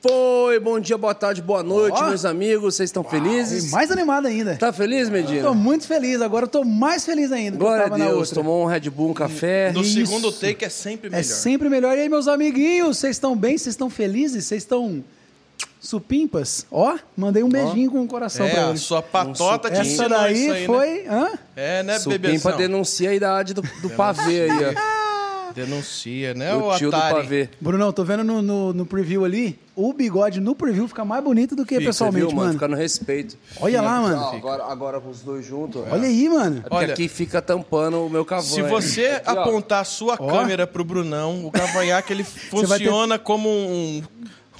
foi? Bom dia, boa tarde, boa noite, Ó. meus amigos. Vocês estão E felizes? mais animado ainda. Tá feliz, Medina? Tô muito feliz, agora eu tô mais feliz ainda. do Glória a Deus. Tomou um Red Bull, um café. No Isso. segundo take é sempre melhor. É sempre melhor. E aí, meus amiguinhos, vocês estão bem? Vocês estão felizes? Vocês estão supimpas? Ó, mandei um beijinho com o coração É, pra a eles. sua patota te Essa ensinou daí isso aí, foi... Né? Hã? É, né, Supimpa bebezão? denuncia a idade do, do pavê aí, ó. Denuncia, né, O o tio do Atari? pavê. Brunão, tô vendo no, no, no preview ali, o bigode no preview fica mais bonito do que Fica, pessoalmente, viu, mano. Fica no respeito. Olha lá, mano. Ó, agora, agora com os dois juntos. Olha aí, mano. É porque Olha, aqui fica tampando o meu cavanhaque. Se você Aqui, apontar a sua Ó. câmera pro Brunão, o cavanhaque ele vai ter- funciona como um,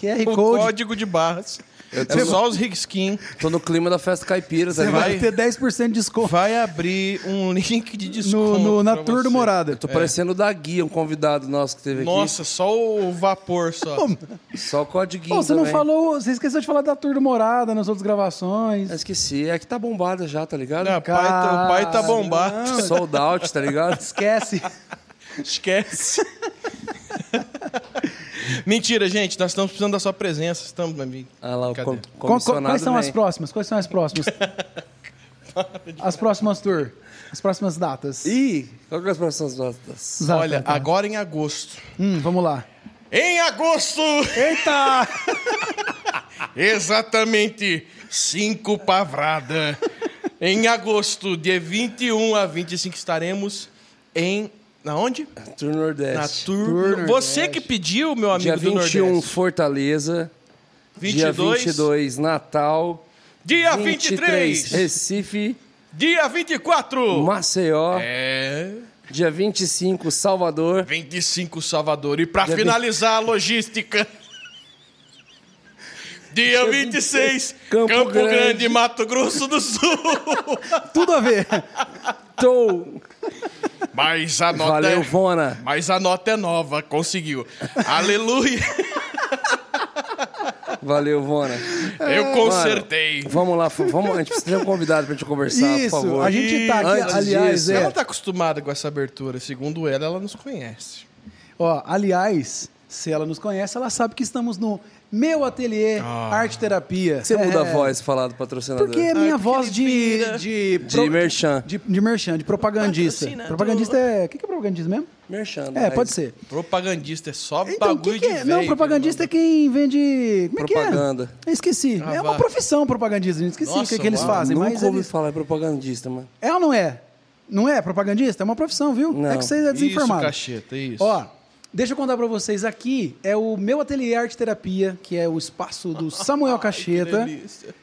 QR um Code. código de barras. Eu É tô- só os rigskin. Tô no clima da festa caipira, tá Você ligado? vai ter 10% de desconto Vai abrir um link de no, desconto no- na pra tour do. Morada. Tô parecendo o da Guia, um convidado nosso que teve Nossa, só o vapor só. aqui. Só o código Pô, você não falou, você esqueceu de falar da tour do Morada nas outras gravações. Eu esqueci. É que tá bombada já, tá ligado? Não, pai, tá- o pai tá bombado. Sold out, tá ligado? Esquece. Esquece. Mentira, gente. Nós estamos precisando da sua presença. Estamos, meu amigo. Ah lá, o Cadê? com, Qual- qual- comissionado quais são as vem. próximas? Quais são as próximas? as próximas tour. As próximas datas. Ih, qual que é as próximas datas? Exato, Olha, então. agora em agosto. Hum, vamos lá. Em agosto! Eita! Exatamente cinco pavrada. em agosto, de 21 a 25, estaremos em. Na onde? Tour Na Nordeste. Tour. Tour Você Nordeste. que pediu, meu amigo Dia do 21, Nordeste. Fortaleza. Dia 22, 22, Natal. Dia 23, 23. Recife. Dia 24. Maceió. É. Dia 25, Salvador. 25 Salvador. E pra Dia finalizar a logística. Dia 26, Campo Campo, Grande. Grande. Mato Grosso do Sul. Tudo a ver. Tô. Mas a nota Valeu, é... Vona. Mas a nota é nova, conseguiu. Aleluia. Valeu, Vona. Eu consertei. Vamos lá, vamos, a gente precisa ter um convidado pra gente conversar, Isso, por favor. a gente tá aqui, Antes aliás, disso, é. Ela tá acostumada com essa abertura. Segundo ela, ela nos conhece. Ó, aliás, se ela nos conhece, ela sabe que estamos no meu ateliê Arte Terapia. Você muda a É, voz pra falar do patrocinador. Porque é minha Ah, voz de, vira. de, De merchan. De, de merchan, de propagandista. Propagandista é. O que que é propagandista mesmo? Merchan. É, pode ser. Propagandista é só Então, o bagulho que, que de é? Não, velho, propagandista é quem vende. Como é Propaganda. que é? Eu esqueci. Ah, é uma profissão propagandista, gente. Esqueci o Nossa, que, que eles fazem. Nunca mas ouvi eles... falar propagandista, mano. É ou não é? Não é propagandista? É uma profissão, viu? Não. É que você é desinformado. Isso, cacheta, isso. Ó, deixa eu contar pra vocês aqui. É o meu ateliê Arte Terapia, que é o espaço do Samuel Que Cacheta. delícia.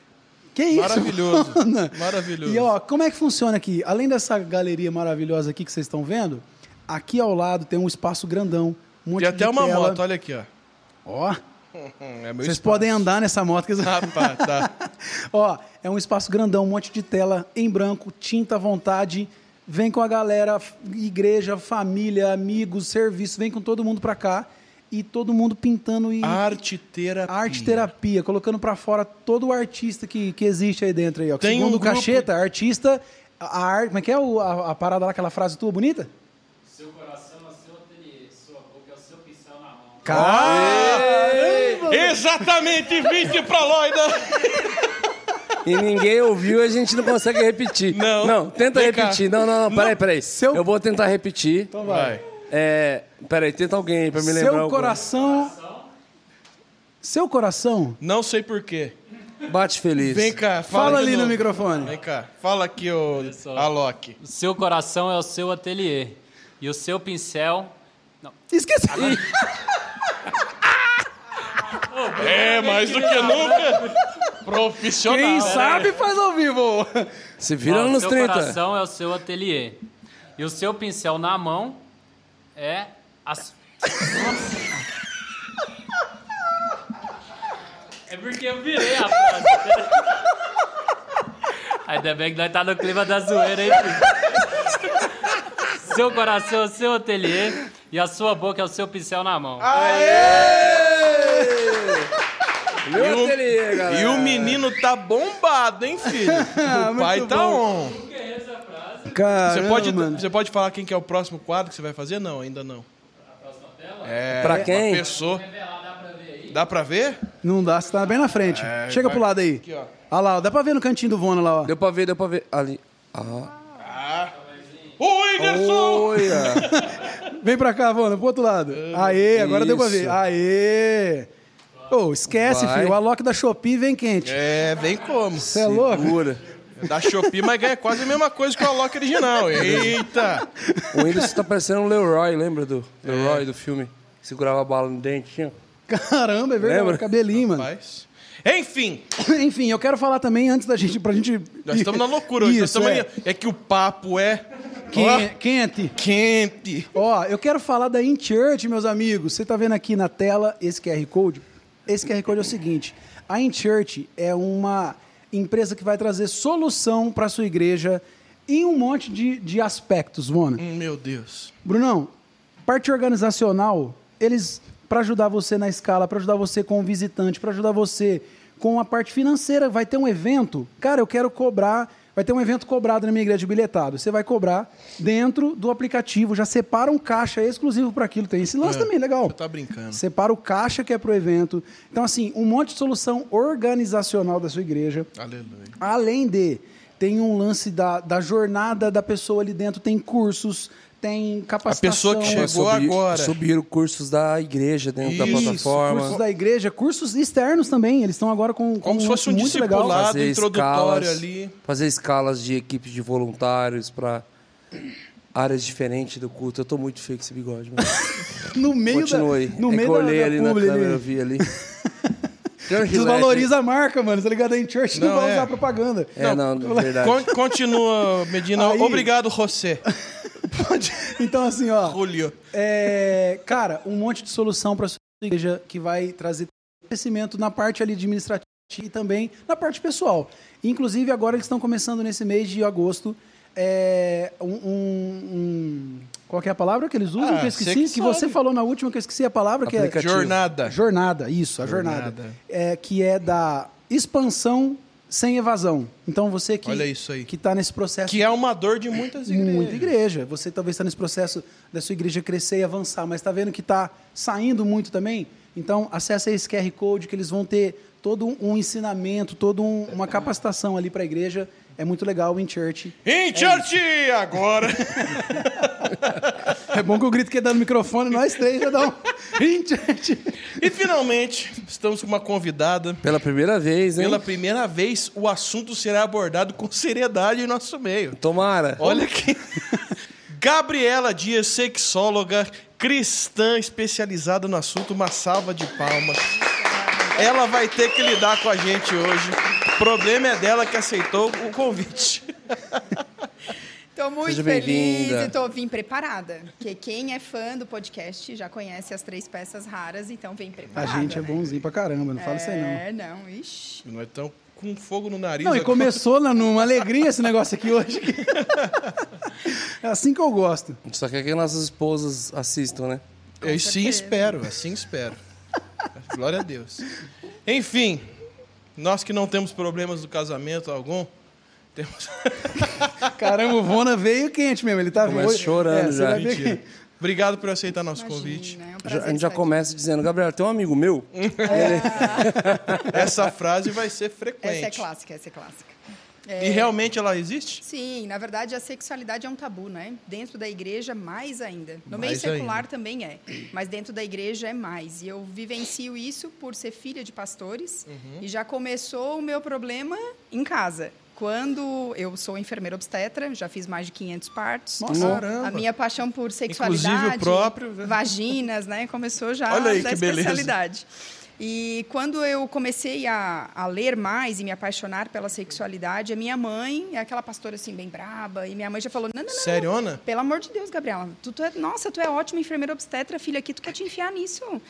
Que isso? Maravilhoso. mano? Maravilhoso. E ó, como é que funciona aqui? Além dessa galeria maravilhosa aqui que vocês estão vendo, aqui ao lado tem um espaço grandão. Um monte Tem de até uma tela. moto, olha aqui, ó. Ó, É vocês espaço. podem andar nessa moto. Que... Rapaz, tá. Ó, é um espaço grandão, um monte de tela em branco, tinta à vontade. Vem com a galera, igreja, família, amigos, serviço, vem com todo mundo pra cá e todo mundo pintando e Arte terapia. arte terapia, colocando pra fora todo o artista que, que existe aí dentro aí, ó. Tem Segundo um o grupo- Cacheta, artista, a, arte, como é que é o- a, a parada lá, aquela frase tua bonita? Seu coração é o seu ateliê, sua boca é o seu pincel na mão. Caramba! Exatamente 20 pra Loida. E ninguém ouviu, a gente não consegue repetir. Não. Não, tenta Vem cá. repetir. Não, não, não, peraí, peraí. Seu- Eu vou tentar repetir. Então vai. É, peraí, tenta alguém aí pra me lembrar. Seu alguma. coração... Seu coração... Não sei porquê. Bate feliz. Vem cá, fala, Fala ali no microfone. Vem cá, fala aqui, ô Alok. O seu coração é o seu ateliê. E o seu pincel. Não. Esqueci. É, mais do que nunca. Profissional. Quem sabe faz ao vivo. Se vira Ó, o nos seu 30. coração é o seu ateliê. E o seu pincel na mão é a. su- Nossa. É porque eu virei a frase. Ainda bem que nós tá no clima da zoeira, hein, filho? Seu coração é o seu ateliê e a sua boca é o seu pincel na mão. Meu E o- ateliê, galera. E o menino tá bombado, hein, filho? O pai muito tá bom. on. Caramba, Você pode, mano. você pode falar quem que é o próximo quadro que você vai fazer? Não, ainda não. É, Pra quem? Uma pessoa. Dá pra ver? Não dá, você tá bem na frente. Chega vai. pro lado aí. Aqui, ó. Olha lá, ó, dá pra ver no cantinho do Vona lá, ó. Deu pra ver, deu pra ver. Ali. Ah. Whindersson! Olha. Vem pra cá, Vona, pro outro lado. Aê, agora deu pra ver. Isso. Aê! Ô, esquece, Vai. filho. O Alok da Shopee vem quente. É, vem como? Você é louco? Segura. Da Shopee, mas ganha quase a mesma coisa que o Alok original. Eita! O Whindersson tá parecendo um Leroy, lembra do Leroy do filme? Segurava a bala no dente, tinha. Caramba, é verdade. Lembra? Cabelinho, mano. Rapaz. Enfim, Enfim, eu quero falar também, antes da gente, pra gente... nós estamos na loucura hoje. nós Isso, estamos é. aí. É que o papo é Quen- Quente. quente. Ó, eu quero falar da InChurch, meus amigos. Você tá vendo aqui na tela esse QR Code? Esse QR Code é o seguinte: a InChurch é uma empresa que vai trazer solução para sua igreja em um monte de, de aspectos, Mona. Hum, Meu Deus. Brunão, parte organizacional, eles para ajudar você na escala, para ajudar você com o visitante, para ajudar você com a parte financeira, vai ter um evento. Cara, eu quero cobrar, vai ter um evento cobrado na minha igreja de bilhetado. Você vai cobrar dentro do aplicativo, já separa um caixa exclusivo para aquilo. Tem esse lance também, legal. Você tá brincando. Separa o caixa que é pro evento. Então, assim, um monte de solução organizacional da sua igreja. Aleluia. Além de, tem um lance da, da jornada da pessoa ali dentro, tem cursos, tem capacitação. pessoa que chegou Subi- agora. Subiram cursos da igreja dentro da Isso, plataforma. cursos da igreja, cursos externos também. Eles estão agora com, com Como se um fosse um muito legal. discipulado. fazer introdutório escalas, ali. Fazer escalas de equipes de voluntários para áreas diferentes do culto. Eu tô muito feio com esse bigode, mano. No meio Continua da, no é meio que eu da, olhei da ali na publi câmera, ali. eu vi ali. Desvaloriza a marca, mano. Tá ligado? A church não, Não, vai é. usar propaganda. É, não, de verdade. Con- continua, Medina. Aí- Obrigado, José. Então, assim, ó. Julio. É, cara, um monte de solução para sua igreja que vai trazer crescimento na parte ali administrativa e também na parte pessoal. Inclusive, agora eles estão começando nesse mês de agosto é, um, um- Qual é a palavra que eles usam? Ah, que eu você esqueci. que Que, você falou na última, que eu esqueci a palavra, que é Aplicativo. Jornada. jornada. Isso, a jornada. Jornada. É, que é da expansão sem evasão. Então, você que Olha isso aí. que está nesse processo Que é uma dor de muitas igrejas. Muita igreja. Você talvez está nesse processo da sua igreja crescer e avançar, mas está vendo que está saindo muito também? Então, acessa esse QR Code que eles vão ter todo um- um ensinamento, toda um- uma capacitação ali para a igreja. É muito legal o In Church. Em church agora. É bom que o grito que dá no microfone, nós três já dá um In Church. E finalmente, estamos com uma convidada. Pela primeira vez, hein? Pela primeira vez, o assunto será abordado com seriedade em nosso meio. Tomara. Olha aqui. Gabriela Dias, sexóloga cristã especializada no assunto. Uma salva de palmas. Ela vai ter que lidar com a gente hoje. O problema é dela que aceitou o convite. Tô muito feliz e tô vim preparada. Porque quem é fã do podcast já conhece as três peças raras, então vem A preparada. gente é né? bonzinho pra caramba, não fala isso aí não. É, não, ixi. Nós estamos com fogo no nariz. Não, e começou na- numa alegria esse negócio aqui hoje. É assim que eu gosto. A só quer que nossas esposas assistam, né? Eu sim espero, assim espero. Glória a Deus. Enfim, nós que não temos problemas do casamento algum, temos. Caramba, o Vona veio quente mesmo. Ele tá Começa hoje- chorando você já. Mentira. Obrigado por aceitar nosso Imagina, convite. é um Já- a gente já começa dizendo, Gabriel, tem um amigo meu. Essa frase vai ser aqui. frequente. Essa é clássica, essa é clássica. E realmente ela existe? Sim, na verdade a sexualidade é um tabu, né? Dentro da igreja, mais ainda. No meio Mais secular ainda. também é, mas dentro da igreja é mais. E eu vivencio isso por ser filha de pastores Uhum. e já começou o meu problema em casa. Quando eu sou enfermeira obstetra, já fiz mais de 500 partos. Nossa. Caramba. A minha paixão por sexualidade, Inclusive o próprio, né? vaginas, né? Começou já Olha aí da que beleza. E quando eu comecei a, a ler mais e me apaixonar pela sexualidade, a minha mãe é aquela pastora assim bem braba e minha mãe já falou: "Não, não, não, Seriona? pelo amor de Deus, Gabriela, tu, tu é, nossa, tu é ótima enfermeira obstetra, filha aqui, tu quer te enfiar nisso?"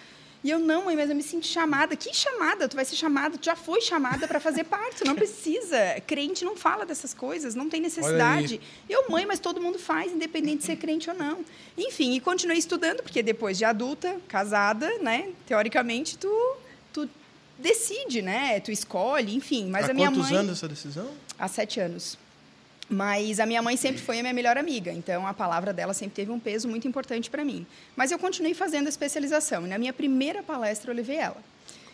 E eu não, mãe, mas eu me sinto chamada. Que chamada? Tu vai ser chamada, tu já foi chamada para fazer parto, não precisa. Crente não fala dessas coisas, não tem necessidade. Eu, mãe, mas todo mundo faz, independente de ser crente ou não. Enfim, e continuei estudando, porque depois de adulta, casada, né, teoricamente, tu, tu decide, né? Tu escolhe, enfim. Mas Há a minha quantos mãe. anos essa decisão? Há sete anos. Mas a minha mãe sempre foi a minha melhor amiga, então a palavra dela sempre teve um peso muito importante para mim. Mas eu continuei fazendo a especialização e na minha primeira palestra eu levei ela.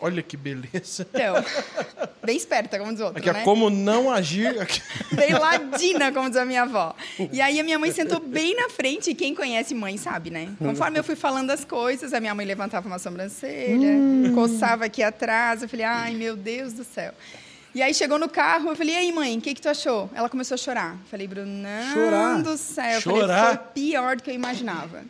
Olha que beleza. Então, bem esperta, como diz outro, Aqui é né? como não agir. Bem ladina, como diz a minha avó. E aí a minha mãe sentou bem na frente, e quem conhece mãe sabe, né? Conforme eu fui falando as coisas, a minha mãe levantava uma sobrancelha, coçava aqui atrás, eu falei, ai, meu Deus do céu. E aí chegou no carro, eu falei, e aí, mãe, o que, que tu achou? Ela começou a chorar. Falei, Brunão Chorar? do céu. Eu Chorar? Falei, foi pior do que eu imaginava.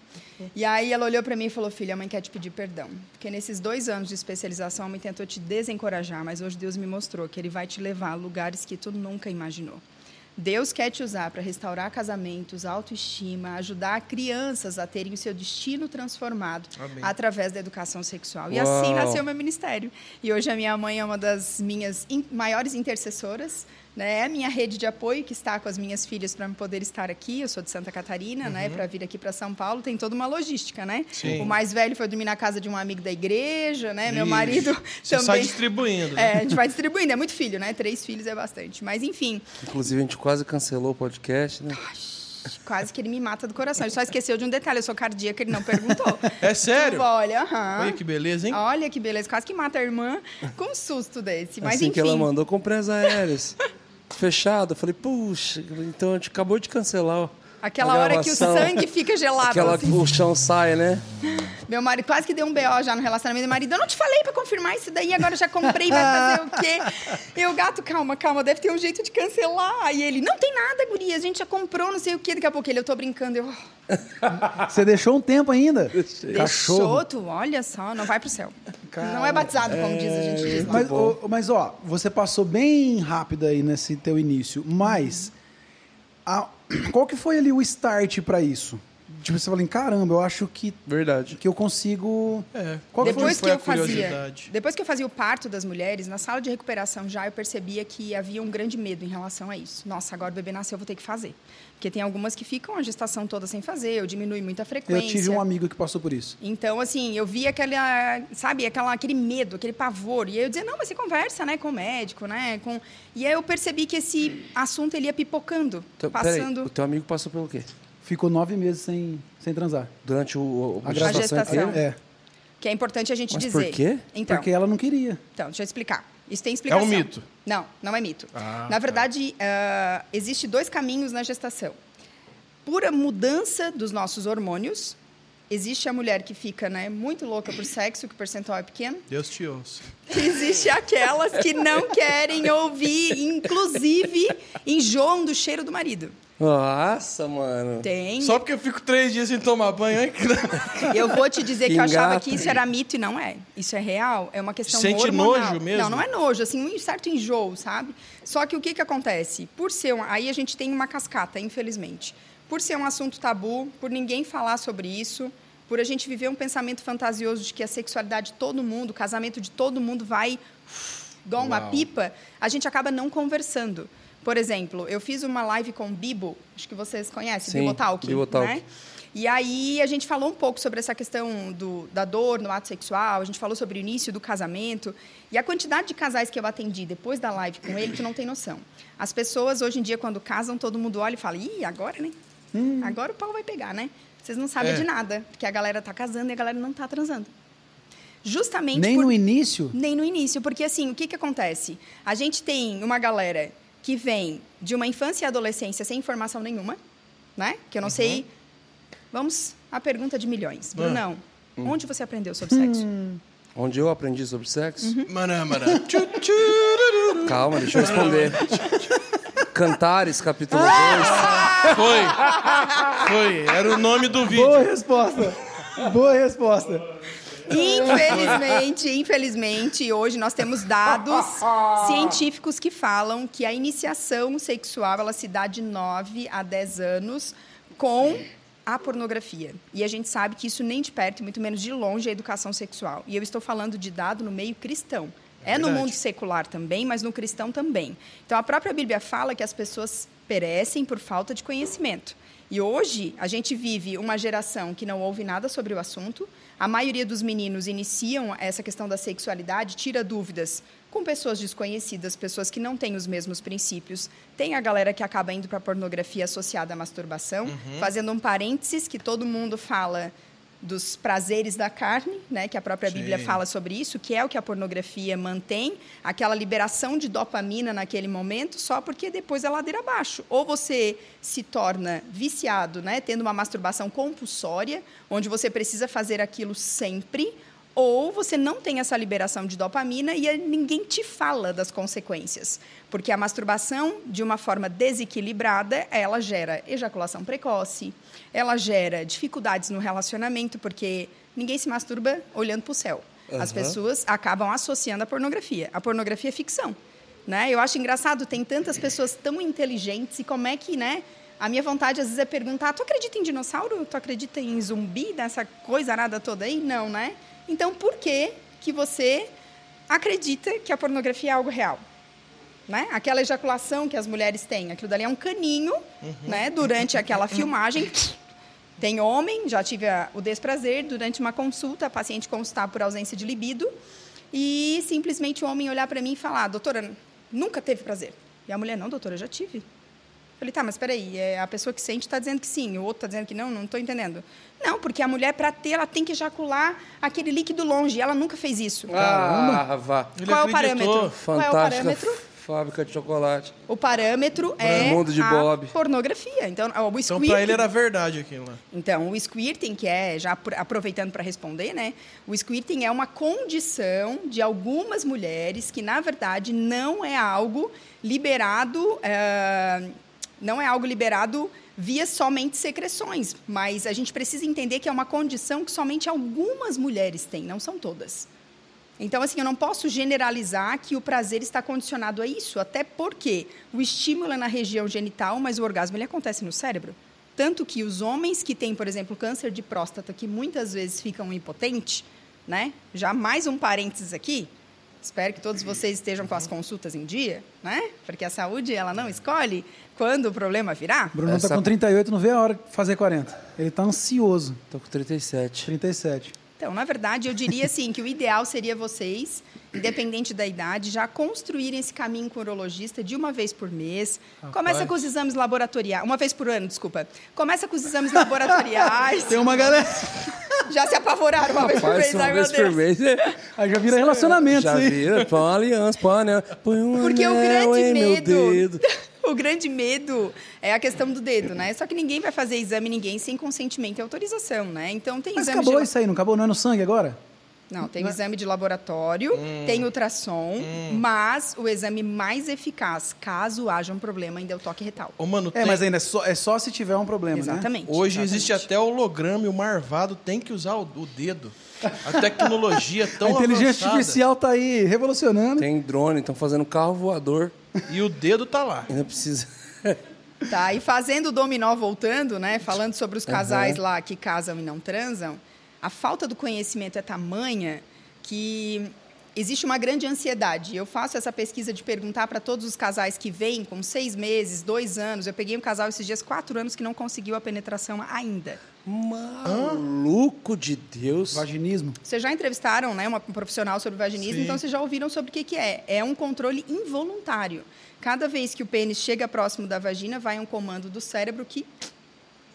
E aí ela olhou para mim e falou, filha, a mãe quer te pedir perdão. Porque nesses dois anos de especialização, a mãe tentou te desencorajar, mas hoje Deus me mostrou que Ele vai te levar a lugares que tu nunca imaginou. Deus quer te usar para restaurar casamentos, autoestima, ajudar crianças a terem o seu destino transformado Amém. através da educação sexual. E Uau. assim nasceu meu ministério. E hoje a minha mãe é uma das minhas in- maiores intercessoras, né? É a minha rede de apoio que está com as minhas filhas para poder estar aqui. Eu sou de Santa Catarina, né? Para vir aqui para São Paulo tem toda uma logística, né? Uhum. Sim. O mais velho foi dormir na casa de um amigo da igreja, né? Meu Ixi, marido Você também. sai distribuindo. né? É, a gente vai distribuindo, é muito filho, né? Três filhos é bastante. Mas enfim, Inclusive, a gente quase cancelou o podcast, né? quase que ele me mata do coração. Ele só esqueceu de um detalhe, eu sou cardíaca, ele não perguntou. É sério? Olha, aham. Olha que beleza, hein? Olha que beleza, quase que mata a irmã com um susto desse. Mas assim enfim. que ela mandou, comprei as aéreas. Fechado. Eu falei, puxa, então a gente acabou de cancelar. Ó, Aquela hora que o sangue fica gelado. Aquela assim. o chão sai, né? Meu marido quase que deu um BO já no relacionamento. Meu marido, eu não te falei pra confirmar isso daí, agora já comprei, vai fazer o quê? Eu, gato, calma, calma, deve ter um jeito de cancelar. E ele, não tem nada, guria, a gente já comprou, não sei o quê. Daqui a pouco ele, eu tô brincando. Eu, Você deixou um tempo ainda? deixou, Cachorro. tu, olha só, não vai pro céu. Não é batizado, como diz a gente diz. Mas, ô, mas, ó, você passou bem rápido aí nesse teu início, mas a- qual que foi ali o start pra isso? Tipo, você falou, caramba, eu acho que, Verdade. que eu consigo... É. Qual que depois foi que a eu fazia, curiosidade? depois que eu fazia o parto das mulheres, na sala de recuperação já eu percebia que havia um grande medo em relação a isso. Nossa, agora o bebê nasceu, eu vou ter que fazer. Porque tem algumas que ficam a gestação toda sem fazer, eu diminui muita Eu frequência. tive um amigo que passou por isso. Então, assim, eu via aquela, sabe, aquela, aquele medo, aquele pavor. E aí eu dizia, não, mas você conversa, né, com o médico, né? Com... E aí eu percebi que esse assunto ele ia pipocando, Então, peraí, passando o teu amigo passou pelo quê? Ficou nove meses sem, sem transar. Durante o, o A gestação gestação. inteira? É, que é importante a gente Mas dizer. por quê? Então, porque ela não queria. então, deixa eu explicar. Isso tem É explicação. um mito. Não, não é mito. Ah, Na verdade, ah, existe dois caminhos na gestação. Pura mudança dos nossos hormônios. Existe a mulher que fica né, muito louca por sexo, que o percentual é pequeno. Deus te ouça. Existe aquelas que não querem ouvir, inclusive enjoam do cheiro do marido. Nossa, mano. Tem. Só porque eu fico três dias sem tomar banho, hein? Eu vou te dizer que, Que eu achava que isso era mito e não é. Isso é real, é uma questão Sente hormonal. nojo mesmo? Não, não é nojo, assim, um certo enjoo, sabe? Só que o que que acontece? Por ser um, aí a gente tem uma cascata, infelizmente. Por ser um assunto tabu, por ninguém falar sobre isso, por a gente viver um pensamento fantasioso de que a sexualidade de todo mundo, o casamento de todo mundo vai igual uma Uau. pipa, a gente acaba não conversando. Por exemplo, eu fiz uma live com o Bibo, acho que vocês conhecem, Sim, Bibotalk, Bibotalk. né? E aí a gente falou um pouco sobre essa questão do, da dor no ato sexual, a gente falou sobre o início do casamento. E a quantidade de casais que eu atendi depois da live com ele, tu não tem noção. As pessoas, hoje em dia, quando casam, todo mundo olha e fala, ih, agora, né? Agora o pau vai pegar, né? Vocês não sabem É. de nada, porque a galera tá casando e a galera não tá transando. Justamente Nem por... no início? Nem no início, porque assim, o que, que acontece? A gente tem uma galera que vem de uma infância e adolescência sem informação nenhuma, né? Que eu não sei. Vamos à pergunta de milhões. Brunão, onde você aprendeu sobre sexo? Onde eu aprendi sobre sexo? Uhum. Tchu, tchururu. Calma, deixa eu responder. Cantares, capítulo 2. Foi. Foi. Era o nome do vídeo. Boa resposta. Boa resposta. Infelizmente, infelizmente, hoje nós temos dados científicos que falam que a iniciação sexual ela se dá de 9 a 10 anos com a pornografia. E a gente sabe que isso nem de perto, e muito menos de longe, é a educação sexual. E eu estou falando de dado no meio cristão. É no verdade. mundo secular também, mas no cristão também. Então a própria Bíblia fala que as pessoas perecem por falta de conhecimento. E hoje a gente vive uma geração que não ouve nada sobre o assunto. A maioria dos meninos iniciam essa questão da sexualidade, tira dúvidas com pessoas desconhecidas, pessoas que não têm os mesmos princípios. Tem a galera que acaba indo para a pornografia associada à masturbação, fazendo um parênteses que todo mundo fala dos prazeres da carne, né, que a própria Bíblia Sim. fala sobre isso, que é o que a pornografia mantém, aquela liberação de dopamina naquele momento, só porque depois é ladeira abaixo. Ou você se torna viciado, né, tendo uma masturbação compulsória, onde você precisa fazer aquilo sempre, ou você não tem essa liberação de dopamina e ninguém te fala das consequências. Porque a masturbação, de uma forma desequilibrada, ela gera ejaculação precoce, ela gera dificuldades no relacionamento, porque ninguém se masturba olhando para o céu. As Aham. pessoas acabam associando a pornografia. A pornografia é ficção. Né? Eu acho engraçado, tem tantas pessoas tão inteligentes e como é que, né? A minha vontade às vezes é perguntar: tu acredita em dinossauro? Tu acredita em zumbi, nessa coisa nada toda aí? Não, né? Então, por que que você acredita que a pornografia é algo real? Né? Aquela ejaculação que as mulheres têm, aquilo dali é um caninho, né? Durante aquela filmagem, tem homem, já tive a- o desprazer, durante uma consulta, a paciente consultar por ausência de libido, e simplesmente o homem olhar para mim e falar: doutora, nunca teve prazer. E a mulher: não, doutora, já tive. Falei, tá, mas peraí, é, a pessoa que sente está dizendo que sim, o outro está dizendo que não, não estou entendendo. Não, porque a mulher, para ter, ela tem que ejacular aquele líquido longe, e ela nunca fez isso. Ah, vá. Qual é o parâmetro? Qual é o parâmetro? fábrica de chocolate. O parâmetro é Mundo de a Bob. pornografia. Então, o Então, squirting, pra ele era verdade aquilo lá. Então, o squirting, que é, já apro- aproveitando para responder, né? O squirting é uma condição de algumas mulheres que, na verdade, não é algo liberado, eh, não é algo liberado via somente secreções, mas a gente precisa entender que é uma condição que somente algumas mulheres têm, não são todas. Então, assim, eu não posso generalizar que o prazer está condicionado a isso, até porque o estímulo é na região genital, mas o orgasmo ele acontece no cérebro. Tanto que os homens que têm, por exemplo, câncer de próstata, que muitas vezes ficam impotentes, né? Já mais um parênteses aqui. Espero que todos vocês estejam com as consultas em dia, né? Porque a saúde, ela não escolhe quando o problema virá. Bruno Essa- tá com 38, não vê a hora de fazer 40. Ele tá ansioso. Tô com 37. 37. Então, na verdade, eu diria assim que o ideal seria vocês, independente da idade, já construírem esse caminho com o urologista de uma vez por mês. Começa com os exames laboratoriais, uma vez por ano, desculpa. Começa com os exames laboratoriais. Tem uma galera. Já se apavoraram uma vez por Rapaz, mês, uma ai vez por mês. é- Aí já vira relacionamento Já vira, põe uma aliança, põe um anel. Põe um Porque o anel grande em meu medo, dedo. o grande medo é a questão do dedo, né? Só que ninguém vai fazer exame ninguém sem consentimento e autorização, né? Então tem Mas exame acabou de... isso aí, não acabou? Não é no sangue agora? Não, tem exame de laboratório, Hum. tem ultrassom, mas o exame mais eficaz, caso haja um problema, ainda é o toque retal. Ô, mano, É, tem- mas ainda é só, é só se tiver um problema, né? Exatamente. hoje exatamente. existe até holograma e o marvado tem que usar o, o dedo. A tecnologia é tão A inteligência avançada. artificial tá aí revolucionando. Tem drone, estão fazendo carro voador. E o dedo tá lá. Ainda precisa. Tá, e fazendo o dominó voltando, né? Falando sobre os casais lá que casam e não transam, a falta do conhecimento é tamanha que existe uma grande ansiedade. Eu faço essa pesquisa de perguntar para todos os casais que vêm com seis meses, dois anos. Eu peguei um casal esses dias, quatro anos, que não conseguiu a penetração ainda. Maluco de Deus. Vaginismo. Vocês já entrevistaram né, uma profissional sobre vaginismo, Sim. então vocês já ouviram sobre o que, que é. É um controle involuntário. Cada vez que o pênis chega próximo da vagina, vai um comando do cérebro que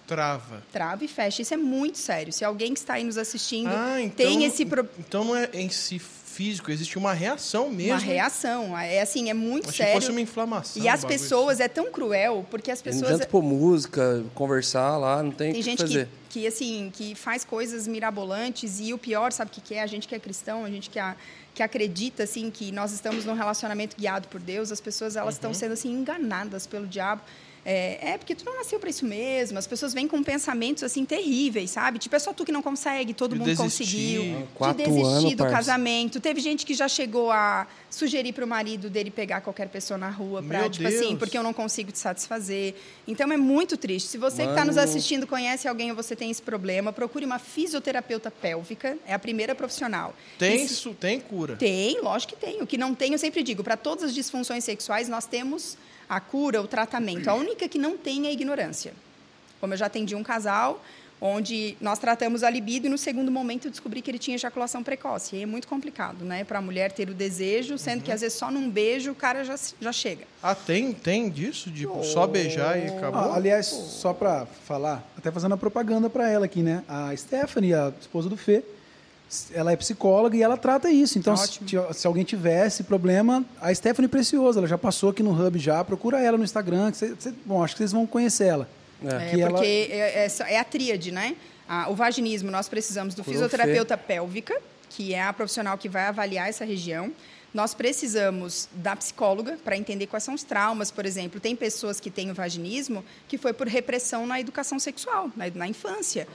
Trava. trava e fecha. Isso é muito sério. Se alguém que está aí nos assistindo Ah, então, tem esse pro... então não é em si físico, existe uma reação mesmo. uma reação, é assim, é muito Achei que fosse sério. uma inflamação. E as um pessoas é tão cruel porque as Não pessoas adianta pôr música, conversar lá, não tem o tem que gente que, fazer. que assim que faz coisas mirabolantes e o pior sabe o que que é a gente que é cristão a gente que, a, que acredita assim que nós estamos num relacionamento guiado por Deus as pessoas elas Uhum. estão sendo assim enganadas pelo diabo é, é, porque tu não nasceu para isso mesmo. As pessoas vêm com pensamentos assim terríveis, sabe? Tipo, é só tu que não consegue, todo De mundo desistir. conseguiu. Quatro de desistir anos, do parça. casamento. Teve gente que já chegou a sugerir para o marido dele pegar qualquer pessoa na rua para, tipo assim, Deus. porque eu não consigo te satisfazer. Então é muito triste. Se você que está nos assistindo conhece alguém ou você tem esse problema, procure uma fisioterapeuta pélvica, é a primeira profissional. Tem, se- su- tem cura. Tem, lógico que tem. O que não tem, eu sempre digo, para todas as disfunções sexuais nós temos a cura, o tratamento. A única que não tem é a ignorância. Como eu já atendi um casal, onde nós tratamos a libido e no segundo momento eu descobri que ele tinha ejaculação precoce. E é muito complicado, né, para a mulher ter o desejo, sendo que às vezes só num beijo o cara já, já chega. Ah, tem, tem disso? De só beijar e acabou? Ah, aliás, só para falar, até fazendo a propaganda para ela aqui, né? A Stephanie, a esposa do Fê, ela é psicóloga e ela trata isso. Então, se, se alguém tivesse problema, a Stephanie Preciosa, ela já passou aqui no Hub já, procura ela no Instagram, que cê- cê- bom, acho que vocês vão conhecer ela. É, Que ela- porque é, é só- é a tríade, né? Ah, o vaginismo, nós precisamos do Curou fisioterapeuta pélvica, que é a profissional que vai avaliar essa região. Nós precisamos da psicóloga para entender quais são os traumas, por exemplo. Tem pessoas que têm o vaginismo que foi por repressão na educação sexual, na, na infância.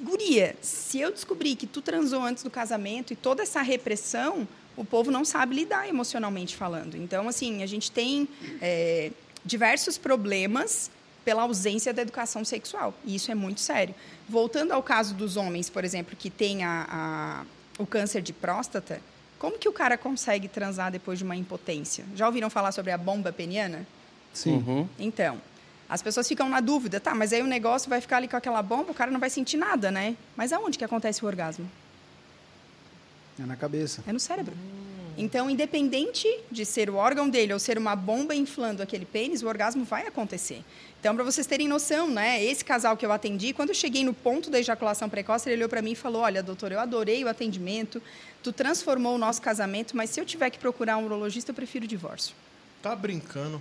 Guria, se eu descobrir que tu transou antes do casamento e toda essa repressão, o povo não sabe lidar emocionalmente falando. Então, assim, a gente tem é, diversos problemas pela ausência da educação sexual. E isso é muito sério. Voltando ao caso dos homens, por exemplo, que têm a, a- o câncer de próstata, como que o cara consegue transar depois de uma impotência? Já ouviram falar sobre a bomba peniana? Sim. Uhum. Então, as pessoas ficam na dúvida, tá, mas aí o negócio vai ficar ali com aquela bomba, o cara não vai sentir nada, né? Mas aonde que acontece o orgasmo? É na cabeça. É no cérebro. Então, independente de ser o órgão dele ou ser uma bomba inflando aquele pênis, o orgasmo vai acontecer. Então, para vocês terem noção, né? Esse casal que eu atendi, quando eu cheguei no ponto da ejaculação precoce, ele olhou para mim e falou: Olha, doutor, eu adorei o atendimento, tu transformou o nosso casamento, mas se eu tiver que procurar um urologista, eu prefiro o divórcio. Tá brincando.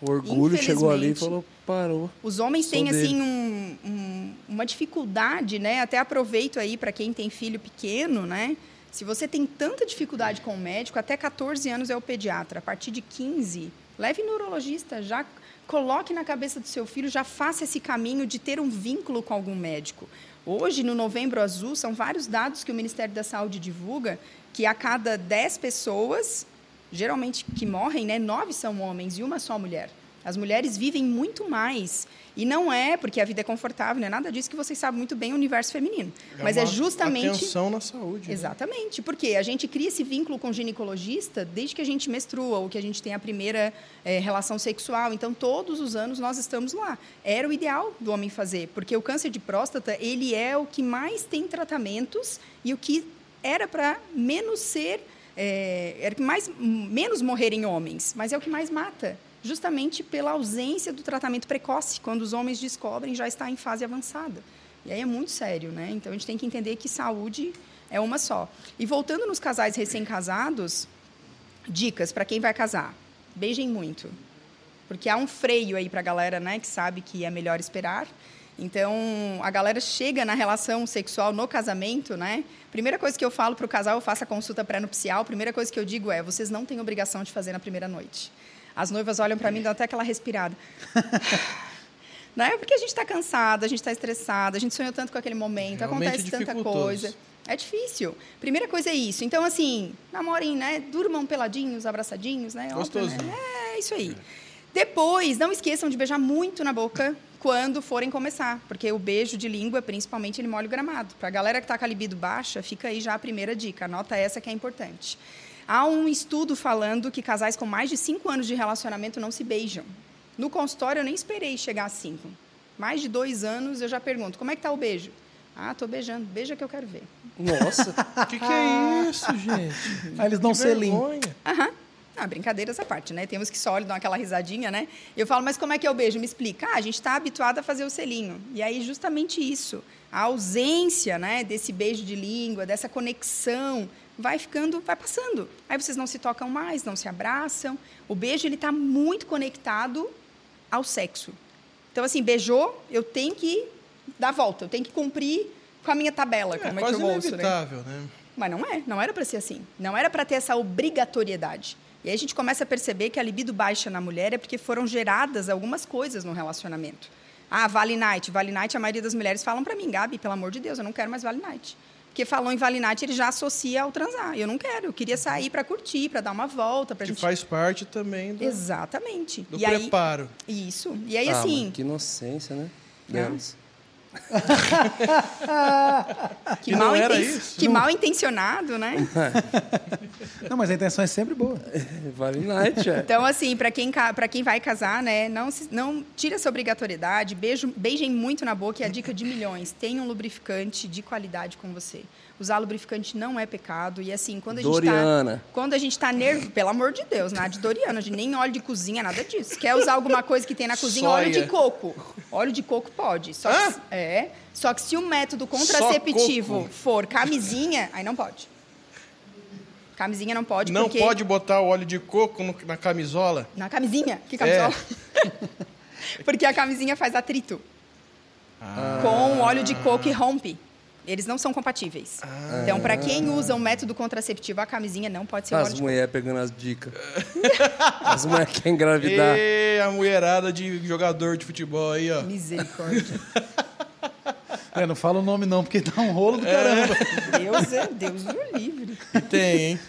O orgulho chegou ali e falou, parou. Os homens têm dele. assim um- um- uma dificuldade, né? Até aproveito aí para quem tem filho pequeno, né? Se você tem tanta dificuldade com o médico, até 14 anos é o pediatra. A partir de 15, leve no urologista, já coloque na cabeça do seu filho, já faça esse caminho de ter um vínculo com algum médico. Hoje, no Novembro Azul, são vários dados que o Ministério da Saúde divulga que a cada 10 pessoas, geralmente que morrem, né, nove são homens e uma só mulher. As mulheres vivem muito mais. E não é porque a vida é confortável, não é nada disso que vocês sabem muito bem o universo feminino. Mas é justamente. Atenção na saúde. né? Exatamente, porque a gente cria esse vínculo com o ginecologista desde que a gente menstrua ou que a gente tem a primeira eh, relação sexual. Então, todos os anos nós estamos lá. Era o ideal do homem fazer, porque o câncer de próstata ele é o que mais tem tratamentos e o que era para menos ser, eh, era o que mais menos morrer em homens, mas é o que mais mata. Justamente pela ausência do tratamento precoce, quando os homens descobrem já está em fase avançada. E aí é muito sério, né? Então a gente tem que entender que saúde é uma só. E voltando nos casais recém-casados, dicas para quem vai casar: beijem muito. Porque há um freio aí para a galera, né, que sabe que é melhor esperar. Então, a galera chega na relação sexual no casamento, né? Primeira coisa que eu falo para o casal, eu faço a consulta pré-nupcial. Primeira coisa que eu digo é: vocês não têm obrigação de fazer na primeira noite. As noivas olham para mim e dão até aquela respirada. né? Porque a gente está cansada, a gente está estressada, a gente sonhou tanto com aquele momento, Realmente acontece tanta coisa. É difícil. Primeira coisa é isso. Então, assim, namorem, né? Durmam peladinhos, abraçadinhos, né? Gostosinho. né? É isso aí. Depois, não esqueçam de beijar muito na boca quando forem começar, porque o beijo de língua, principalmente, ele molha o gramado. Para a galera que está com a libido baixa, fica aí já a primeira dica. Anota essa que é importante. Há um estudo falando que casais com mais de cinco anos de relacionamento não se beijam. No consultório, eu nem esperei chegar a cinco. Mais de dois anos, eu já pergunto, como é que tá o beijo? Ah, tô beijando. Beija que eu quero ver. Nossa. O que, que é isso, gente? Aí eles dão que selinho. vergonha. Aham. Ah, brincadeiras à parte, né? Temos que só olhar, dar aquela risadinha, né? Eu falo, mas como é que é o beijo? Me explica. Ah, a gente está habituado a fazer o selinho. E aí, justamente isso. A ausência né, desse beijo de língua, dessa conexão, vai ficando, vai passando. Aí vocês não se tocam mais, não se abraçam. O beijo, ele está muito conectado ao sexo. Então, assim, beijou, eu tenho que dar volta. Eu tenho que cumprir com a minha tabela, É como é, que eu ouço, né? inevitável, né? Mas não é, não era para ser assim. Não era para ter essa obrigatoriedade. E aí a gente começa a perceber que a libido baixa na mulher é porque foram geradas algumas coisas no relacionamento. Ah, Vale Night. Vale Night, a maioria das mulheres falam para mim, Gabi, pelo amor de Deus, eu não quero mais Vale Night. Porque falou em Vale Night, ele já associa ao transar. Eu não quero, eu queria sair para curtir, para dar uma volta, para Que gente... faz parte também do, Exatamente. do e aí, preparo. isso. E aí, ah, assim, que inocência, né? Não. Delas. Que E não mal, era isso? que mal intencionado, né? Não, mas a intenção é sempre boa. Vale night, é. Então, assim, para quem, pra quem vai casar, né, não, se- não tira essa obrigatoriedade, beijo, beijem muito na boca, é a dica de milhões. Tenha um lubrificante de qualidade com você. Usar lubrificante não é pecado. E assim, quando a gente Doriana. tá. Quando a gente tá nervoso, pelo amor de Deus, nada de Doriana, de nem óleo de cozinha, nada disso. Quer usar alguma coisa que tem na cozinha, óleo de Soia. coco. Óleo de coco pode. Só Hã? que, é. Só que se o método contraceptivo for camisinha, aí não pode. Camisinha não pode, Não porque... pode botar o óleo de coco no- na camisola? Na camisinha? Que camisola? É. Porque a camisinha faz atrito. Com óleo de coco e rompe. Eles não são compatíveis. Então, para quem usa um método contraceptivo, a camisinha não pode ser As mulheres pegando as dicas. As mulheres querem engravidar. E a mulherada de jogador de futebol aí, ó. Misericórdia. É, não fala o nome não, porque dá um rolo do caramba. Deus é Deus do livre. E tem, hein?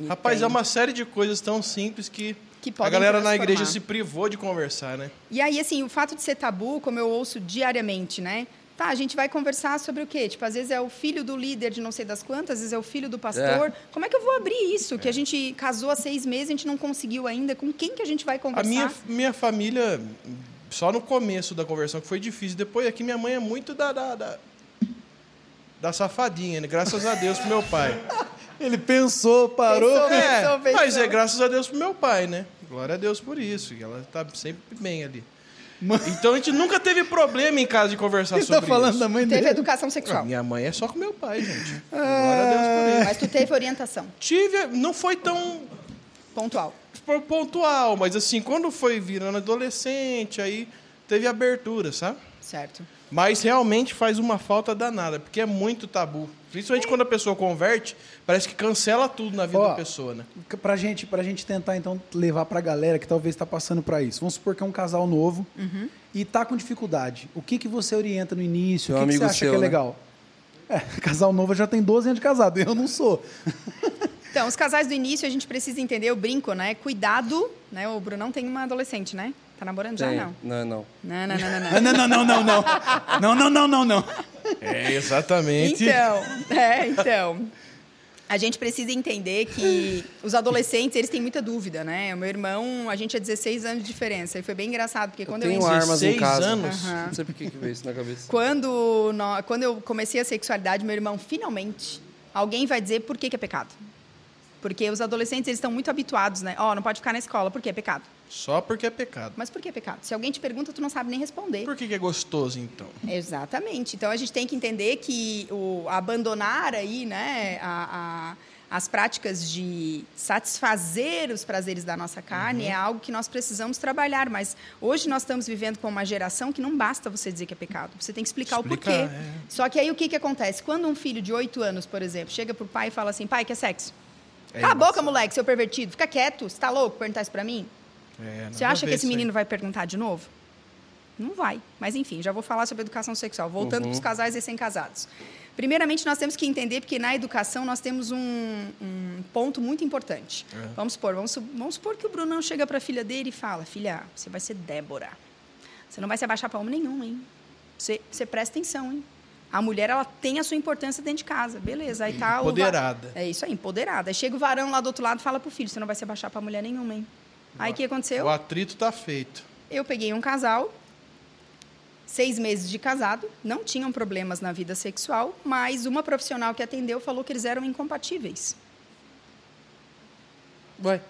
E Rapaz, tem. é uma série de coisas tão simples que, Que a galera na igreja se privou de conversar, né? E aí, assim, o fato de ser tabu, como eu ouço diariamente, né? Tá, a gente vai conversar sobre o quê? Tipo, às vezes é o filho do líder de não sei das quantas, às vezes é o filho do pastor. Como é que eu vou abrir isso? Que a gente casou há seis meses, a gente não conseguiu ainda. Com quem que a gente vai A conversar? minha, minha família, só no começo da conversão que foi difícil. Depois aqui minha mãe é muito da, da, da, da safadinha, né? Graças a Deus pro meu pai. Ele pensou, parou. Pensou, É, pensou, pensou. mas é graças a Deus pro meu pai, né? Glória a Deus por isso. que Ela tá sempre bem ali. Então a gente nunca teve problema em casa de conversar Ele sobre tá falando isso. da mãe Teve dele. educação Ah, sexual. minha mãe é só com meu pai, gente. Glória a Deus por isso. Mas tu teve orientação Tive, não foi tão pontual. pontual, mas assim, quando foi virando adolescente, aí teve abertura, sabe? Certo. Mas realmente faz uma falta danada, porque é muito tabu. Principalmente quando a pessoa converte, parece que cancela tudo na vida Ó, da pessoa, né? Pra gente, pra gente tentar, então, levar pra galera que talvez está passando pra isso. Vamos supor que é um casal novo Uhum. e tá com dificuldade. O que, que você orienta no início? Seu o que, que você acha seu, que é né? legal? É, casal novo já tem 12 anos de casado, eu não sou. Então, os casais do início, a gente precisa entender, eu brinco, né? Cuidado, né? O Brunão tem uma adolescente, né? Tá namorando já? Tem. Não. Não, não. Não, não, não, não, não. Ah, Não, não, não, não, não. Não, não, não, não, não. É, exatamente. Então, é, então. A gente precisa entender que os adolescentes, eles têm muita dúvida, né? O meu irmão, a gente é 16 anos de diferença. E foi bem engraçado, porque quando eu, Tenho entrei- armas em 16 casa. anos? Aham. Não sei por que que veio isso na cabeça. Quando, nó- quando eu comecei a sexualidade, meu irmão, finalmente, alguém vai dizer por que, que é pecado. Porque os adolescentes, eles estão muito habituados, né? Ó, não pode ficar na escola, por que é pecado? Só porque é pecado. Mas por que é pecado? Se alguém te pergunta, tu não sabe nem responder. Por que, que é gostoso, então? Exatamente. Então a gente tem que entender que o abandonar aí, né, a- a- as práticas de satisfazer os prazeres da nossa carne é algo que nós precisamos trabalhar. Mas hoje nós estamos vivendo com uma geração que não basta você dizer que é pecado. Você tem que explicar, o Explicar, porquê. é. Só que aí o que, que acontece? Quando um filho de 8 anos, por exemplo, chega pro pai e fala assim, pai, quer sexo? É Cala a boca, moleque, seu pervertido. Fica quieto. Você tá louco perguntar isso pra mim? É, Você acha que esse isso aí. menino vai perguntar de novo? Não vai. Mas enfim, já vou falar sobre educação sexual. Voltando para os casais recém-casados. Primeiramente, nós temos que entender, porque na educação nós temos um, um ponto muito importante. Vamos supor, vamos, vamos supor que o Brunão chega para a filha dele e fala: Filha, você vai ser Débora. Você não vai se abaixar para homem nenhum, hein? Você, você presta atenção, hein? A mulher, ela tem a sua importância dentro de casa. Beleza, aí tá o Empoderada. É isso aí, empoderada. Aí chega o varão lá do outro lado e fala pro filho: Você não vai se abaixar para mulher nenhuma, hein? Aí o que aconteceu? O atrito tá feito. Eu peguei um casal, seis meses de casado, não tinham problemas na vida sexual, mas uma profissional que atendeu falou que eles eram incompatíveis. Vai.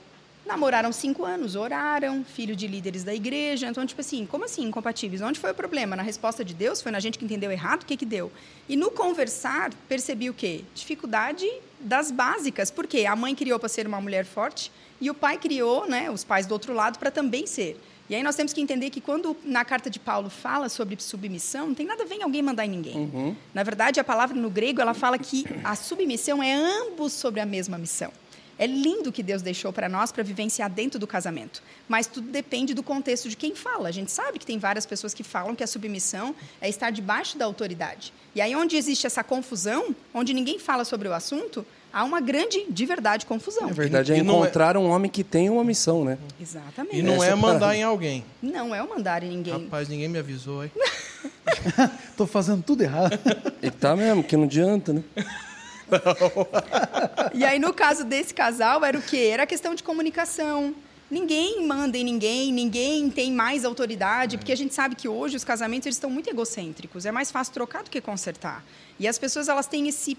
Namoraram cinco anos, oraram, filho de líderes da igreja. Então, tipo assim, como assim incompatíveis? Onde foi o problema? Na resposta de Deus? Foi na gente que entendeu errado? O que, que deu? E no conversar, percebi o quê? Dificuldade das básicas. Por quê? A mãe criou para ser uma mulher forte e o pai criou, né, os pais do outro lado, para também ser. E aí nós temos que entender que quando na carta de Paulo fala sobre submissão, não tem nada a ver em alguém mandar em ninguém. Na verdade, a palavra no grego, ela fala que a submissão é ambos sobre a mesma missão. É lindo o que Deus deixou para nós para vivenciar dentro do casamento, mas tudo depende do contexto de quem fala. A gente sabe que tem várias pessoas que falam que a submissão é estar debaixo da autoridade. E aí onde existe essa confusão, onde ninguém fala sobre o assunto, há uma grande, de verdade, confusão. Na verdade, é E não é- encontrar um homem que tem uma missão, né? Exatamente. E não Essa é é mandar em alguém. Não é o mandar em ninguém. Rapaz, ninguém me avisou, hein? Tô fazendo tudo errado. E tá mesmo, que não adianta, né? E aí, no caso desse casal, era o quê? Era a questão de comunicação. Ninguém manda em ninguém, ninguém tem mais autoridade, porque a gente sabe que hoje os casamentos eles estão muito egocêntricos. É mais fácil trocar do que consertar. E as pessoas elas têm esse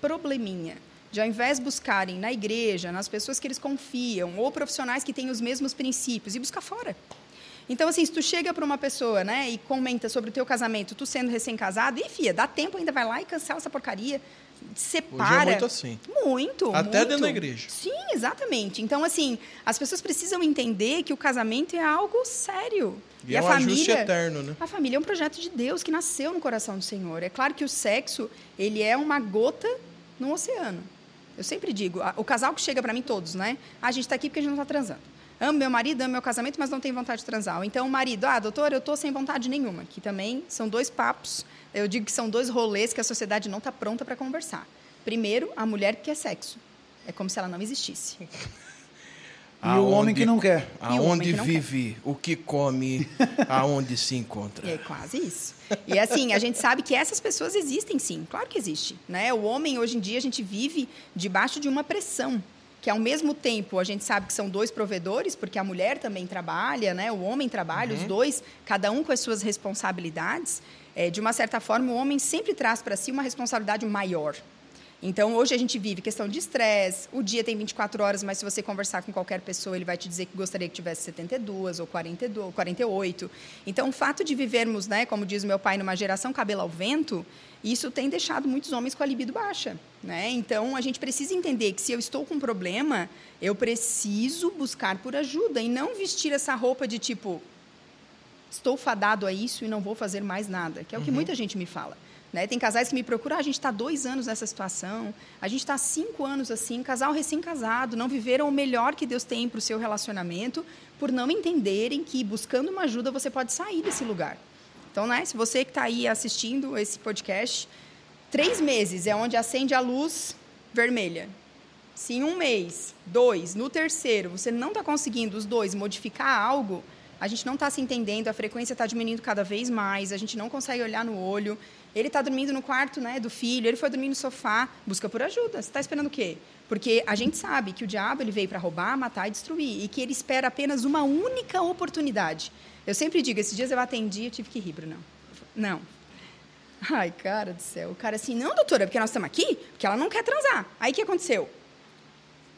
probleminha de ao invés de buscarem na igreja, nas pessoas que eles confiam, ou profissionais que têm os mesmos princípios, e buscar fora. Então, assim, se tu chega para uma pessoa, né, e comenta sobre o teu casamento, tu sendo recém-casado, e fia, dá tempo, ainda vai lá e cancela essa porcaria, separa. Hoje é muito assim. Muito, Até muito. dentro da igreja. Sim, exatamente. Então, assim, as pessoas precisam entender que o casamento é algo sério. E é um ajuste eterno, né? A família é um projeto de Deus que nasceu no coração do Senhor. É claro que o sexo, ele é uma gota no oceano. Eu sempre digo, o casal que chega para mim todos, né? Ah, a gente está aqui porque a gente não está transando. Amo meu marido, amo meu casamento, mas não tenho vontade de transar. Então o marido, ah, doutor, eu estou sem vontade nenhuma. Que também são dois papos, eu digo que são dois rolês que a sociedade não está pronta para conversar. Primeiro, a mulher que quer sexo. É como se ela não existisse. E o homem que não quer. Aonde não quer. vive, o que come, aonde se encontra. É quase isso. E assim, a gente sabe que essas pessoas existem sim, claro que existe. Né? O homem, hoje em dia, a gente vive debaixo de uma pressão. Que ao mesmo tempo a gente sabe que são dois provedores, porque a mulher também trabalha, né? o homem trabalha, os dois, cada um com as suas responsabilidades. É, de uma certa forma, o homem sempre traz para si uma responsabilidade maior. Então, hoje a gente vive questão de estresse. O dia tem 24 horas, mas se você conversar com qualquer pessoa, ele vai te dizer que gostaria que tivesse 72 ou 42, ou 48. Então, o fato de vivermos, né, como diz meu pai, numa geração cabelo ao vento, isso tem deixado muitos homens com a libido baixa. Né? Então, a gente precisa entender que se eu estou com um problema, eu preciso buscar por ajuda e não vestir essa roupa de tipo, estou fadado a isso e não vou fazer mais nada, que é o que muita gente me fala. Né? Tem casais que me procuram, ah, a gente está dois anos nessa situação, a gente está cinco anos assim, casal recém-casado, não viveram o melhor que Deus tem para o seu relacionamento, por não entenderem que buscando uma ajuda você pode sair desse lugar. Então, né, se você que está aí assistindo esse podcast, três meses é onde acende a luz vermelha. Se em um mês, dois, no terceiro, você não está conseguindo os dois modificar algo, a gente não está se entendendo, a frequência está diminuindo cada vez mais, a gente não consegue olhar no olho. Ele está dormindo no quarto né, do filho, ele foi dormir no sofá, busca por ajuda. Você está esperando o quê? Porque a gente sabe que o diabo ele veio para roubar, matar e destruir, e que ele espera apenas uma única oportunidade. Eu sempre digo, esses dias eu atendi, eu tive que rir, Bruno. Não. Ai, cara do céu. O cara assim, não, doutora, porque nós estamos aqui, porque ela não quer transar. Aí o que aconteceu?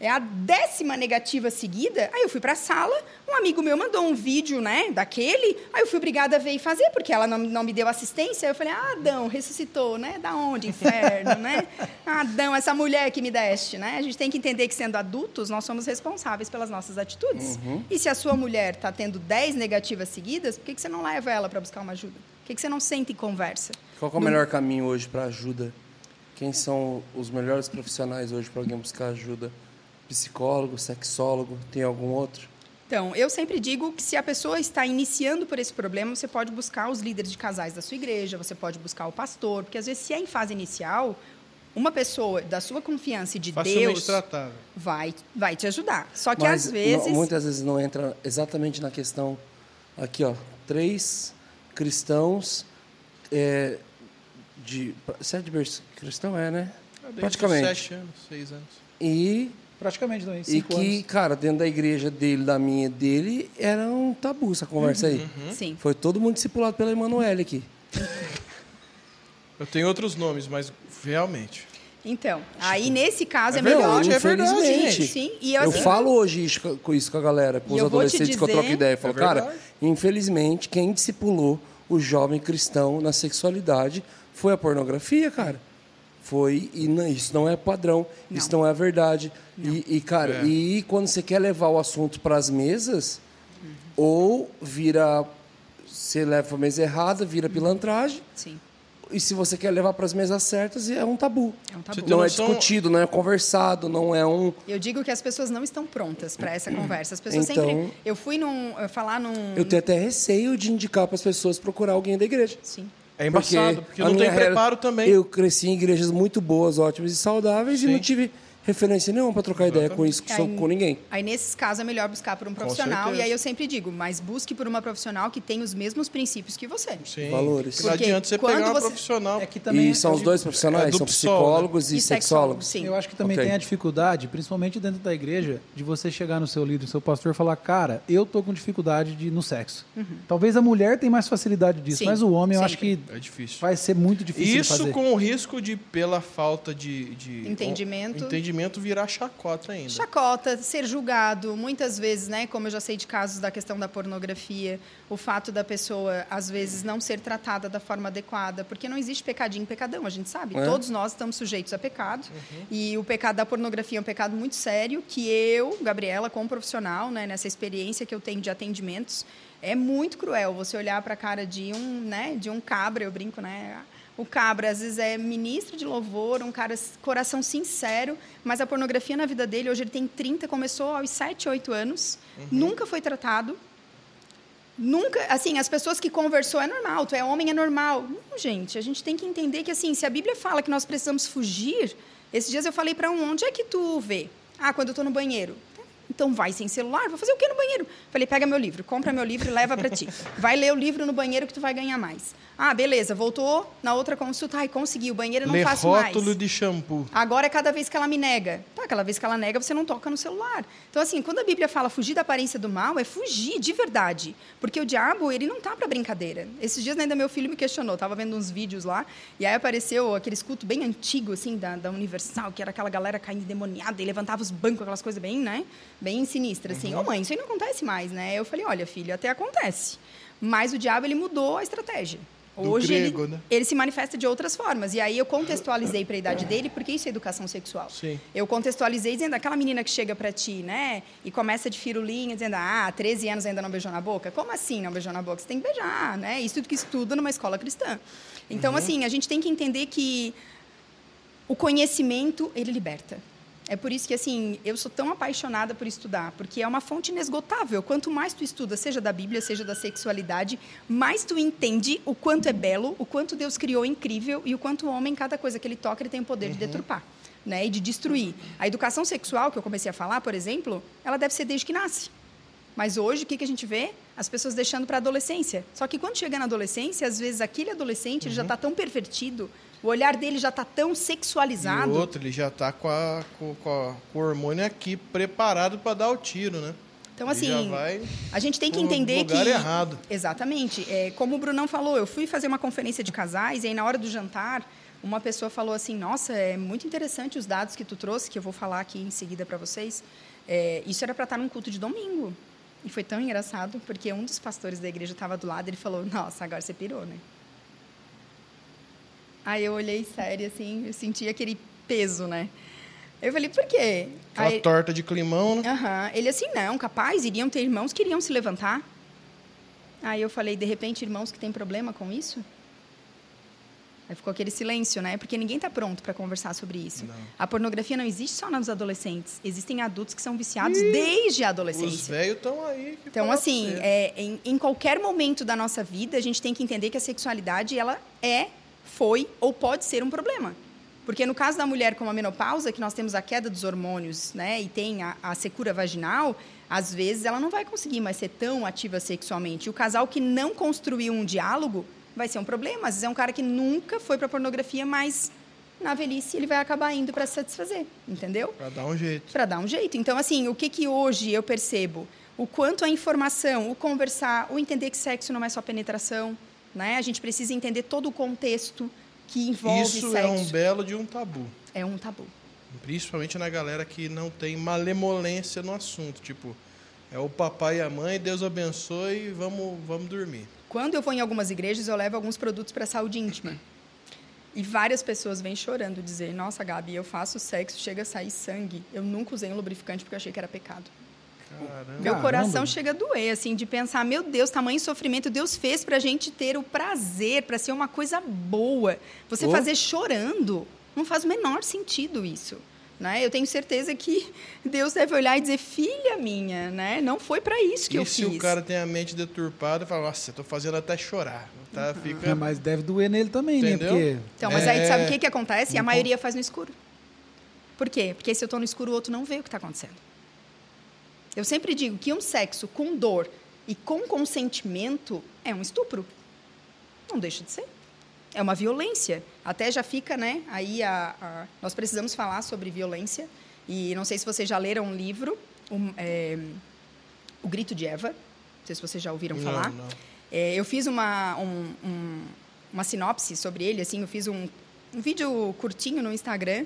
É a décima negativa seguida. Aí eu fui para a sala, um amigo meu mandou um vídeo, né, daquele. Aí eu fui obrigada a ver e fazer, porque ela não, não me deu assistência. Aí eu falei, ah, Adão, ressuscitou, né? Da onde? Inferno, né? Adão, essa mulher que me deste, né? A gente tem que entender que, sendo adultos, nós somos responsáveis pelas nossas atitudes. E se a sua mulher está tendo dez negativas seguidas, por que, que você não leva ela para buscar uma ajuda? Por que, que você não senta e conversa? Qual é o melhor caminho hoje para ajuda? Quem são os melhores profissionais hoje para alguém buscar ajuda? Psicólogo, sexólogo, tem algum outro? Então, eu sempre digo que se a pessoa está iniciando por esse problema, você pode buscar os líderes de casais da sua igreja, você pode buscar o pastor, porque às vezes se é em fase inicial, uma pessoa da sua confiança e de Facilmente Deus tratável. vai vai te ajudar. Só que Mas às vezes não- muitas vezes não entra exatamente na questão. Aqui, ó, três cristãos é, de. Berço cristão? É, né? Desde Praticamente. Sete anos, seis anos. E, Praticamente também, e que, anos. cara, dentro da igreja dele, da minha dele, era um tabu essa conversa aí. sim. Foi todo mundo discipulado pela Emanuele aqui. Eu tenho outros nomes, mas realmente. Então, aí nesse caso é, É melhor. verdade, é verdade, infelizmente. gente. Sim, e eu, eu assim, falo hoje isso, com- isso com a galera, com os adolescentes que eu troco dizer- ideia. Eu falo, É cara, infelizmente, quem discipulou o jovem cristão na sexualidade foi a pornografia, cara. Foi, e não- isso não é padrão, isso não é a verdade. E, e, cara, É. e quando você quer levar o assunto para as mesas, ou vira. Você leva para a mesa errada, vira pilantragem. Sim, E se você quer levar para as mesas certas, é um tabu. é um tabu. Não é noção- discutido, não é conversado, não é um. Eu digo que as pessoas não estão prontas para essa conversa. As pessoas Então- sempre. Eu fui num. eu falar num. Eu tenho até receio de indicar para as pessoas procurar alguém da igreja. Sim. É embaçado, porque, a não tem preparo também. Eu cresci em igrejas muito boas, ótimas e saudáveis e Sim. não tive referência nenhuma para trocar ideia com isso, Aí- com ninguém. Aí, nesses casos, é melhor buscar por um profissional. E aí eu sempre digo, mas busque por uma profissional que tem os mesmos princípios que você. Sim. Valores. Porque Não adianta você pegar uma você- profissional. É que também E são os dois profissionais? É são psicólogos e, E sexólogos? sim. Eu acho que também Ok. tem a dificuldade, principalmente dentro da igreja, de você chegar no seu líder, no seu pastor e falar, cara, eu tô com dificuldade de, no sexo. Talvez a mulher tenha mais facilidade disso, Sim, mas o homem eu acho sempre. que É difícil. vai ser muito difícil Isso fazer. com o risco de, pela falta de, de Entendimento. entendimento, virar chacota ainda. Chacota, ser julgado, muitas vezes, né? Como eu já sei de casos da questão da pornografia, o fato da pessoa, às vezes, não ser tratada da forma adequada, porque não existe pecadinho e pecadão, a gente sabe. É. Todos nós estamos sujeitos a pecado. E o pecado da pornografia é um pecado muito sério, que eu, Gabriela, como profissional, né, nessa experiência que eu tenho de atendimentos, é muito cruel você olhar para a cara de um, né, de um cabra, eu brinco, né? O cabra, às vezes, é ministro de louvor, um cara coração sincero, mas a pornografia na vida dele, hoje ele tem 30, começou aos 7, 8 anos, nunca foi tratado. Nunca, assim, as pessoas que conversou é normal, tu é homem é normal. Não, gente, a gente tem que entender que assim, se a Bíblia fala que nós precisamos fugir, esses dias eu falei para um, onde é que tu vê? Ah, quando eu tô no banheiro. Então vai sem celular, vou fazer o quê no banheiro? Falei, pega meu livro, compra meu livro e leva para ti. Vai ler o livro no banheiro que tu vai ganhar mais. Ah, beleza, voltou na outra consulta, ai, consegui, o banheiro eu não Lê faço mais. rótulo de shampoo. Agora é cada vez que ela me nega. Tá, aquela vez que ela nega, você não toca no celular. Então, assim, quando a Bíblia fala fugir da aparência do mal, é fugir de verdade. Porque o diabo, ele não tá para brincadeira. Esses dias ainda meu filho me questionou, tava vendo uns vídeos lá, e aí apareceu aquele culto bem antigo, assim, da, da Universal, que era aquela galera caindo endemoniada e levantava os bancos, aquelas coisas bem, né? Bem sinistras, assim. Ô, mãe, isso aí não acontece mais, né? Eu falei, olha, filho, até acontece. Mas o diabo, ele mudou a estratégia. Hoje grego, ele, né? ele se manifesta de outras formas. E aí eu contextualizei para a idade dele, porque isso é educação sexual. Sim. Eu contextualizei dizendo, aquela menina que chega para ti, né, e começa de firulinha, dizendo, ah, 13 anos ainda não beijou na boca? Como assim não beijou na boca? Você tem que beijar, né? Isso tudo que estuda numa escola cristã. Então, assim, a gente tem que entender que o conhecimento, ele liberta. É por isso que, assim, eu sou tão apaixonada por estudar, porque é uma fonte inesgotável. Quanto mais tu estuda, seja da Bíblia, seja da sexualidade, mais tu entende o quanto é belo, o quanto Deus criou incrível e o quanto o homem, cada coisa que ele toca, ele tem o poder de deturpar. Né, e de destruir. A educação sexual, que eu comecei a falar, por exemplo, ela deve ser desde que nasce. Mas hoje, o que, que a gente vê? As pessoas deixando para a adolescência. Só que quando chega na adolescência, às vezes aquele adolescente ele já está tão pervertido, o olhar dele já está tão E sexualizado. o outro, ele já tá com, a, com, com, a- com o hormônio aqui preparado para dar o tiro, né? Então, assim, a gente tem que entender que. lugar errado. Exatamente. É, como o Brunão falou, eu fui fazer uma conferência de casais e aí, na hora do jantar, uma pessoa falou assim: Nossa, é muito interessante os dados que tu trouxe, que eu vou falar aqui em seguida para vocês. É, isso era para estar num culto de domingo. E foi tão engraçado, porque um dos pastores da igreja estava do lado ele falou: Nossa, agora você pirou, né? Aí eu olhei sério, assim, eu senti aquele peso, né? Eu falei: Por quê? Aquela Aí- torta de climão, né? Aham. Ele assim, não, capaz, iriam ter irmãos que iriam se levantar. Aí eu falei, de repente, irmãos que têm problema com isso? Aí ficou aquele silêncio, né? Porque ninguém está pronto para conversar sobre isso. Não. A pornografia não existe só nos adolescentes. Existem adultos que são viciados desde a Os adolescência. velhos estão aí. Então, assim, é, em, em qualquer momento da nossa vida, a gente tem que entender que a sexualidade, ela é, foi ou pode ser um problema. Porque no caso da mulher com a menopausa, que nós temos a queda dos hormônios, né, e tem a, a secura vaginal, às vezes ela não vai conseguir mais ser tão ativa sexualmente. E o casal que não construiu um diálogo vai ser um problema. Às vezes é um cara que nunca foi para pornografia, mas na velhice ele vai acabar indo para se satisfazer, entendeu? Pra dar um jeito. para dar um jeito. Então, assim, o que, que hoje eu percebo? O quanto a informação, o conversar, o entender que sexo não é só penetração, né? A gente precisa entender todo o contexto que envolve Isso sexo. é um belo de um tabu. É um tabu. Principalmente na galera que não tem malemolência no assunto. Tipo, é o papai e a mãe, Deus abençoe e vamos, vamos dormir. Quando eu vou em algumas igrejas, eu levo alguns produtos para saúde íntima. E várias pessoas vêm chorando, dizer: Nossa, Gabi, eu faço sexo, chega a sair sangue. Eu nunca usei um lubrificante porque eu achei que era pecado. Caramba. Meu coração chega a doer, assim, de pensar, meu Deus, tamanho sofrimento Deus fez pra gente ter o prazer, pra ser uma coisa boa. Você Oh. fazer chorando, não faz o menor sentido isso. Né? Eu tenho certeza que Deus deve olhar e dizer, filha minha, né? não foi pra isso que e eu se fiz. o cara tem a mente deturpada e fala, nossa, eu tô fazendo até chorar. Tá? Fica... É, mas deve doer nele também, Entendeu? né? Porque Então, mas aí É, sabe o que, que acontece? A não maioria faz no escuro. Por quê? Porque se eu estou no escuro, o outro não vê o que está acontecendo. Eu sempre digo que um sexo com dor e com consentimento é um estupro. Não deixa de ser. É uma violência. Até já fica, né? Aí a, a- nós precisamos falar sobre violência. E não sei se vocês já leram um livro, um, é, O Grito de Eva. Não sei se vocês já ouviram Não, falar. não. É, eu fiz uma, um- um- uma sinopse sobre ele, assim, eu fiz um, um vídeo curtinho no Instagram.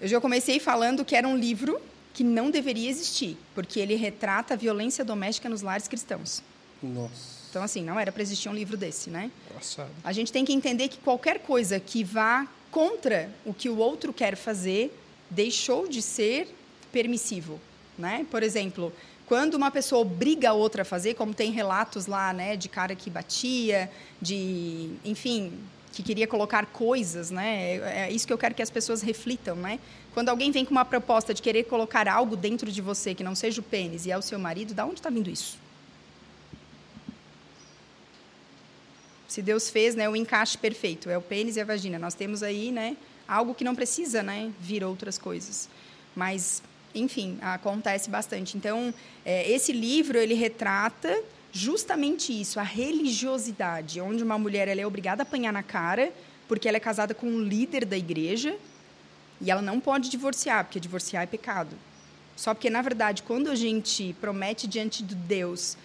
Eu já comecei falando que era um livro que não deveria existir, porque ele retrata a violência doméstica nos lares cristãos. Nossa. Então, assim, não era para existir um livro desse, né? Passado. A gente tem que entender que qualquer coisa que vá contra o que o outro quer fazer deixou de ser permissivo, né? Por exemplo, quando uma pessoa obriga a outra a fazer, como tem relatos lá, né, de cara que batia, de, enfim, que queria colocar coisas, né? É é isso que eu quero que as pessoas reflitam, né? Quando alguém vem com uma proposta de querer colocar algo dentro de você que não seja o pênis e é o seu marido, da onde está vindo isso? se Deus fez né, o encaixe perfeito, é o pênis e a vagina. Nós temos aí né, algo que não precisa né, vir outras coisas. Mas, enfim, acontece bastante. Então, é, esse livro, ele retrata justamente isso, a religiosidade, onde uma mulher ela é obrigada a apanhar na cara, porque ela é casada com um líder da igreja, e ela não pode divorciar, porque divorciar é pecado. Só porque, na verdade, quando a gente promete diante de Deus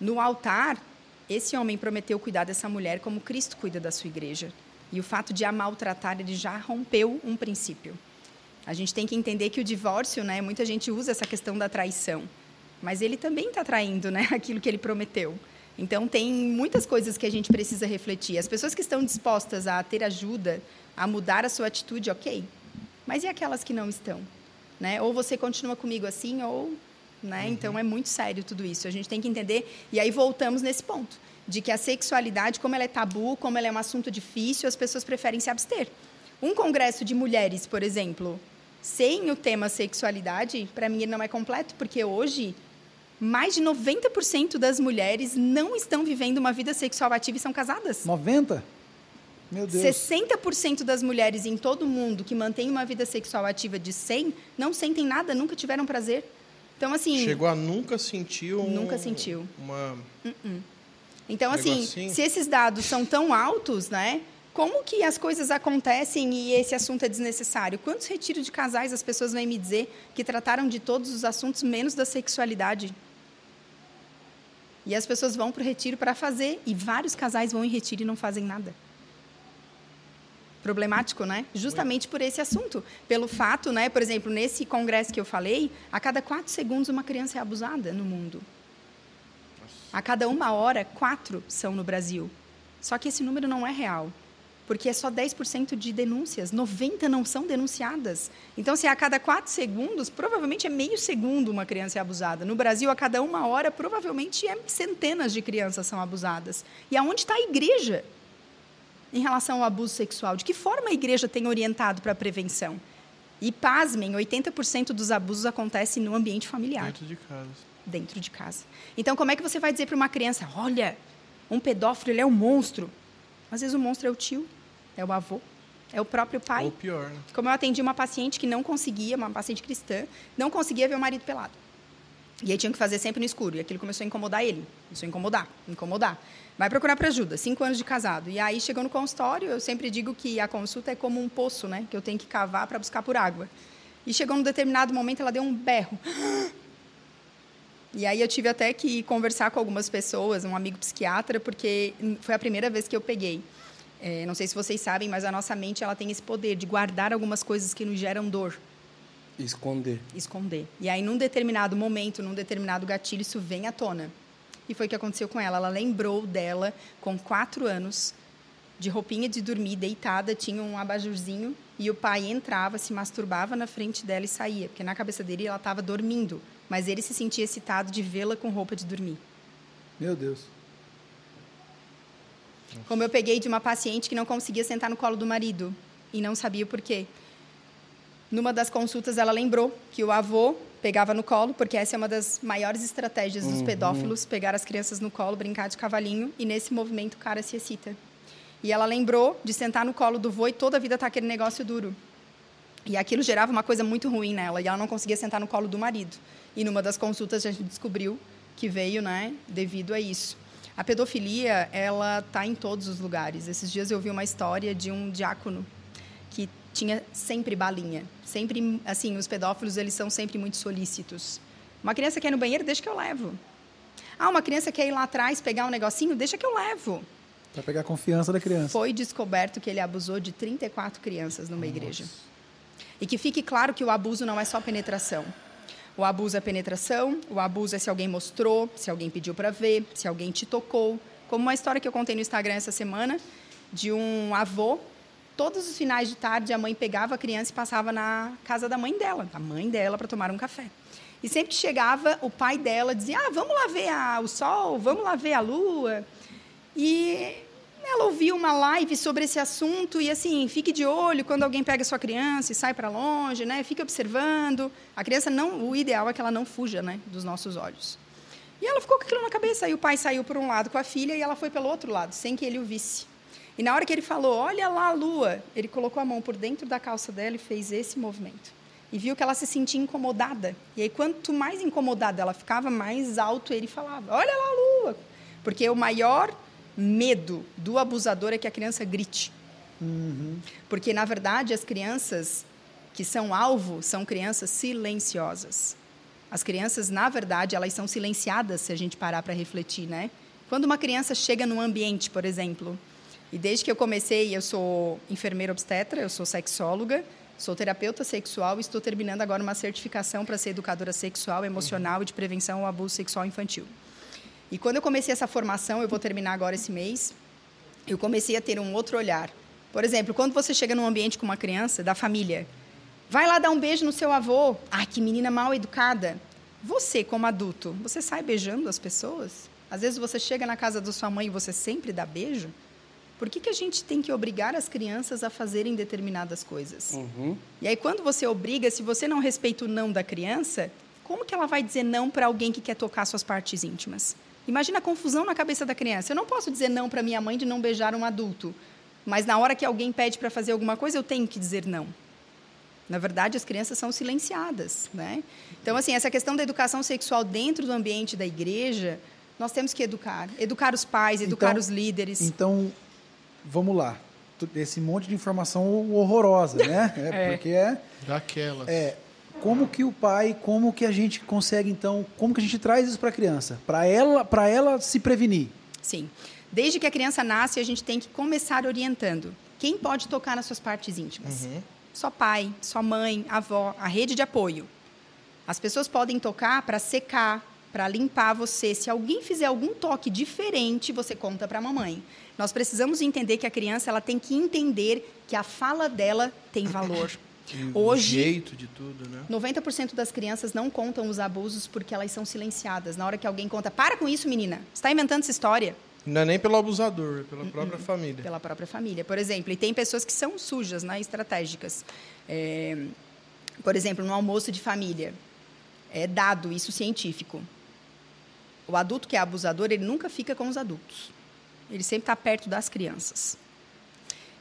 no altar, esse homem prometeu cuidar dessa mulher como Cristo cuida da sua igreja. E o fato de a maltratar, ele já rompeu um princípio. A gente tem que entender que o divórcio, né, muita gente usa essa questão da traição, mas ele também está traindo, né, aquilo que ele prometeu. Então tem muitas coisas que a gente precisa refletir. As pessoas que estão dispostas a ter ajuda, a mudar a sua atitude, ok. Mas e aquelas que não estão? Né? Ou você continua comigo assim, ou né? Então é muito sério tudo isso. A gente tem que entender. E aí voltamos nesse ponto de que a sexualidade, como ela é tabu, como ela é um assunto difícil, as pessoas preferem se abster. Um congresso de mulheres, por exemplo, sem o tema sexualidade, para mim ele não é completo, porque hoje mais de 90% das mulheres não estão vivendo uma vida sexual ativa e são casadas. 90? Meu Deus. 60% das mulheres em todo o mundo que mantêm uma vida sexual ativa de 100 não sentem nada, nunca tiveram prazer. Então, assim. Chegou a nunca sentir um, Nunca sentiu. Uma... Então, assim, Negocinho. se esses dados são tão altos, né? Como que as coisas acontecem e esse assunto é desnecessário? Quantos retiros de casais as pessoas vêm me dizer que trataram de todos os assuntos menos da sexualidade? E as pessoas vão para o retiro para fazer, e vários casais vão em retiro e não fazem nada. Problemático, né? Justamente por esse assunto. Pelo fato, né? Por exemplo, nesse congresso que eu falei, a cada quatro segundos uma criança é abusada no mundo. A cada uma hora, quatro são no Brasil. Só que esse número não é real, porque é só 10% de denúncias, 90% não são denunciadas. Então, se a cada quatro segundos, provavelmente é meio segundo uma criança é abusada. No Brasil, a cada uma hora, provavelmente é centenas de crianças são abusadas. E aonde está a igreja em relação ao abuso sexual? De que forma a igreja tem orientado para a prevenção? E, pasmem, 80% dos abusos acontecem no ambiente familiar Dentro de casa. dentro de casa. Então, como é que você vai dizer para uma criança: olha, um pedófilo ele é um monstro? Às vezes o monstro é o tio, é o avô, é o próprio pai. Ou pior, né? Como eu atendi uma paciente que não conseguia, uma paciente cristã, não conseguia ver o marido pelado. E aí tinha que fazer sempre no escuro. E aquilo começou a incomodar ele. Começou a incomodar, incomodar. Vai procurar para ajuda. Cinco anos de casado. E aí chegou no consultório, eu sempre digo que a consulta é como um poço, né? Que eu tenho que cavar para buscar por água. E chegou num determinado momento, ela deu um berro. E aí eu tive até que conversar com algumas pessoas, um amigo psiquiatra, porque foi a primeira vez que eu peguei. É, não sei se vocês sabem, mas a nossa mente ela tem esse poder de guardar algumas coisas que nos geram dor, Esconder. esconder. E aí, num determinado momento, num determinado gatilho, isso vem à tona. E foi o que aconteceu com ela. Ela lembrou dela, com quatro anos, de roupinha de dormir, deitada, tinha um abajurzinho, e o pai entrava, se masturbava na frente dela e saía, porque na cabeça dele ela estava dormindo, mas ele se sentia excitado de vê-la com roupa de dormir. Meu Deus. Como eu peguei de uma paciente que não conseguia sentar no colo do marido e não sabia o porquê. Numa das consultas, ela lembrou que o avô pegava no colo, porque essa é uma das maiores estratégias dos pedófilos, pegar as crianças no colo, brincar de cavalinho, e nesse movimento o cara se excita. E ela lembrou de sentar no colo do vô e toda a vida tá aquele negócio duro. E aquilo gerava uma coisa muito ruim nela, e ela não conseguia sentar no colo do marido. E numa das consultas a gente descobriu que veio, né, devido a isso. A pedofilia, ela tá em todos os lugares. Esses dias eu vi uma história de um diácono tinha sempre balinha. Sempre, assim, os pedófilos, eles são sempre muito solícitos. Uma criança quer ir no banheiro, deixa que eu levo. Ah, uma criança quer ir lá atrás pegar um negocinho, deixa que eu levo. Para pegar a confiança da criança. Foi descoberto que ele abusou de 34 crianças numa Nossa. igreja. E que fique claro que o abuso não é só penetração. O abuso é penetração, o abuso é se alguém mostrou, se alguém pediu para ver, se alguém te tocou. Como uma história que eu contei no Instagram essa semana, de um avô. Todos os finais de tarde, a mãe pegava a criança e passava na casa da mãe dela, da mãe dela, para tomar um café. E sempre que chegava, o pai dela dizia: Ah, vamos lá ver a, o sol, vamos lá ver a lua. E ela ouviu uma live sobre esse assunto e assim, fique de olho quando alguém pega sua criança e sai para longe, né? Fique observando. A criança não, o ideal é que ela não fuja, né, dos nossos olhos. E ela ficou com aquilo na cabeça. Aí o pai saiu por um lado com a filha e ela foi pelo outro lado, sem que ele o visse. E na hora que ele falou, olha lá a lua, ele colocou a mão por dentro da calça dela e fez esse movimento. E viu que ela se sentia incomodada. E aí, quanto mais incomodada ela ficava, mais alto ele falava: Olha lá a lua. Porque o maior medo do abusador é que a criança grite. Uhum. Porque, na verdade, as crianças que são alvo são crianças silenciosas. As crianças, na verdade, elas são silenciadas se a gente parar para refletir, né? Quando uma criança chega num ambiente, por exemplo, e desde que eu comecei, eu sou enfermeira obstetra, eu sou sexóloga, sou terapeuta sexual e estou terminando agora uma certificação para ser educadora sexual, emocional e de prevenção ao abuso sexual infantil. E quando eu comecei essa formação, eu vou terminar agora esse mês, eu comecei a ter um outro olhar. Por exemplo, quando você chega num ambiente com uma criança, da família, vai lá dar um beijo no seu avô. Ai, que menina mal educada. Você, como adulto, você sai beijando as pessoas? Às vezes você chega na casa da sua mãe e você sempre dá beijo? Por que, que a gente tem que obrigar as crianças a fazerem determinadas coisas? Uhum. E aí, quando você obriga, se você não respeita o não da criança, como que ela vai dizer não para alguém que quer tocar suas partes íntimas? Imagina a confusão na cabeça da criança. Eu não posso dizer não para minha mãe de não beijar um adulto, mas na hora que alguém pede para fazer alguma coisa, eu tenho que dizer não. Na verdade, as crianças são silenciadas, né? Então, assim, essa questão da educação sexual dentro do ambiente da igreja, nós temos que educar, educar os pais, educar então, os líderes. Então, vamos lá. Esse monte de informação horrorosa, né? É, é. Porque é daquelas. É, como que o pai, como que a gente consegue então, como que a gente traz isso para a criança, para ela, para ela se prevenir? Sim. Desde que a criança nasce, a gente tem que começar orientando. Quem pode tocar nas suas partes íntimas? Uhum. Só pai, sua mãe, avó, a rede de apoio. As pessoas podem tocar para secar, para limpar você. Se alguém fizer algum toque diferente, você conta para a mamãe. Nós precisamos entender que a criança ela tem que entender que a fala dela tem valor. Hoje, jeito de tudo, né? 90% das crianças não contam os abusos porque elas são silenciadas. Na hora que alguém conta, para com isso, menina, você está inventando essa história. Não é nem pelo abusador, é pela uh -uh. própria família. Pela própria família, por exemplo. E tem pessoas que são sujas, né, estratégicas. É, por exemplo, no almoço de família, é dado isso científico. O adulto que é abusador, ele nunca fica com os adultos. Ele sempre está perto das crianças.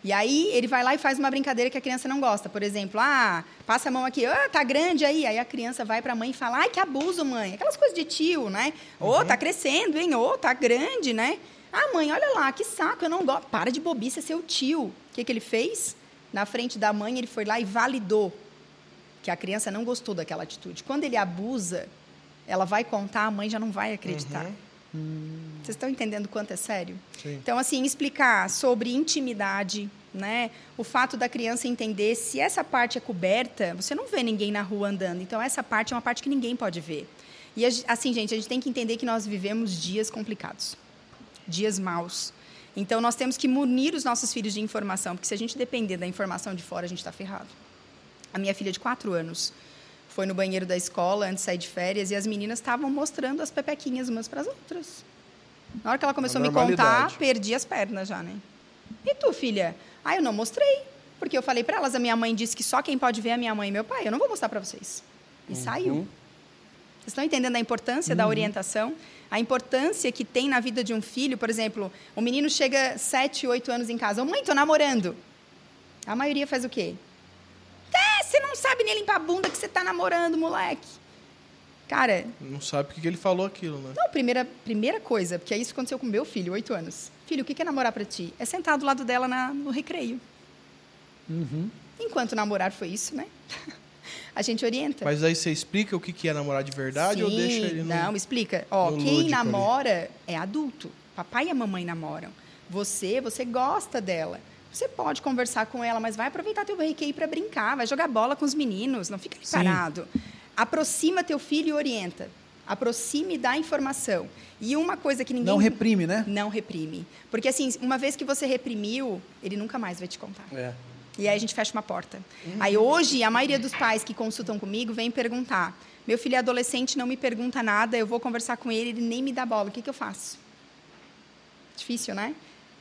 E aí ele vai lá e faz uma brincadeira que a criança não gosta. Por exemplo, ah, passa a mão aqui, ah, tá grande aí. Aí a criança vai para a mãe e fala, ai, que abuso, mãe. Aquelas coisas de tio, né? Ô, oh, tá crescendo, hein? Ô, oh, tá grande, né? Ah, mãe, olha lá, que saco, eu não gosto. Para de bobice, é seu tio. O que, que ele fez? Na frente da mãe, ele foi lá e validou que a criança não gostou daquela atitude. Quando ele abusa, ela vai contar, a mãe já não vai acreditar. Uhum. Vocês estão entendendo quanto é sério? Sim. Então, assim, explicar sobre intimidade, né? O fato da criança entender se essa parte é coberta, você não vê ninguém na rua andando. Então, essa parte é uma parte que ninguém pode ver. E, assim, gente, a gente tem que entender que nós vivemos dias complicados, dias maus. Então, nós temos que munir os nossos filhos de informação, porque se a gente depender da informação de fora, a gente está ferrado. A minha filha de quatro anos, foi no banheiro da escola antes de sair de férias e as meninas estavam mostrando as pepequinhas umas para as outras. Na hora que ela começou a, a me contar, perdi as pernas já, né? E tu, filha? Ah, eu não mostrei. Porque eu falei para elas, a minha mãe disse que só quem pode ver é a minha mãe e meu pai. Eu não vou mostrar para vocês. E uhum. saiu. Vocês estão entendendo a importância uhum. da orientação? A importância que tem na vida de um filho? Por exemplo, o menino chega sete, oito anos em casa. Ô, mãe, tô namorando. A maioria faz o quê? É, não sabe nem limpar a bunda que você tá namorando, moleque. Cara, Não sabe porque que ele falou aquilo, né? não, primeira, primeira coisa, porque isso aconteceu com meu filho, oito anos. Filho, o que é namorar pra ti? É sentar do lado dela na- no recreio. Enquanto namorar foi isso, né? A gente orienta. Mas aí você explica o que que é namorar de verdade ou Sim, deixa ele no... Não, explica. Ó, quem lúdico ali? namora é adulto. Papai e a mamãe namoram. Você, você gosta dela. Você pode conversar com ela, mas vai aproveitar teu recreio para brincar, vai jogar bola com os meninos, não fica ali Sim. parado. Aproxima teu filho e orienta. Aproxime e dá informação. E uma coisa que ninguém Não reprime, né? não reprime. Porque assim, uma vez que você reprimiu, ele nunca mais vai te contar. É. E aí a gente fecha uma porta. Aí hoje, a maioria dos pais que consultam comigo vem perguntar: meu filho é adolescente, não me pergunta nada, eu vou conversar com ele, ele nem me dá bola, o que, que eu faço? Difícil, né?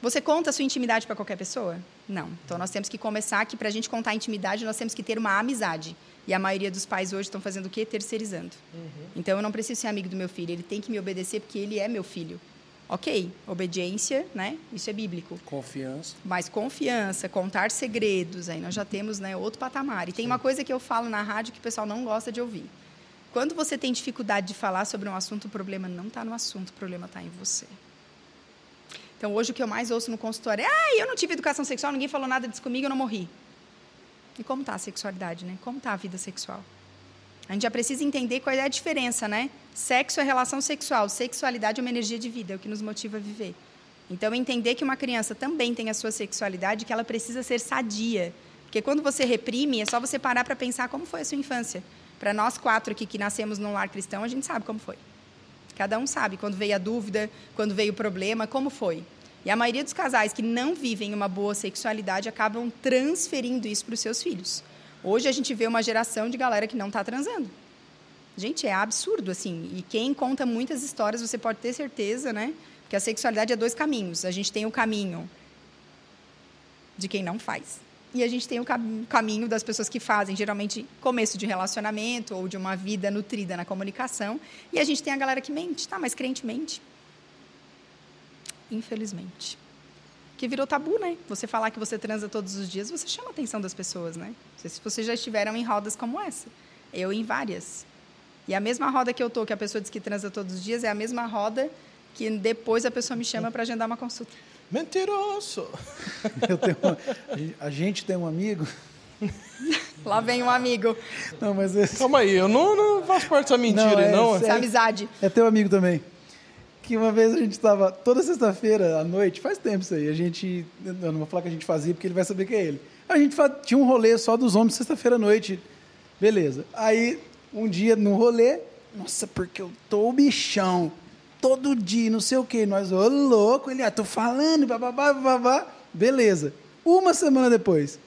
Você conta a sua intimidade para qualquer pessoa? Não. Então nós temos que começar que para a gente contar a intimidade, nós temos que ter uma amizade. E a maioria dos pais hoje estão fazendo o quê? Terceirizando. Então eu não preciso ser amigo do meu filho, ele tem que me obedecer porque ele é meu filho. Ok, obediência, né? Isso é bíblico. Confiança. Mais confiança, contar segredos, aí nós já temos né, outro patamar. E tem uma coisa que eu falo na rádio que o pessoal não gosta de ouvir. Quando você tem dificuldade de falar sobre um assunto, o problema não está no assunto, o problema está em você. Então, hoje o que eu mais ouço no consultório é: ah, eu não tive educação sexual, ninguém falou nada disso comigo, eu não morri. E como está a sexualidade, né? Como está a vida sexual? A gente já precisa entender qual é a diferença, né? Sexo é relação sexual, sexualidade é uma energia de vida, é o que nos motiva a viver. Então, entender que uma criança também tem a sua sexualidade, que ela precisa ser sadia. Porque quando você reprime, é só você parar para pensar como foi a sua infância. Para nós quatro aqui que nascemos num lar cristão, a gente sabe como foi. Cada um sabe quando veio a dúvida, quando veio o problema, como foi. E a maioria dos casais que não vivem uma boa sexualidade acabam transferindo isso para os seus filhos. Hoje a gente vê uma geração de galera que não está transando. Gente, é absurdo, assim. E quem conta muitas histórias, você pode ter certeza, né? Que a sexualidade é dois caminhos. A gente tem o caminho de quem não faz. E a gente tem o cam- caminho das pessoas que fazem, geralmente começo de relacionamento ou de uma vida nutrida na comunicação. E a gente tem a galera que mente, tá? Mas crente mente. Infelizmente. Que virou tabu, né? Você falar que você transa todos os dias, você chama a atenção das pessoas, né? Não sei se vocês já estiveram em rodas como essa. Eu em várias. E a mesma roda que eu tô, que a pessoa diz que transa todos os dias, é a mesma roda que depois a pessoa me chama para agendar uma consulta. Mentiroso! Eu tenho uma- a gente- tem um amigo. Lá vem um amigo. Não, mas esse, Calma aí, eu não, não faço parte dessa mentira, Não, é não. sério. Essa amizade. É teu amigo também. Que uma vez a gente estava, toda sexta-feira à noite, faz tempo isso aí, a gente, eu não vou falar que a gente fazia porque ele vai saber que é ele. A gente tinha um rolê só dos homens sexta-feira à noite, beleza. Aí, um dia no rolê, nossa, porque eu tô o bichão, todo dia, não sei o quê. Nós, ô louco, ele, ah, tô falando, bababá, babá, beleza. Uma semana depois,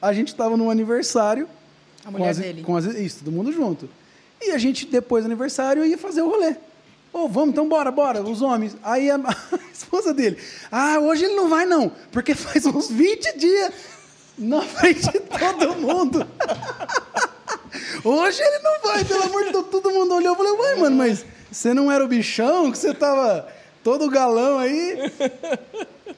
a gente estava num aniversário. A mulher com as- dele. Com as, isso, todo mundo junto. E a gente, depois do aniversário, ia fazer o rolê. Ô, vamos, então bora, bora, os homens. Aí a, a esposa dele, ah, hoje ele não vai não, porque faz uns 20 dias na frente de todo mundo. Hoje ele não vai, pelo amor de Deus. Todo mundo olhou e falou, ué, mano, mas você não era o bichão, que você tava todo galão aí?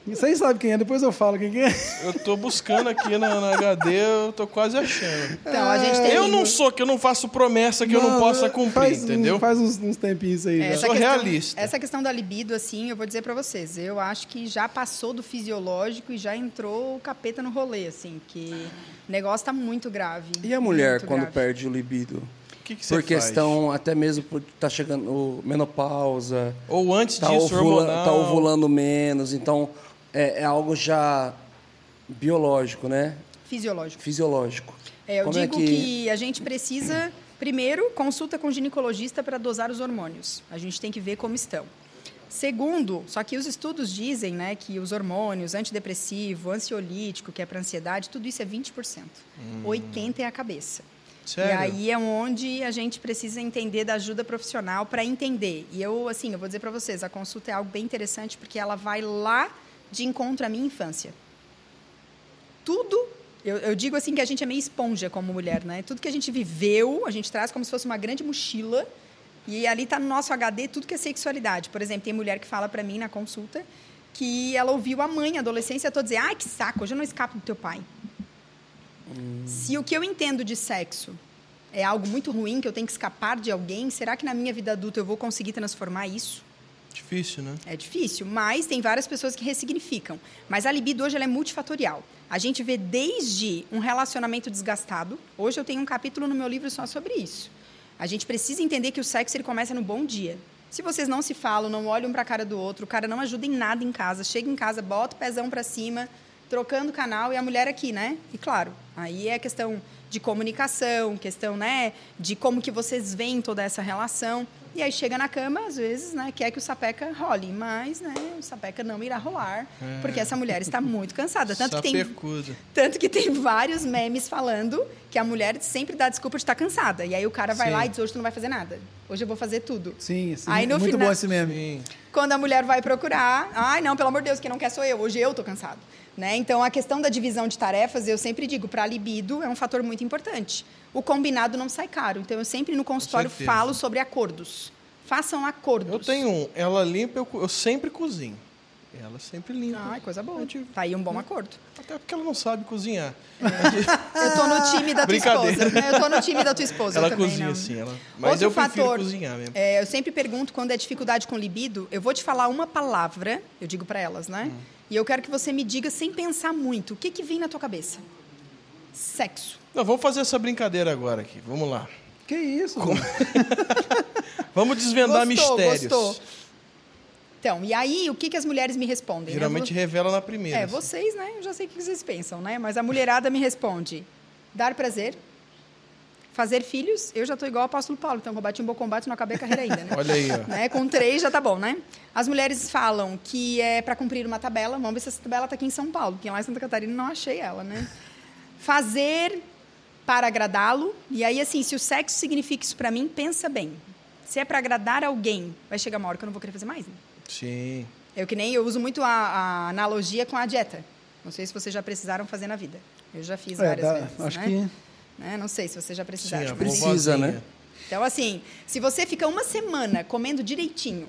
Vocês sabem quem é, depois eu falo quem que é. Eu tô buscando aqui na, na HD, eu tô quase achando. Então, a gente tem. Eu não sou, que eu não faço promessa que eu não possa cumprir, faz, entendeu? Faz uns, uns tempinhos aí. É, já. sou realista. Essa questão da libido, assim, eu vou dizer pra vocês, eu acho que já passou do fisiológico e já entrou o capeta no rolê, assim, que o negócio tá muito grave. E a mulher, quando grave. perde o libido? Que, que você Por faz? questão, até mesmo por tá chegando menopausa, Ou antes tá, disso, ovula- hormonal. tá ovulando menos, então é, é algo já biológico, né? Fisiológico. Fisiológico. É, eu Como é digo que... a gente precisa, primeiro, consulta com o ginecologista para dosar os hormônios. A gente tem que ver como estão. Segundo, só que os estudos dizem né, que os hormônios, antidepressivo, ansiolítico, que é para ansiedade, tudo isso é 20%. 80% é a cabeça. Sério? E aí é onde a gente precisa entender da ajuda profissional para entender. E eu, assim, eu vou dizer para vocês, a consulta é algo bem interessante porque ela vai lá de encontro à minha infância. Tudo, eu, eu digo assim que a gente é meio esponja como mulher, né? Tudo que a gente viveu, a gente traz como se fosse uma grande mochila e ali está no nosso HD tudo que é sexualidade. Por exemplo, tem mulher que fala para mim na consulta que ela ouviu a mãe, a adolescência toda dizer, ai, que saco, hoje eu não escapo do teu pai. Se o que eu entendo de sexo é algo muito ruim, que eu tenho que escapar de alguém, será que na minha vida adulta eu vou conseguir transformar isso? Difícil, né? É difícil, mas tem várias pessoas que ressignificam. Mas a libido hoje ela é multifatorial. A gente vê desde um relacionamento desgastado. Hoje eu tenho um capítulo no meu livro só sobre isso. A gente precisa entender que o sexo ele começa no bom dia. Se vocês não se falam, não olham para a cara do outro, o cara não ajuda em nada em casa, chega em casa, bota o pezão para cima, trocando canal e a mulher aqui, né? E claro, aí é questão de comunicação, questão, né, de como que vocês veem toda essa relação. E aí chega na cama, às vezes, né, quer que o sapeca role, mas, né, o sapeca não irá rolar, É. porque essa mulher está muito cansada. Tanto que, tem, tanto que tem vários memes falando que a mulher sempre dá desculpa de estar cansada. E aí o cara vai Sim. lá e diz, hoje tu não vai fazer nada. Hoje eu vou fazer tudo. Sim, sim. Aí, no muito final- bom esse meme. Sim. Quando a mulher vai procurar, ai, não, pelo amor de Deus, quem não quer sou eu. Hoje eu tô cansado. Né? Então, a questão da divisão de tarefas, eu sempre digo, para a libido é um fator muito importante. O combinado não sai caro. Então, eu sempre no consultório falo sobre acordos. Façam acordos. Eu tenho um. Ela limpa, eu, eu sempre cozinho. Ela sempre limpa. Ai, coisa boa. Tive- Tá aí um bom acordo. Até porque ela não sabe cozinhar. Eu tô no time da tua esposa. Eu tô no time da tua esposa ela também, cozinha não. assim. Ela... Mas Outro eu fator, cozinhar mesmo. é, eu sempre pergunto quando é dificuldade com libido, eu vou te falar uma palavra, eu digo para elas, né? Hum. E eu quero que você me diga sem pensar muito, o que que vem na tua cabeça? Sexo. Não, vamos fazer essa brincadeira agora aqui. Vamos lá. Que isso? mano? Vamos desvendar Gostou, mistérios. gostou. Então, e aí, o que que as mulheres me respondem? Geralmente Eu revela na primeira. É, assim. vocês, né? Eu já sei o que vocês pensam, né? Mas a mulherada me responde: dar prazer, fazer filhos. Eu já tô igual o apóstolo Paulo, então combate um bom combate, não acabei a carreira ainda, né? Olha aí, ó. né? Com três já tá bom, né? As mulheres falam que é para cumprir uma tabela. Vamos ver se essa tabela tá aqui em São Paulo, porque lá em Santa Catarina não achei ela, né? Fazer para agradá-lo. E aí, assim, se o sexo significa isso para mim, pensa bem. Se é para agradar alguém, vai chegar uma hora que eu não vou querer fazer mais. Né? Sim. Eu que nem eu uso muito a, a analogia com a dieta. Não sei se vocês já precisaram fazer na vida. Eu já fiz É, várias dá- vezes. acho né? que Né? Não sei se vocês já precisaram. a Precisa, né? Então, assim, se você fica uma semana comendo direitinho,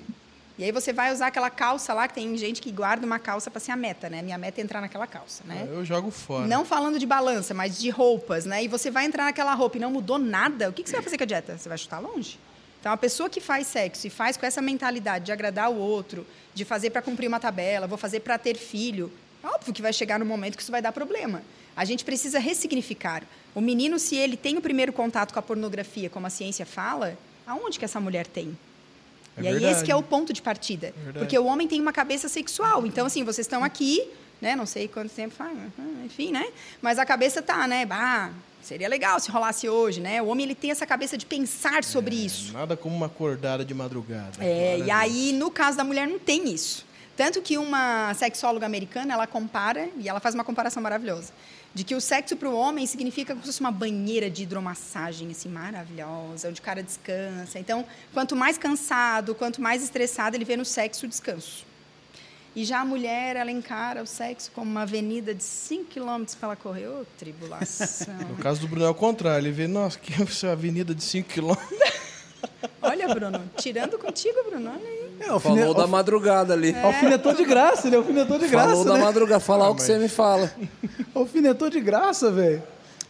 e aí você vai usar aquela calça lá, que tem gente que guarda uma calça para ser a meta, né? Minha meta é entrar naquela calça, né? Eu jogo fora. Não falando de balança, mas de roupas, né? E você vai entrar naquela roupa e não mudou nada, o que, que você vai fazer com a dieta? Você vai chutar longe. Então, a pessoa que faz sexo e faz com essa mentalidade de agradar o outro, de fazer para cumprir uma tabela, vou fazer para ter filho, óbvio que vai chegar no momento que isso vai dar problema. A gente precisa ressignificar. O menino, se ele tem o primeiro contato com a pornografia, como a ciência fala, aonde que essa mulher tem? É e aí esse que é o ponto de partida. verdade. Porque o homem tem uma cabeça sexual. Então, assim, vocês estão aqui, né? Não sei quanto tempo faz, uhum, enfim, né? Mas a cabeça tá, né? Bah, seria legal se rolasse hoje, né? O homem ele tem essa cabeça de pensar sobre isso. Nada como uma acordada de madrugada. É, e aí, no caso da mulher, não tem isso. Tanto que uma sexóloga americana, ela compara, e ela faz uma comparação maravilhosa, de que o sexo para o homem significa como se fosse uma banheira de hidromassagem, assim, maravilhosa, onde o cara descansa. Então, quanto mais cansado, quanto mais estressado, ele vê no sexo o descanso. E já a mulher, ela encara o sexo como uma avenida de 5 quilômetros para ela correr. Ô, tribulação. No caso do Bruno é o contrário. Ele vê, nossa, que avenida de 5 quilômetros. Olha, Bruno, tirando contigo, Bruno, olha aí. É, alfine- Falou da madrugada ali. Alfinetou de graça, ele alfinetou de graça, Falou da né? madrugada. Falar Ah, o que você me fala. Alfinetou de graça, velho.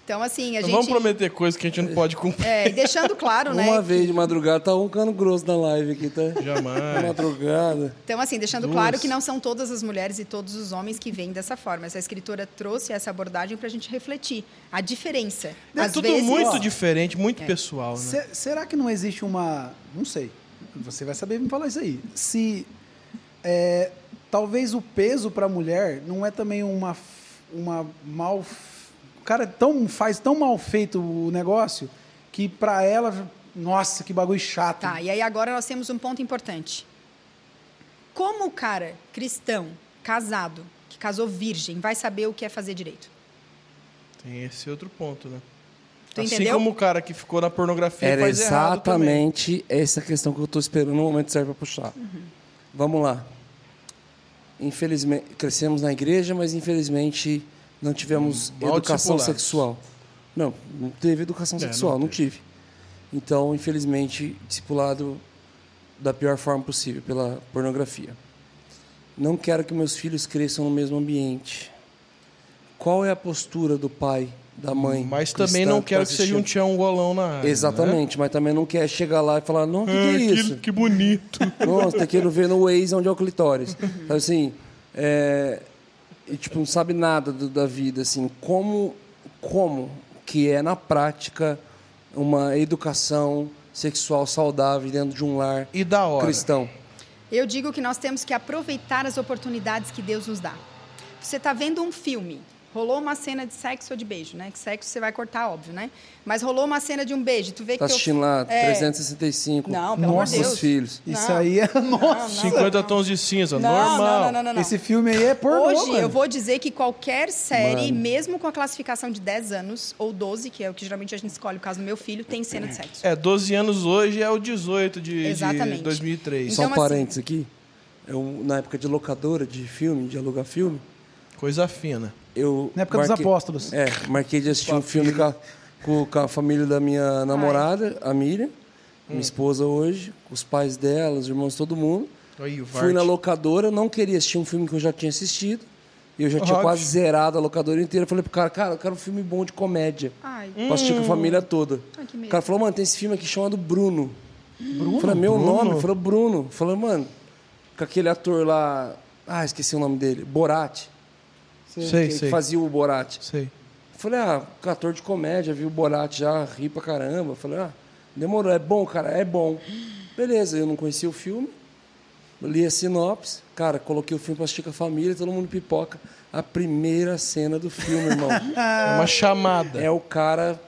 Então, assim, a Não gente... vamos prometer coisas que a gente não pode cumprir. É, e deixando claro, né? Uma que- vez de madrugada, tá um cano grosso na live aqui, tá? De Jamais. madrugada. Então, assim, deixando Duas. claro que não são todas as mulheres e todos os homens que veem dessa forma. Essa escritora trouxe essa abordagem para a gente refletir a diferença. É Às tudo vezes, muito ó, diferente, É. muito pessoal, né? Se- será que não existe uma. Não sei. Você vai saber me falar isso aí. Se. é, talvez o peso para a mulher não é também uma, uma mal. O cara tão, faz tão mal feito o negócio que para ela. Nossa, que bagulho chato. Tá, e aí agora nós temos um ponto importante. Como o cara cristão, casado, que casou virgem, vai saber o que é fazer direito? Tem esse outro ponto, né? Tu assim entendeu? como o cara que ficou na pornografia Era faz exatamente essa questão que eu tô esperando no momento certo para puxar. Vamos lá. Infelizmente, crescemos na igreja, mas infelizmente não tivemos Mal educação discipulados. sexual. Não, não teve educação É, sexual, não não, tive. Então, infelizmente, discipulado da pior forma possível, pela pornografia. Não quero que meus filhos cresçam no mesmo ambiente. Qual é a postura do pai da mãe. Mas cristã também não quero que seja um tião golão na área. Exatamente, mas também não quer chegar lá e falar, não, o que, que Né? é Ah, isso? que, que bonito. Nossa, tá querendo ver no Waze onde é o clitóris. Sabe assim, é, e, tipo, não sabe nada do- da vida, assim, como, como que é na prática uma educação sexual saudável dentro de um lar E da hora. cristão. Eu digo que nós temos que aproveitar as oportunidades que Deus nos dá. Você está vendo um filme, rolou uma cena de sexo ou de beijo, né? Que sexo você vai cortar, óbvio, né? Mas rolou uma cena de um beijo, tu vê Tá que teu- assistindo lá É. 365 Não, pelo amor de Nossos Deus. filhos. Isso Não. aí é. Nossa! 50 tons de cinza, Não, normal. não, não, não, não, não. Esse filme aí é pornô, Hoje mano. eu vou dizer que qualquer série, Mano. mesmo com a classificação de 10 anos ou 12, que é o que geralmente a gente escolhe, no caso do meu filho, tem cena de sexo. É, 12 anos hoje é o 18 de, de Exatamente. 2003. Só um Então, assim- parênteses aqui. Eu, na época de locadora de filme, de alugar filme, Coisa fina. eu. Na época dos apóstolos. É, marquei de assistir um filme com a, com, com a família da minha namorada, a Miriam, minha esposa hoje, com os pais dela, os irmãos, todo mundo. Aí, Fui na locadora, não queria assistir um filme que eu já tinha assistido. E eu já tinha Óbvio. quase zerado a locadora inteira. Falei pro cara, cara, eu quero um filme bom de comédia. Ai, Pra assistir com a família toda. Ai, o cara falou, mano, tem esse filme aqui chamado Bruno. Bruno? Falei, meu nome? Falou, Bruno. Falei, mano, com aquele ator lá. Ah, esqueci o nome dele. Borat. Sei, que sei. fazia o Borat. Sei. Falei, ah, ator de comédia, viu o Borat já, ri pra caramba. Falei, ah, demorou, é bom, cara, é bom. Beleza, eu não conhecia o filme, li a sinopse, cara, coloquei o filme pra assistir com a família, todo mundo pipoca. A primeira cena do filme, irmão, É uma chamada. é o cara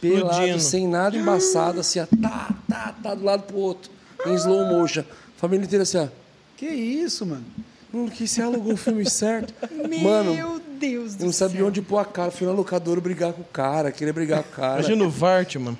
pelado, Explodindo. sem nada embaçado, assim, ó, tá, tá, tá, do lado pro outro, em slow motion. Família inteira assim, ó. Que isso, mano? Mano, que você alugou o filme certo? Meu Mano, Deus do eu não sabia céu. onde pôr a cara. Fui na locadora brigar com o cara, queria brigar com o cara. Imagina o Vart, mano.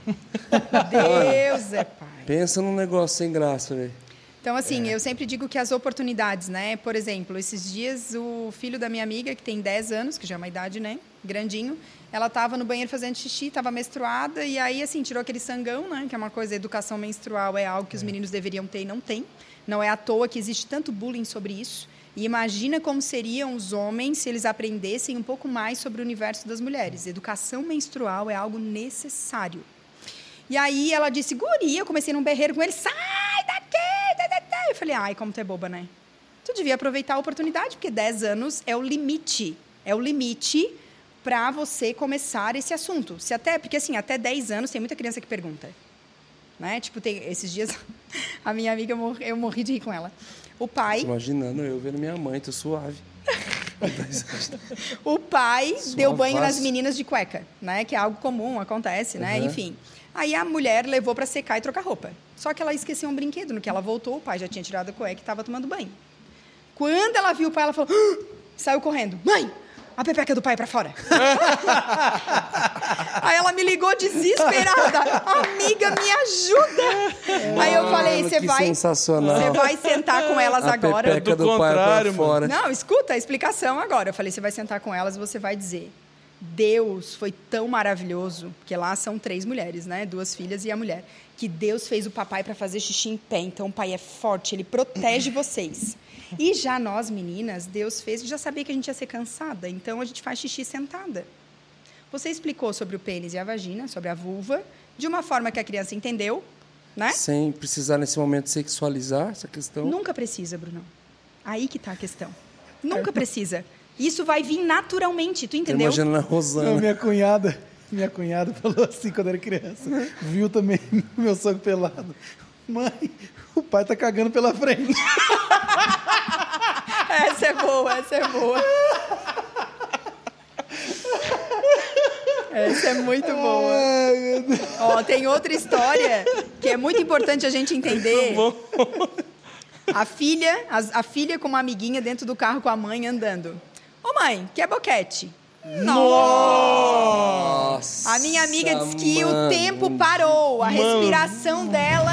Deus é pai. Pensa num negócio sem graça, velho. Então, assim, eu sempre digo que as oportunidades, né? Por exemplo, esses dias o filho da minha amiga, que tem 10 anos, que já é uma idade, né? Grandinho, ela estava no banheiro fazendo xixi, estava menstruada, e aí, assim, tirou aquele sangão, né? Que é uma coisa, educação menstrual é algo que os meninos deveriam ter e não tem. Não é à toa que existe tanto bullying sobre isso. E imagina como seriam os homens se eles aprendessem um pouco mais sobre o universo das mulheres. Educação menstrual é algo necessário. E aí ela disse, guria, eu comecei num berreiro com ele, sai daqui! tá, tá, tá." Eu falei, ai, como tu é boba, né? Tu devia aproveitar a oportunidade, porque 10 anos é o limite. É o limite para você começar esse assunto. Se até, porque assim, até 10 anos tem muita criança que pergunta. Né? Tipo, tem, esses dias a minha amiga, eu morri, eu morri de rir com ela. O pai, Imaginando eu vendo minha mãe, tô suave. o pai deu banho nas meninas de cueca, né? Que é algo comum, acontece, né? Uhum. Enfim. Aí a mulher levou para secar e trocar roupa. Só que ela esqueceu um brinquedo. No que ela voltou, o pai já tinha tirado a cueca e estava tomando banho. Quando ela viu o pai, ela falou: "Ah!" saiu correndo. Mãe, a pepeca do pai para fora. Aí ela me ligou desesperada. Amiga, me ajuda. Aí eu falei: Mano, você vai, sensacional. você vai sentar com elas a agora. pepeca Do do, pai contrário, pra fora. Não, escuta a explicação agora. Eu falei, você vai sentar com elas e você vai dizer. Deus foi tão maravilhoso, porque lá são três mulheres, né? Duas filhas e a mulher. Que Deus fez o papai para fazer xixi em pé. Então o pai é forte, ele protege vocês. E já nós, meninas, Deus fez, já sabia que a gente ia ser cansada, então a gente faz xixi sentada. Você explicou sobre o pênis e a vagina, sobre a vulva, de uma forma que a criança entendeu, né? Sem precisar nesse momento sexualizar essa questão. Nunca precisa, Bruno. Aí que tá a questão. Nunca precisa. Isso vai vir naturalmente, tu entendeu? imaginando a Não, Rosana. minha cunhada, minha cunhada falou assim quando era criança. Viu também meu sogro pelado. Mãe, o pai tá cagando pela frente. Essa é boa, essa é boa. Essa é muito boa. Ai, meu Deus. Ó, tem outra história que é muito importante a gente entender. A filha, a, a filha com uma amiguinha dentro do carro com a mãe andando. Ô mãe, quer boquete? Nossa, A minha amiga disse que o mano. tempo parou, a respiração dela.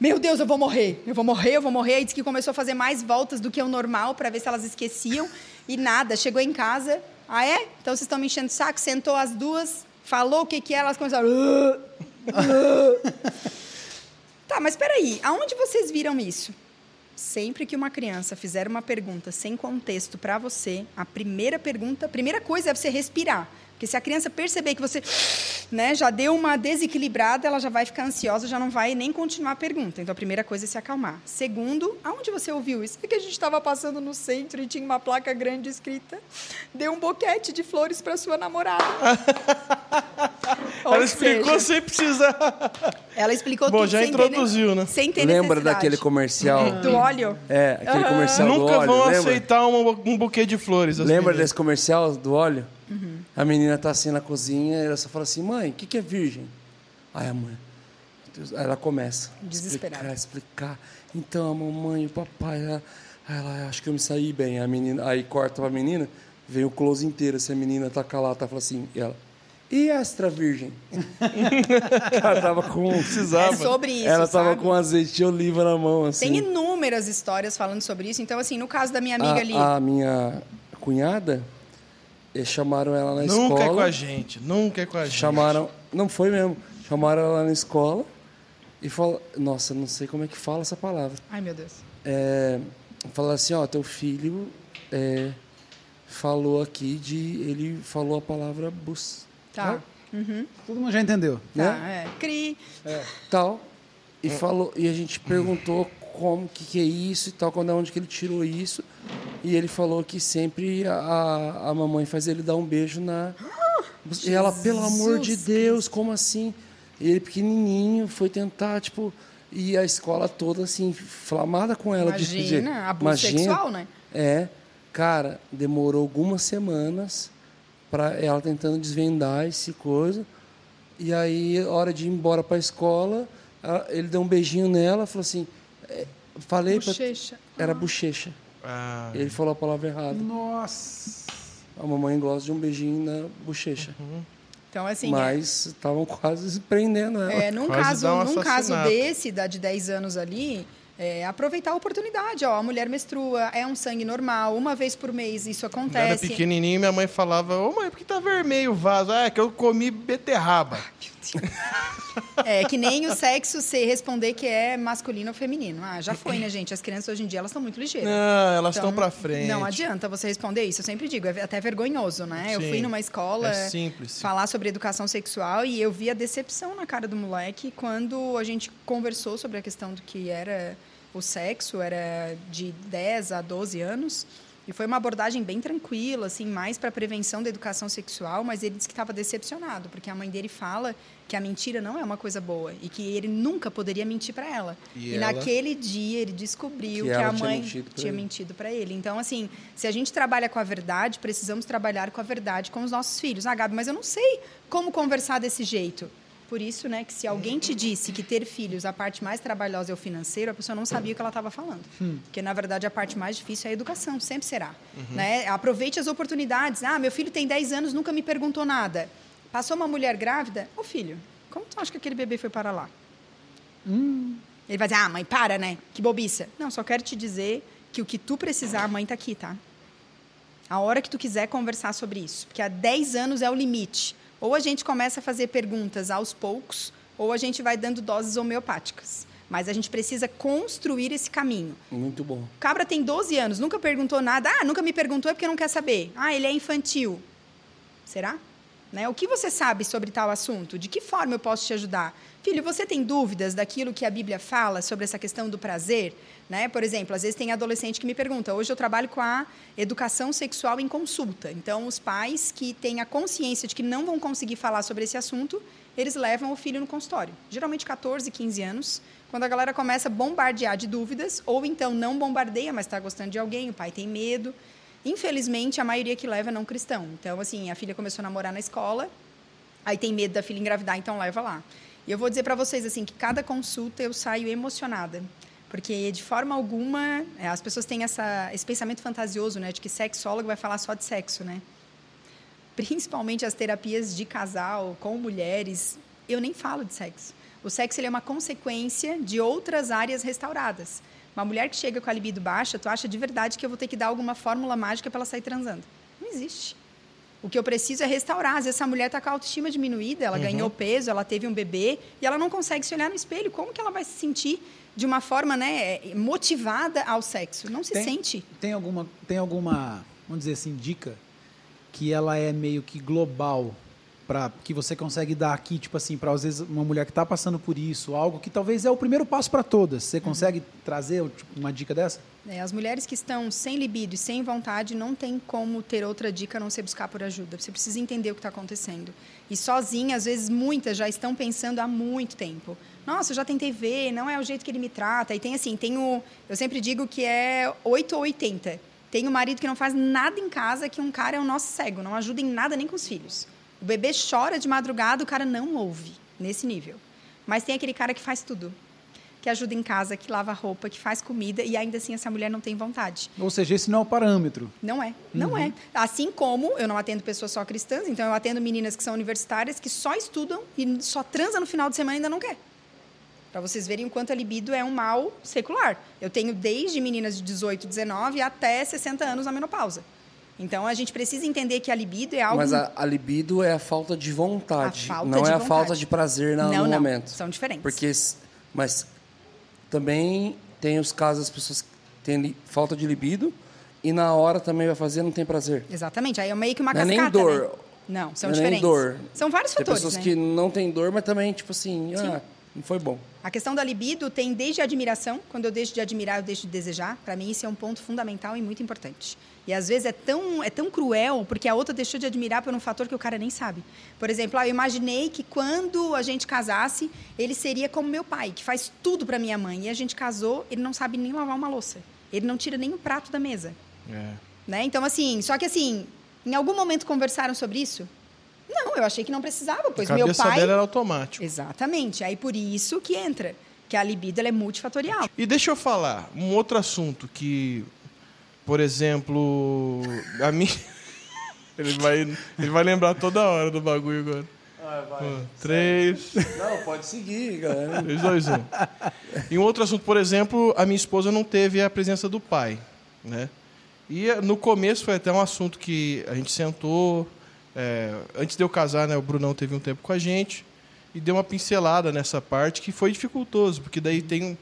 Meu Deus, eu vou morrer, eu vou morrer, eu vou morrer. Aí disse que começou a fazer mais voltas do que o normal para ver se elas esqueciam. E nada, chegou em casa. Ah, é? Então vocês estão me enchendo o saco? Sentou as duas, falou o que que é, elas começaram. tá, mas peraí, aonde vocês viram isso? Sempre que uma criança fizer uma pergunta sem contexto para você, a primeira pergunta, a primeira coisa é você respirar. Porque se a criança perceber que você né, já deu uma desequilibrada, ela já vai ficar ansiosa, já não vai nem continuar a pergunta. Então, a primeira coisa é se acalmar. Segundo, aonde você ouviu isso? É que a gente estava passando no centro e tinha uma placa grande escrita: dê um boquete de flores para sua namorada. Ela explicou seja, sem precisar. Ela explicou Bom, tudo já sem introduziu, ter, né? Sem ter Lembra daquele comercial? do óleo? É, aquele comercial do Nunca óleo, vão lembra? aceitar um, um buquê de flores. as Lembra meninas. desse comercial do óleo? Uhum. A menina tá assim na cozinha e ela só fala assim, mãe, o que, que é virgem? Aí a mãe. Deus, aí ela começa. a Desesperada. Explicar, explicar. Então a mamãe e o papai. Ela, aí ela, acho que eu me saí bem. A menina, aí corta pra menina, vem o close inteiro. Se a menina tá calada, tá fala assim, e ela. E extra virgem? ela tava com. Precisava. É sobre isso, ela tava sabe? com azeite de oliva na mão, assim. Tem inúmeras histórias falando sobre isso. Então, assim, no caso da minha amiga ali... a, a minha cunhada, chamaram ela na Nunca escola. é com a gente. Nunca é com a gente. Chamaram. Não foi mesmo. Chamaram ela na escola e falaram. Nossa, não sei como é que fala essa palavra. Ai, meu Deus. É, falaram assim: ó, teu filho é, falou aqui de. Ele falou a palavra bus. Tá. Todo mundo já entendeu. Tá, Né? é. Cri. Tal. E, falou, e a gente perguntou como, que, que é isso e tal, quando é onde que ele tirou isso. E ele falou que sempre a, a mamãe faz ele dar um beijo na. E ela, pelo amor de Deus, como assim? E ele pequenininho foi tentar, tipo. E a escola toda, assim, inflamada com ela. de- de- Imagina, abuso Imagina. sexual, né? É. Cara, demorou algumas semanas para ela tentando desvendar esse coisa. E aí, hora de ir embora para a escola, ele deu um beijinho nela, falou assim: é, falei Bochecha. Era bochecha. Ah, Ele falou a palavra errada. Nossa. A mamãe gosta de um beijinho na bochecha. Então, assim, Mas estavam quase prendendo ela. é, num, Quase caso, um num caso desse, da de 10 anos ali, é, aproveitar a oportunidade. Ó, a mulher menstrua, é um sangue normal, uma vez por mês isso Quando era acontece. pequenininho, minha mãe falava: Ô mãe, por que tá vermelho o vaso? Ah, é que eu comi beterraba. É que nem o sexo se responder que é masculino ou feminino. Ah, já foi, né, gente? As crianças hoje em dia elas estão muito ligeiras. Não, elas Então, estão pra frente. Não adianta você responder isso. Eu sempre digo, é até vergonhoso, né? Eu Sim. fui numa escola É simples. falar sobre educação sexual e eu vi a decepção na cara do moleque quando a gente conversou sobre a questão do que era o sexo, era de 10 a 12 anos. E foi uma abordagem bem tranquila, assim, mais para prevenção da educação sexual, mas ele disse que estava decepcionado, porque a mãe dele fala que a mentira não é uma coisa boa e que ele nunca poderia mentir para ela. E E, ela? naquele dia ele descobriu Que que, a mãe tinha ele. mentido para ele. Então, assim, se a gente trabalha com a verdade, precisamos trabalhar com a verdade com os nossos filhos. Ah, Gabi, mas eu não sei como conversar desse jeito. Por isso, né, que se alguém te disse que ter filhos, a parte mais trabalhosa é o financeiro, a pessoa não sabia o que ela estava falando. Porque, na verdade, a parte mais difícil é a educação, sempre será. Né? Aproveite as oportunidades. Ah, meu filho tem 10 anos, nunca me perguntou nada. Passou uma mulher grávida? Ô, filho, como tu acha que aquele bebê foi para lá? Ele vai dizer, ah, mãe, para, né? Que bobiça. Não, só quero te dizer que o que tu precisar, a mãe tá aqui, tá? A hora que tu quiser conversar sobre isso. Porque há 10 anos é o limite. Ou a gente começa a fazer perguntas aos poucos, ou a gente vai dando doses homeopáticas. Mas a gente precisa construir esse caminho. Muito bom. O cabra tem 12 anos, nunca perguntou nada. Ah, nunca me perguntou é porque não quer saber. Ah, ele é infantil. Será? Né? O que você sabe sobre tal assunto? De que forma eu posso te ajudar? Filho, você tem dúvidas daquilo que a Bíblia fala sobre essa questão do prazer? Né? Por exemplo, às vezes tem adolescente que me pergunta. Hoje eu trabalho com a educação sexual em consulta. Então, os pais que têm a consciência de que não vão conseguir falar sobre esse assunto, eles levam o filho no consultório. Geralmente 14, 15 anos, quando a galera começa a bombardear de dúvidas, ou então não bombardeia, mas está gostando de alguém, o pai tem medo. Infelizmente, a maioria que leva é não cristão. Então, assim, a filha começou a namorar na escola, aí tem medo da filha engravidar, então leva lá. E eu vou dizer para vocês assim que cada consulta eu saio emocionada, porque de forma alguma é, as pessoas têm essa, esse pensamento fantasioso, né, de que sexólogo vai falar só de sexo, né? Principalmente as terapias de casal com mulheres, eu nem falo de sexo. O sexo é uma consequência de outras áreas restauradas. Uma mulher que chega com a libido baixa, tu acha de verdade que eu vou ter que dar alguma fórmula mágica para ela sair transando? Não existe. O que eu preciso é restaurar. Às vezes essa mulher está com a autoestima diminuída, ela ganhou peso, ela teve um bebê e ela não consegue se olhar no espelho. Como que ela vai se sentir de uma forma né, motivada ao sexo. Não se Tem- sente. Tem alguma, tem alguma, vamos dizer assim, dica que ela é meio que global para que você consegue dar aqui, tipo assim, para às vezes uma mulher que está passando por isso, algo que talvez é o primeiro passo para todas. Você consegue trazer tipo, uma dica dessa? É, as mulheres que estão sem libido e sem vontade não tem como ter outra dica a não ser buscar por ajuda. Você precisa entender o que está acontecendo. E sozinha, às vezes, muitas já estão pensando há muito tempo. Nossa, eu já tentei ver, não é o jeito que ele me trata. E tem assim, tem o, eu sempre digo que é 8 ou 80. Tem o marido que não faz nada em casa, que um cara é o nosso cego, não ajuda em nada nem com os filhos. O bebê chora de madrugada, o cara não ouve, nesse nível. Mas tem aquele cara que faz tudo. Que ajuda em casa, que lava roupa, que faz comida, e ainda assim essa mulher não tem vontade. Ou seja, esse não é o parâmetro. Não é, não é. Assim como eu não atendo pessoas só cristãs, então eu atendo meninas que são universitárias, que só estudam e só transam no final de semana e ainda não quer. Para vocês verem o quanto a libido é um mal secular. Eu tenho desde meninas de 18, 19 até 60 anos na menopausa. Então a gente precisa entender que a libido é algo. Mas a, a libido é a falta de vontade. A falta não de é a vontade. falta de prazer na- Não, no não. momento. São diferentes. Porque, mas também tem os casos das pessoas que têm falta de libido e na hora também vai fazer não tem prazer. Exatamente. Aí é meio que uma Não é nem cascata. dor. né? Não, são não é nem diferentes. dor. São vários Tem fatores. pessoas né? que não têm dor, mas também, tipo assim, ah, não foi bom. A questão da libido tem desde a admiração, quando eu deixo de admirar, eu deixo de desejar. Para mim, isso é um ponto fundamental e muito importante. E às vezes é tão, é tão cruel, porque a outra deixou de admirar por um fator que o cara nem sabe. Por exemplo, ah, eu imaginei que quando a gente casasse, ele seria como meu pai, que faz tudo para minha mãe. E a gente casou, ele não sabe nem lavar uma louça. Ele não tira nem o prato da mesa. É. Né? Então, assim, só que assim, em algum momento conversaram sobre isso? Não, eu achei que não precisava, pois a meu pai. dela era automático. Exatamente. Aí por isso que entra, que a libido é multifatorial. E deixa eu falar, um outro assunto que, por exemplo, a mim. ele, vai, ele vai lembrar toda hora do bagulho agora. Ó, Três, Não, pode seguir, galera. três, dois, um. E um outro assunto, por exemplo, a minha esposa não teve a presença do pai, né? E no começo foi até um assunto que a gente sentou. é, antes de eu casar, né, o Brunão teve um tempo com a gente e deu uma pincelada nessa parte que foi dificultoso, porque daí tem um-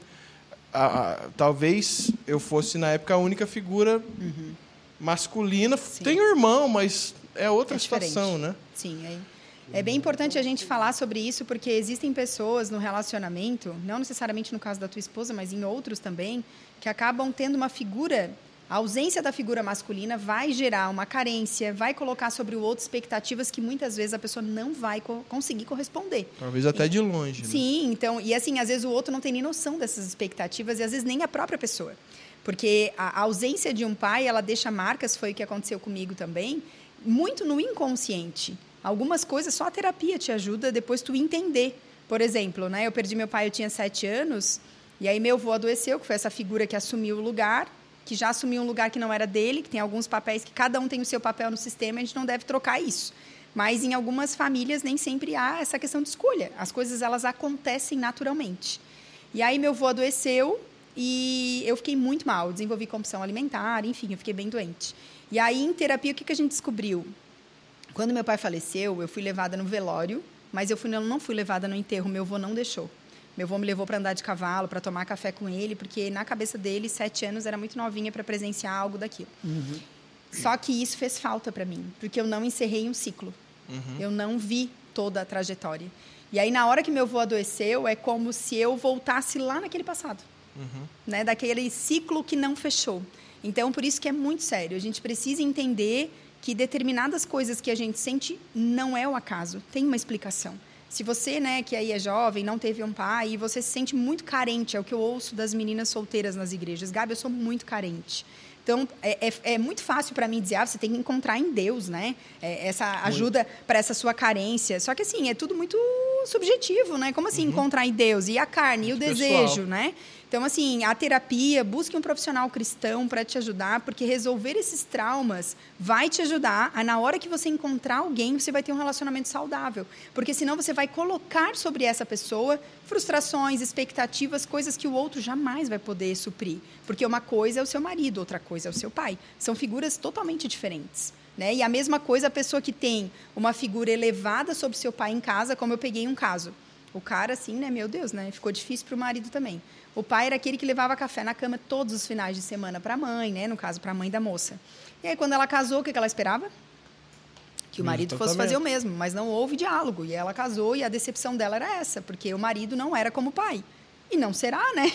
a- a- talvez eu fosse na época a única figura masculina. Tenho irmão, mas é outra É situação, né? Sim, é, é bem importante a gente falar sobre isso, porque existem pessoas no relacionamento, não necessariamente no caso da tua esposa, mas em outros também, que acabam tendo uma figura. A ausência da figura masculina vai gerar uma carência, vai colocar sobre o outro expectativas que muitas vezes a pessoa não vai co- conseguir corresponder. Talvez até de longe. né? Sim, então, e assim, às vezes o outro não tem nem noção dessas expectativas e às vezes nem a própria pessoa. Porque a a ausência de um pai, ela deixa marcas, foi o que aconteceu comigo também, muito no inconsciente. Algumas coisas só a terapia te ajuda depois tu entender. Por exemplo, né, eu perdi meu pai, eu tinha sete anos, e aí meu avô adoeceu, que foi essa figura que assumiu o lugar, que já assumiu um lugar que não era dele, que tem alguns papéis que cada um tem o seu papel no sistema, a gente não deve trocar isso. Mas em algumas famílias nem sempre há essa questão de escolha. As coisas elas acontecem naturalmente. E aí meu avô adoeceu e eu fiquei muito mal, desenvolvi compulsão alimentar, enfim, eu fiquei bem doente. E aí em terapia o que que a gente descobriu? Quando meu pai faleceu, eu fui levada no velório, mas eu fui, não, não fui levada no enterro, meu avô não deixou. Meu avô me levou para andar de cavalo, para tomar café com ele, porque na cabeça dele, sete anos, era muito novinha para presenciar algo daquilo. Só que isso fez falta para mim, porque eu não encerrei um ciclo. Eu não vi toda a trajetória. E aí, na hora que meu avô adoeceu, é como se eu voltasse lá naquele passado. Né? Daquele ciclo que não fechou. Então, por isso que é muito sério. A gente precisa entender que determinadas coisas que a gente sente não é o acaso, tem uma explicação. Se você, né, que aí é jovem, não teve um pai e você se sente muito carente, é o que eu ouço das meninas solteiras nas igrejas. Gabi, eu sou muito carente. Então, é, é, é muito fácil para mim dizer, ah, você tem que encontrar em Deus, né? É, essa ajuda para essa sua carência. Só que, assim, é tudo muito subjetivo, né? Como assim encontrar em Deus? E a carne, e o Muito desejo, pessoal. né? Então, assim, a terapia, busque um profissional cristão para te ajudar, porque resolver esses traumas vai te ajudar a, na hora que você encontrar alguém, você vai ter um relacionamento saudável. Porque senão você vai colocar sobre essa pessoa frustrações, expectativas, coisas que o outro jamais vai poder suprir. Porque uma coisa é o seu marido, outra coisa é o seu pai. São figuras totalmente diferentes. Né? E a mesma coisa a pessoa que tem uma figura elevada sobre seu pai em casa, como eu peguei um caso. O cara, assim, né? Meu Deus, né? Ficou difícil pro marido também. O pai era aquele que levava café na cama todos os finais de semana pra mãe, né? No caso, pra mãe da moça. E aí, quando ela casou, o que que ela esperava? Que o marido fosse fazer o mesmo, mas não houve diálogo. E ela casou e a decepção dela era essa, porque o marido não era como o pai. E não será, né?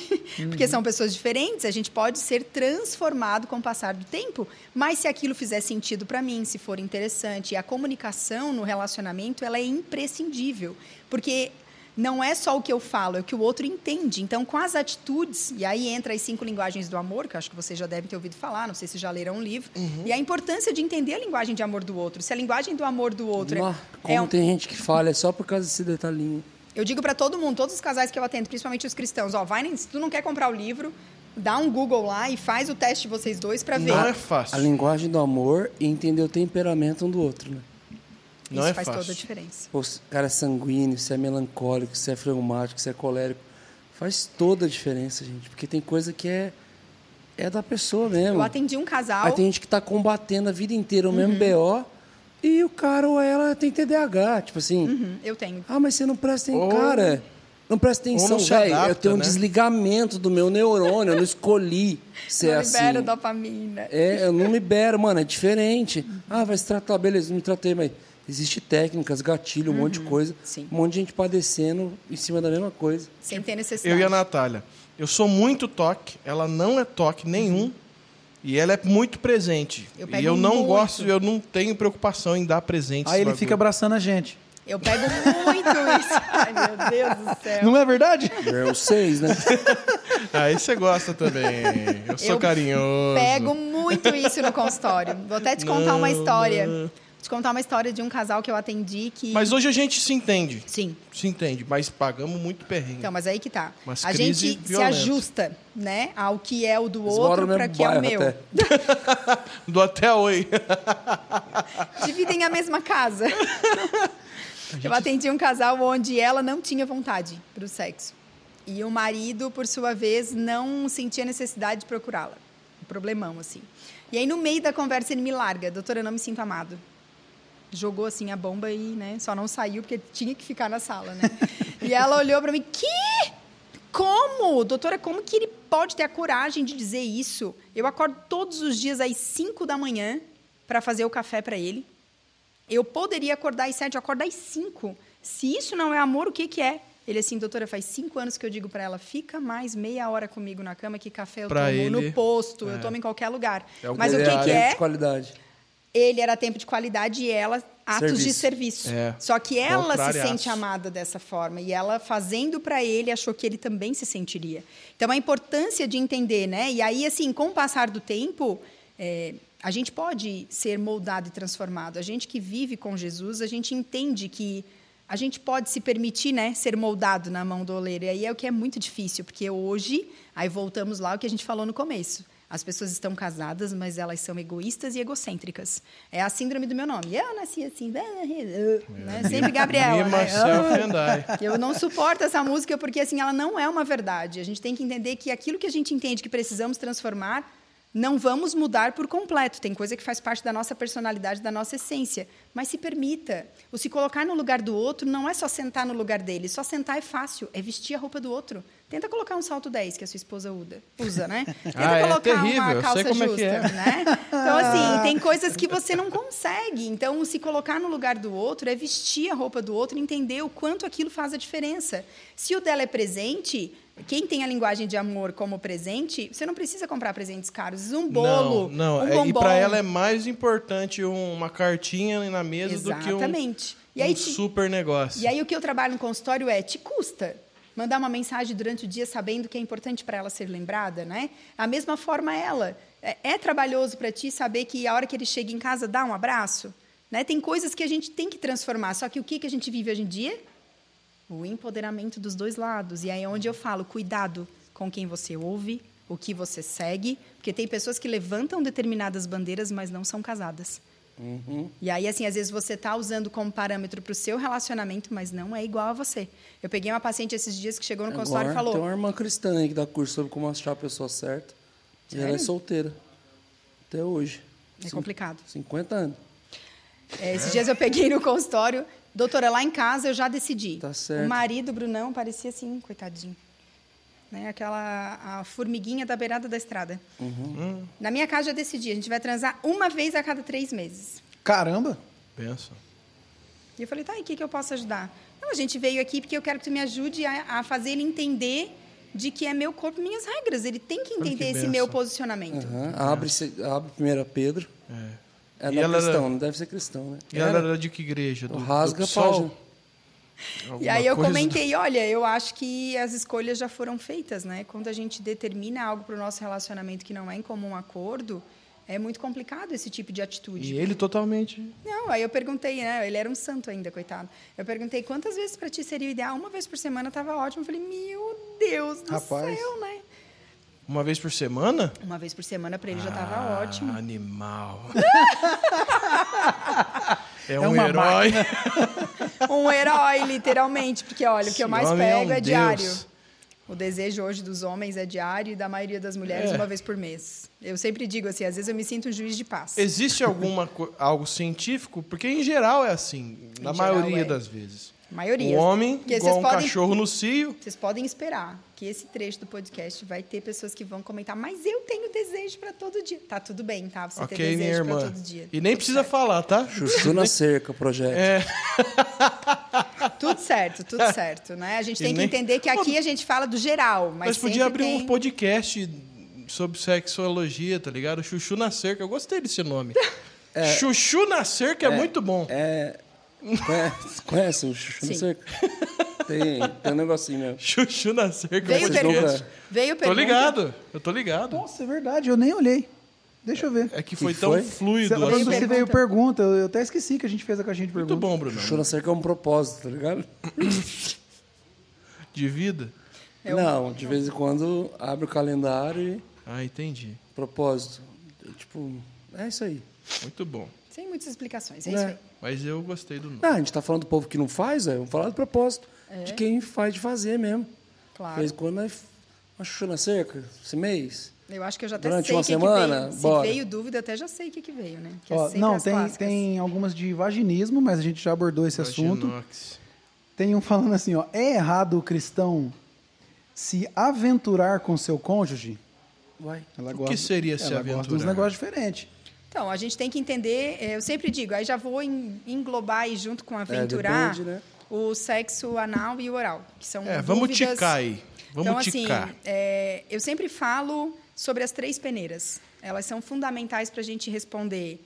Porque são pessoas diferentes, a gente pode ser transformado com o passar do tempo, mas se aquilo fizer sentido para mim, se for interessante, e a comunicação no relacionamento, ela é imprescindível, porque não é só o que eu falo, é o que o outro entende. Então, com as atitudes, e aí entra as cinco linguagens do amor, que eu acho que vocês já devem ter ouvido falar, não sei se já leram um livro, e a importância de entender a linguagem de amor do outro. Se a linguagem do amor do outro Nó, é, é como um- tem gente que falha é só por causa desse detalhinho. eu digo para todo mundo, todos os casais que eu atendo, principalmente os cristãos, ó, vai, nem- se tu não quer comprar o livro, dá um Google lá e faz o teste de vocês dois para ver. Não é A fácil. linguagem do amor e entender o temperamento um do outro, né? Não Isso é faz fácil. toda a diferença. Pô, se o cara é sanguíneo, se é melancólico, se é fleumático, se é colérico. Faz toda a diferença, gente. Porque tem coisa que é, é da pessoa mesmo. Eu atendi um casal. Aí tem gente que tá combatendo a vida inteira o Uhum. mesmo BO e o cara ou ela tem TDAH. Tipo assim, Uhum, eu tenho. ah, mas você não presta atenção. Ou- Cara, não presta atenção, não velho. Eu tenho um né? desligamento do meu neurônio, eu não escolhi ser não assim. libero dopamina. É, eu não libero, mano, é diferente. Ah, vai se tratar, beleza, não me tratei, mas existe técnicas, gatilho, um monte de coisa. Uhum. sim. Um monte de gente padecendo em cima da mesma coisa. Sem ter necessidade. Eu e a Natália. Eu sou muito toque, ela não é toque nenhum. E ela é muito presente. Eu e pego eu não muito. gosto, eu não tenho preocupação em dar presente. Aí ele fica abraçando a gente. Eu pego muito isso. Ai, meu Deus do céu. Não é verdade? É o seis, né? Aí você gosta também. Eu sou Eu carinhoso. Pego muito isso no consultório. Vou até te contar uma Não, história. não. Te contar uma história de um casal que eu atendi que. Mas hoje a gente se entende. Sim. Se entende, mas pagamos muito perrengue. Então, mas aí que tá. Umas a crise gente se violenta. ajusta, né, ao que é o do Eles outro para que é o meu. até. Do até oi. Dividem a mesma casa. Eu atendi um casal onde ela não tinha vontade para o sexo. E o marido, por sua vez, não sentia necessidade de procurá-la. Um problemão, assim. E aí, no meio da conversa, ele me larga. Doutora, eu não me sinto amado. Jogou, assim, a bomba e, né, só não saiu porque tinha que ficar na sala, né? e ela olhou para mim, que? Como? Doutora, como que ele pode ter a coragem de dizer isso? Eu acordo todos os dias às 5 da manhã para fazer o café para ele. Eu poderia acordar às sete, eu acordo às cinco. Se isso não é amor, o que, que é? Ele assim, doutora, faz cinco anos que eu digo para ela, fica mais meia hora comigo na cama, que café eu Pra tomo ele, no posto, é. eu tomo em qualquer lugar. É Mas o que, contrário. que Tempo é? de qualidade. Ele era tempo de qualidade e ela atos de Serviço. serviço. É. Só que ela se sente amada dessa forma e ela fazendo para ele achou que ele também se sentiria. Então a importância de entender, né? E aí assim, com o passar do tempo, é, a gente pode ser moldado e transformado. A gente que vive com Jesus, a gente entende que a gente pode se permitir, né, ser moldado na mão do oleiro. E aí é o que é muito difícil, porque hoje, aí voltamos lá ao que a gente falou no começo. As pessoas estão casadas, mas elas são egoístas e egocêntricas. É a síndrome do meu nome. Eu nasci assim, né? sempre Gabriela. Me, né? myself and I. Eu não suporto essa música porque assim ela não é uma verdade. A gente tem que entender que aquilo que a gente entende que precisamos transformar, não vamos mudar por completo. Tem coisa que faz parte da nossa personalidade, da nossa essência. Mas se permita. O se colocar no lugar do outro não é só sentar no lugar dele. Só sentar é fácil, é vestir a roupa do outro. Tenta colocar um salto 10 que a sua esposa usa, usa né? Tenta Ah, é colocar terrível, uma calça é justa, que é. né? Então assim, tem coisas que você não consegue. Então, se colocar no lugar do outro é vestir a roupa do outro e entender o quanto aquilo faz a diferença. Se o dela é presente, quem tem a linguagem de amor como presente, você não precisa comprar presentes caros. Um bolo, não, não. um é- bombom. e para ela é mais importante um- uma cartinha na mesa do que um, Exatamente. Um te- super negócio. E aí o que eu trabalho no consultório é, te custa mandar uma mensagem durante o dia sabendo que é importante para ela ser lembrada, né? A mesma forma ela. É, é trabalhoso para ti saber que a hora que ele chega em casa dá um abraço? Né? Tem coisas que a gente tem que transformar. Só que o que, que a gente vive hoje em dia? O empoderamento dos dois lados. E aí é onde eu falo, cuidado com quem você ouve, o que você segue, porque tem pessoas que levantam determinadas bandeiras, mas não são casadas. E aí, assim, às vezes você está usando como parâmetro para o seu relacionamento, mas não é igual a você. Eu peguei uma paciente esses dias que chegou no consultório e Agora, falou: Tem uma irmã cristã aí que dá curso sobre como achar a pessoa certa. E ela é Sério? solteira. Até hoje. É complicado. 50 anos. É, esses dias eu peguei no consultório Doutora, lá em casa eu já decidi. Tá certo. O marido, Brunão, parecia assim, coitadinho. Né? Aquela a formiguinha da beirada da estrada. Uhum. Na minha casa eu decidi, a gente vai transar uma vez a cada três meses. Caramba! Pensa. E eu falei, tá, e o que, que eu posso ajudar? Não, a gente veio aqui porque eu quero que tu me ajude a, a fazer ele entender de que é meu corpo, minhas regras. Ele tem que Olha que entender esse benção. meu posicionamento. Aham. Abre, abre primeiro Pedro. É, E é ela era- cristão, não deve ser cristão, né? E ela era de que igreja? Do, Rasga do. E aí eu coisa? comentei, olha, eu acho que as escolhas já foram feitas, né? Quando a gente determina algo para o nosso relacionamento que não é em comum acordo, é muito complicado esse tipo de atitude. E ele totalmente. Não, aí eu perguntei, né? Ele era um santo ainda, coitado. Eu perguntei quantas vezes para ti seria o ideal. Uma vez por semana estava ótimo. Eu falei, meu Deus do Rapaz. céu, né? Uma vez por semana? Uma vez por semana para ele já estava Ah, ótimo. Animal. é É um herói. Um herói, literalmente. Porque, olha, o que eu mais homem é pego um é, diário. O desejo hoje dos homens é diário e da maioria das mulheres É. uma vez por mês. Eu sempre digo assim, às vezes eu me sinto um juiz de paz. Existe alguma algo científico? Porque em geral é assim, na geral, maioria é. das vezes. maioria. Um homem, igual um podem- cachorro no cio. Vocês podem esperar que esse trecho do podcast vai ter pessoas que vão comentar, mas eu tenho desejo para todo dia. Tá tudo bem, tá? Você ter Ok, minha desejo para todo dia. E nem Tudo precisa certo. falar, tá? Chuchu na cerca, o projeto. É, Tudo certo, tudo certo, né? A gente E tem que nem- entender que aqui a gente fala do geral, mas mas podia abrir tem... um podcast sobre sexologia, tá ligado? Chuchu na cerca. Eu gostei desse nome. Chuchu na cerca é, muito bom. É. Conhece, conhece o Chuchu na Sim. cerca? Tem, tem um negocinho mesmo. Chuchu na cerca. Veio, Vocês pergunta, veio Tô pergunta. ligado. Eu tô ligado. Nossa, é verdade, eu nem olhei. Deixa eu ver. É que foi Que tão foi? fluido. Você, o você veio pergunta, eu até esqueci que a gente fez a caixinha de Muito perguntas. bom, Bruno. Chuchu na cerca é um propósito, tá ligado? De vida? É um- Não, de vez em quando abre o calendário e Ah, entendi. propósito. Tipo, é isso aí. Muito bom. Sem muitas explicações, é isso aí. Mas eu gostei do nome. Não, a gente tá falando do povo que não faz, é, vamos falar do propósito. É. De quem faz de fazer mesmo. De Claro. vez em quando é uma chuchu na cerca, esse mês. Eu acho que eu já até Durante sei uma o que, semana, que veio. Se bora. veio dúvida, até já sei o que, que veio, né? Que é Ó, sempre não, tem, clássicas. tem algumas de vaginismo, mas a gente já abordou esse assunto. Vaginox. Tem um falando assim, ó, é errado o cristão se aventurar com seu cônjuge? Vai. Ela O que seria se ela gosta de uns aventurar? negócios diferentes. Então, a gente tem que entender, eh, eu sempre digo, aí já vou en- englobar aí junto com aventurar depende, né? o sexo anal e o oral, que são É, vamos dúvidas... ticar aí. Vamos então, assim, ticar. é, eu sempre falo sobre as três peneiras. Elas são fundamentais para a gente responder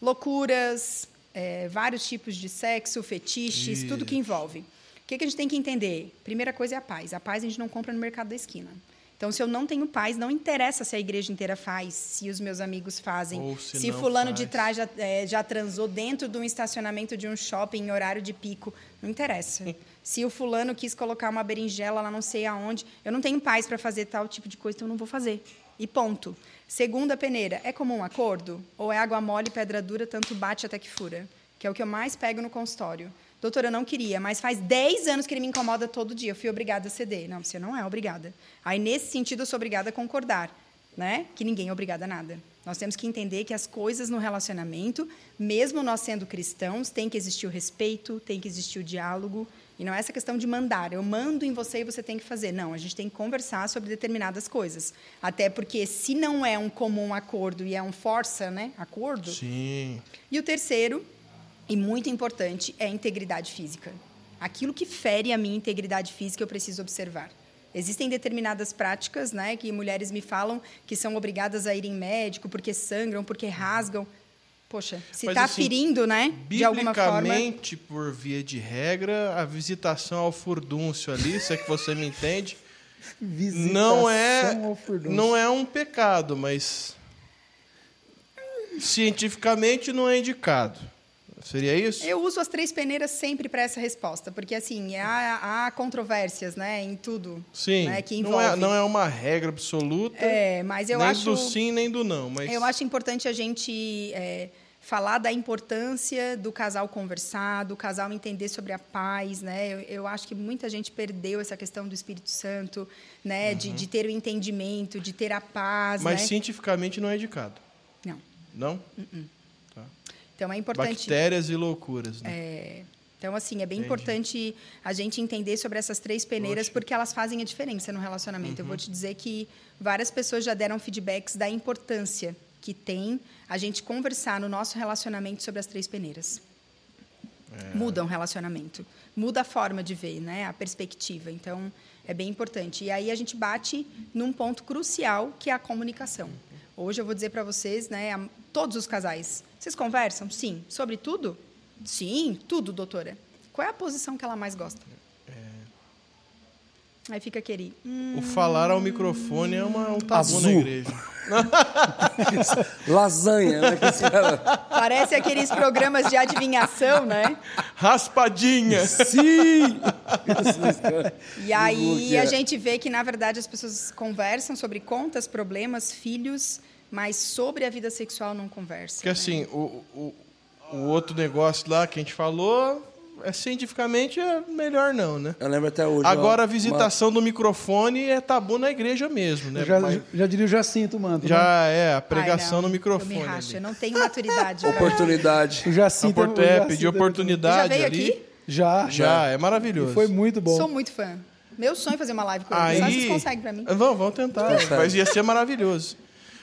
loucuras, é, vários tipos de sexo, fetiches, tudo que envolve. O que, que a gente tem que entender? Primeira coisa é a paz. A paz a gente não compra no mercado da esquina. Então, se eu não tenho paz, não interessa se a igreja inteira faz, se os meus amigos fazem, Ou se se fulano de faz. trás já, é, já transou dentro de um estacionamento de um shopping em horário de pico. Não interessa. Se o fulano quis colocar uma berinjela lá não sei aonde, eu não tenho paz para fazer tal tipo de coisa, então eu não vou fazer. E ponto. Segunda peneira, é comum acordo? Ou é água mole, pedra dura, tanto bate até que fura? Que é o que eu mais pego no consultório. Doutora, eu não queria, mas faz 10 anos que ele me incomoda todo dia. Eu fui obrigada a ceder. Não, você não é obrigada. Aí, nesse sentido, eu sou obrigada a concordar, né? Que ninguém é obrigado a nada. Nós temos que entender que as coisas no relacionamento, mesmo nós sendo cristãos, tem que existir o respeito, tem que existir o diálogo. E não é essa questão de mandar. Eu mando em você e você tem que fazer. Não, a gente tem que conversar sobre determinadas coisas. Até porque, se não é um comum acordo e é um força, né? Acordo, Sim. e o terceiro, e muito importante, é a integridade física. Aquilo que fere a minha integridade física, eu preciso observar. Existem determinadas práticas, né, que mulheres me falam que são obrigadas a ir em médico porque sangram, porque rasgam. Poxa, se está assim, ferindo, né, de alguma forma. Biblicamente, por via de regra, a visitação ao furdúncio ali, se é que você me entende, não é, Visitação ao furdúncio. não é um pecado, mas cientificamente não é indicado. Seria isso? Eu uso as três peneiras sempre para essa resposta, porque assim há, há controvérsias, né, em tudo, Sim. né, que não, envolve. é, não é uma regra absoluta. É, mas eu nem acho do sim, nem do não. Mas Eu acho importante a gente é, falar da importância do casal conversar, do casal entender sobre a paz, né? Eu, eu acho que muita gente perdeu essa questão do Espírito Santo, né? De, de ter o entendimento, de ter a paz, Uhum. mas né? cientificamente não é indicado. Não. Não? Então é importante. Bactérias e loucuras. Né? Então, assim, é bem importante a gente entender sobre essas três peneiras, porque elas fazem a diferença no relacionamento. Eu vou te dizer que várias pessoas já deram feedbacks da importância que tem a gente conversar no nosso relacionamento sobre as três peneiras. Muda um relacionamento, muda a forma de ver, né? a perspectiva. Então, é bem importante. E aí a gente bate num ponto crucial, que é a comunicação. Hoje eu vou dizer para vocês, né, todos os casais, vocês conversam? Sim. Sobre tudo? Sim, tudo, doutora. Qual é a posição que ela mais gosta? Aí fica aquele. Hum, O falar ao microfone é uma, um tabu Azul. na igreja. Lasanha, né? Parece aqueles programas de adivinhação, né? Raspadinha! Sim! E aí a gente vê que, na verdade, as pessoas conversam sobre contas, problemas, filhos, mas sobre a vida sexual não conversam. Porque né? assim, o, o, o outro negócio lá que a gente falou, cientificamente é melhor não, né? Eu lembro até hoje. Agora a visitação do microfone é tabu na igreja mesmo, né? já, Mas já diria o Jacinto, mano. né? já é a Ai, pregação não, no microfone. Eu me racho, eu não tenho maturidade. uma pra- Oportunidade. O Jacinto, Aport- é, pedir é- oportunidade Já veio ali. aqui? Já. Já, é E maravilhoso. foi muito bom. Sou muito fã. Meu sonho é fazer uma live com ele. Aí, Só vocês conseguem pra mim. Vamos, vamos tentar. Mas ia ser maravilhoso.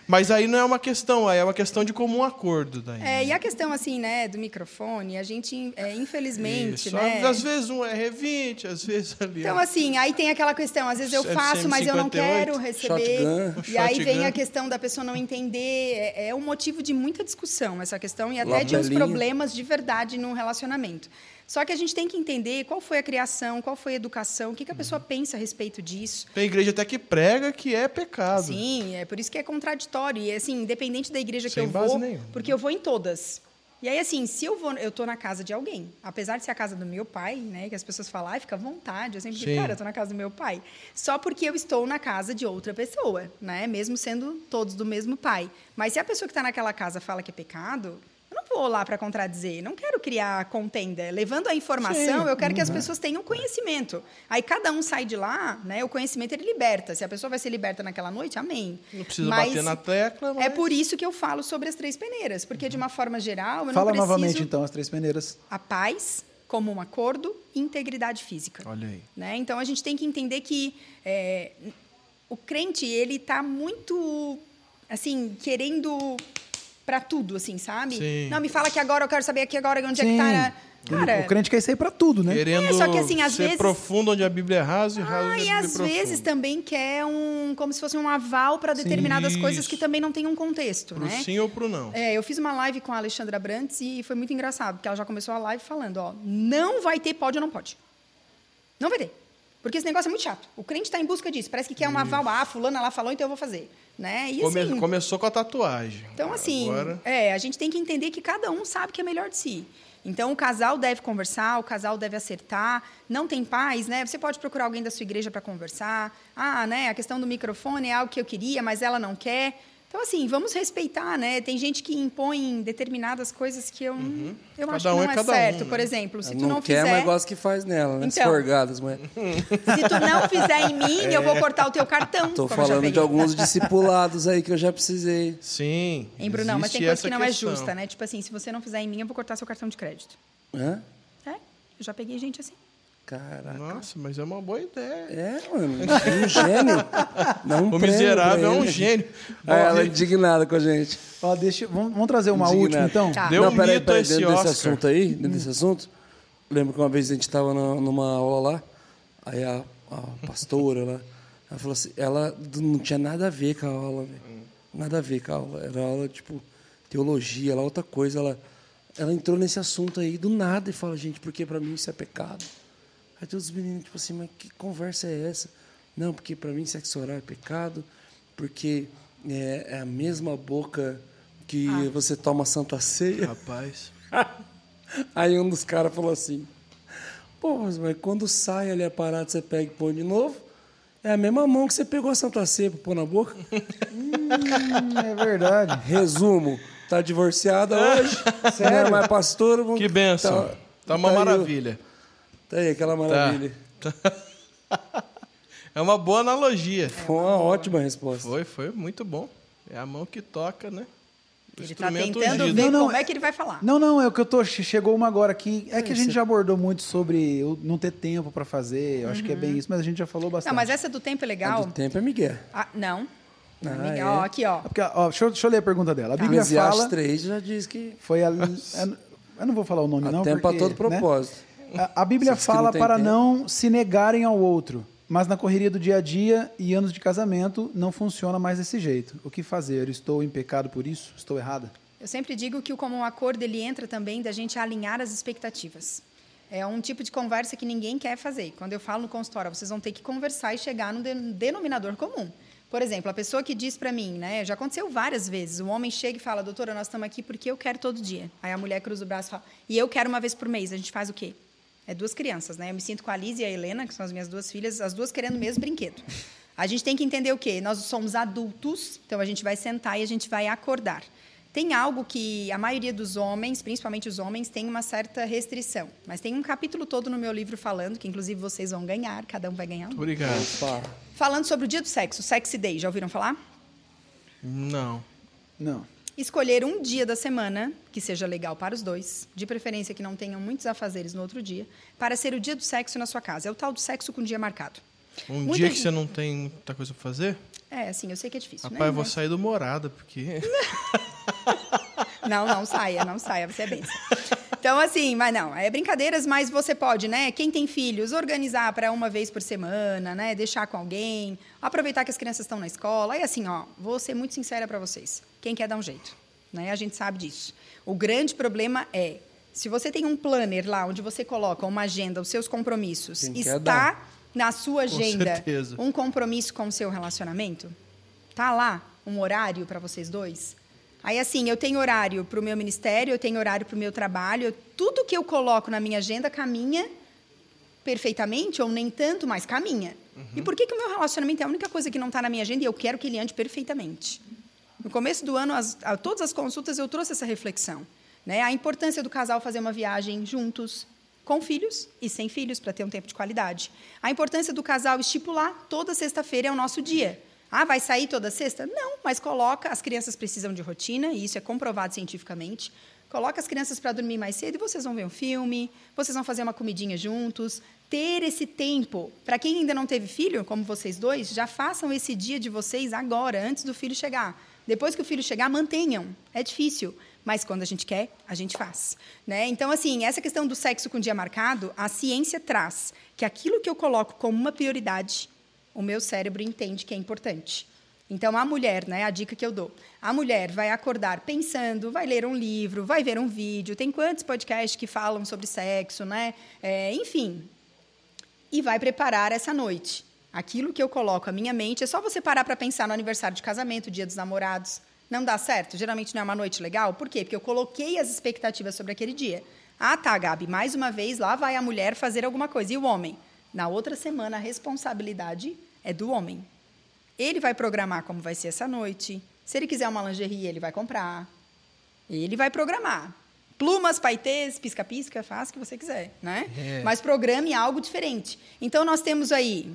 Mas aí não é uma questão, aí é uma questão de comum acordo daí. É, e a questão, assim, né, do microfone, a gente, é, infelizmente, Isso. né... Às vezes um é R20, às vezes ali. Então, é- assim, aí tem aquela questão, às vezes eu É faço, mas eu não 158, quero receber. shotgun. E aí vem a questão da pessoa não entender. É, é um motivo de muita discussão essa questão e até de uns problemas de verdade num relacionamento. Só que a gente tem que entender qual foi a criação, qual foi a educação, o que, que a pessoa pensa a respeito disso. Tem igreja até que prega que é pecado. Sim, é por isso que é contraditório. E, assim, independente da igreja que Sem eu base vou, nenhuma. porque eu vou em todas. E aí, assim, se eu vou, eu tô na casa de alguém, apesar de ser a casa do meu pai, né, que as pessoas falam, ai, fica à vontade, eu sempre digo, cara, eu tô na casa do meu pai. Só porque eu estou na casa de outra pessoa, né, mesmo sendo todos do mesmo pai. Mas se a pessoa que está naquela casa fala que é pecado, eu não vou lá para contradizer, não quero criar contenda. Levando a informação, Sim. eu quero que as Uhum. pessoas tenham conhecimento. Aí cada um sai de lá, né, o conhecimento ele liberta. Se a pessoa vai ser liberta naquela noite, amém. Não precisa Mas bater na tecla, mas... É por isso que eu falo sobre as três peneiras, porque de uma forma geral, eu Fala não preciso novamente, então, as três peneiras. a paz como um acordo e integridade física. Olha aí. Né? Então a gente tem que entender que é, o crente ele está muito assim querendo para tudo, assim, sabe? Sim. Não me fala que agora eu quero saber aqui agora onde é que Sim. tá. Cara, O crente quer isso aí pra tudo, né? Querendo É, só que, assim, às ser vezes- profundo onde a Bíblia é raso e raso Ah, e às é profundo. vezes também quer um, como se fosse um aval para determinadas coisas Isso. que também não tem um contexto, Pro né? sim ou pro não. É, eu fiz uma live com a Alexandra Brantes e foi muito engraçado, porque ela já começou a live falando, ó, não vai ter pode ou não pode. Não vai ter. Porque esse negócio é muito chato. O crente está em busca disso. Parece que quer um aval. Ah, fulana lá falou, então eu vou fazer. Né? E Come- assim, Começou com a tatuagem. então, assim, Agora... é, a gente tem que entender que cada um sabe o que é melhor de si. Então, o casal deve conversar, o casal deve acertar. Não tem paz, né? Você pode procurar alguém da sua igreja para conversar. Ah, né? A questão do microfone é algo que eu queria, mas ela não quer. Então, assim, vamos respeitar, né? Tem gente que impõe determinadas coisas que eu, eu Cada acho que um não é é, cada um, certo. né? Por exemplo, se tu não, não, quer, fizer... mas gosta que faz nela, né? Então. Esforgadas, mas... Se tu não fizer em mim, eu vou cortar o teu cartão. Eu já falando de alguns discipulados aí que eu já precisei. Sim. Hein, Brunão? Mas tem coisa que não é questão. justa, né? Tipo assim, se você não fizer em mim, eu vou cortar seu cartão de crédito. Hã? É, eu já peguei gente assim. Caraca. Nossa, mas é uma boa ideia. É, mano. Um gênio. Dá um O miserável é um gênio. Ela é indignada com a gente. Ó, deixa, vamos, vamos trazer uma Indignado. última, então? Tá. Deu não, um peraí, mito peraí, esse dentro desse Oscar. assunto aí, dentro desse assunto, lembro que uma vez a gente estava numa aula lá, aí a, a pastora lá, ela falou assim, ela não tinha nada a ver com a aula, velho. Nada a ver com a aula. Era aula, tipo, teologia, lá outra coisa. Ela, ela entrou nesse assunto aí do nada e fala, gente, porque para mim isso é pecado. Aí todos os meninos, tipo assim, mas que conversa é essa? Não, porque para mim sexo oral é pecado, porque é, é a mesma boca que você toma santa ceia. Rapaz. Aí um dos caras falou assim: Pô, mas, mas quando sai ali a parada, você pega e põe de novo. É a mesma mão que você pegou a Santa Ceia pra pôr na boca. Hum, é verdade. Resumo: tá divorciada hoje. Não é mais pastor. Que benção. Tá, Tá uma tá maravilha. Tá aí, aquela maravilha. É uma boa analogia. Foi uma ótima resposta. Foi, foi muito bom. É a mão que toca, né? Ele está tentando ungido. ver Não, não, como é que ele vai falar. Não, não, é o que eu tô. che- Chegou uma agora aqui. É que a gente já abordou muito sobre não ter tempo pra fazer. Eu acho que é bem isso, mas a gente já falou bastante. Não, mas essa do tempo é A legal. do tempo é Miguel. Ah, não. Ah, Amiga, é? ó, aqui, ó. É Porque, ó, deixa, eu, deixa eu ler a pergunta dela. A Bíblia Eclesiastes fala. 3 já diz que Foi a. Eu não vou falar o nome, há não. tempo porque, a todo né? A, a Bíblia fala não para tempo. não se negarem ao outro, mas na correria do dia a dia e anos de casamento não funciona mais desse jeito. O que fazer? Estou em pecado por isso? Estou errada? Eu sempre digo que o comum acordo ele entra também da gente alinhar as expectativas. É um tipo de conversa que ninguém quer fazer. Quando eu falo no consultório, vocês vão ter que conversar e chegar num de- denominador comum. Por exemplo, a pessoa que diz para mim, né, já aconteceu várias vezes, o homem chega e fala, doutora, nós estamos aqui porque eu quero todo dia. Aí a mulher cruza o braço e fala, e eu quero uma vez por mês, a gente faz o quê? É duas crianças, né? Eu me sinto com a Liz e a Helena, que são as minhas duas filhas, as duas querendo o mesmo brinquedo. A gente tem que entender o quê? Nós somos adultos, então a gente vai sentar e a gente vai acordar. Tem algo que a maioria dos homens, principalmente os homens, tem uma certa restrição. Mas tem um capítulo todo no meu livro falando, que inclusive vocês vão ganhar, cada um vai ganhar um. Obrigado. Opa. Falando sobre o dia do sexo, Sexy Day, já ouviram falar? Não. Não. Escolher um dia da semana que seja legal para os dois, de preferência que não tenham muitos afazeres no outro dia, para ser o dia do sexo na sua casa. É o tal do sexo com dia marcado. Um Muita dia que gente- você não tem muita coisa pra fazer, É, assim, eu sei que é difícil, rapaz, né? eu vou sair do morada, porque. Não, não saia, não saia, você é benção. Então, assim, mas não, é brincadeiras, mas você pode, né? Quem tem filhos, organizar para uma vez por semana, né? Deixar com alguém, aproveitar que as crianças estão na escola. E assim, ó, vou ser muito sincera para vocês. Quem quer dar um jeito, né? A gente sabe disso. O grande problema é, se você tem um planner lá onde você coloca uma agenda, os seus compromissos, está dar. Na sua Com agenda certeza. um compromisso com o seu relacionamento? Tá lá um horário para vocês dois? Aí, assim, eu tenho horário para o meu ministério, eu tenho horário para o meu trabalho, eu- tudo que eu coloco na minha agenda caminha perfeitamente, ou nem tanto, mas caminha. E por que, que o meu relacionamento é a única coisa que não está na minha agenda e eu quero que ele ande perfeitamente? No começo do ano, as- a, todas as consultas, eu trouxe essa reflexão. Né? A importância do casal fazer uma viagem juntos, com filhos e sem filhos, para ter um tempo de qualidade. A importância do casal estipular toda sexta-feira é o nosso dia. Ah, vai sair toda sexta? Não, mas coloca, as crianças precisam de rotina, e isso é comprovado cientificamente. Coloca as crianças para dormir mais cedo e vocês vão ver um filme, vocês vão fazer uma comidinha juntos. Ter esse tempo. Para quem ainda não teve filho, como vocês dois, já façam esse dia de vocês agora, antes do filho chegar. Depois que o filho chegar, mantenham. É difícil, mas quando a gente quer, a gente faz. Né? Então, assim, essa questão do sexo com dia marcado, a ciência traz que aquilo que eu coloco como uma prioridade, o meu cérebro entende que é importante. Então, a mulher, né, a dica que eu dou, a mulher vai acordar pensando, vai ler um livro, vai ver um vídeo, tem quantos podcasts que falam sobre sexo, né? É, enfim, e vai preparar essa noite. Aquilo que eu coloco a minha mente, é só você parar para pensar no aniversário de casamento, dia dos namorados. Não dá certo? Geralmente não é uma noite legal? Por quê? Porque eu coloquei as expectativas sobre aquele dia. Ah, tá, Gabi, mais uma vez lá vai a mulher fazer alguma coisa. E o homem? Na outra semana, a responsabilidade é do homem. Ele vai programar como vai ser essa noite. Se ele quiser uma lingerie, ele vai comprar. Ele vai programar. Plumas, paetês, pisca-pisca, faz o que você quiser, né? É. Mas programe algo diferente. Então, nós temos aí,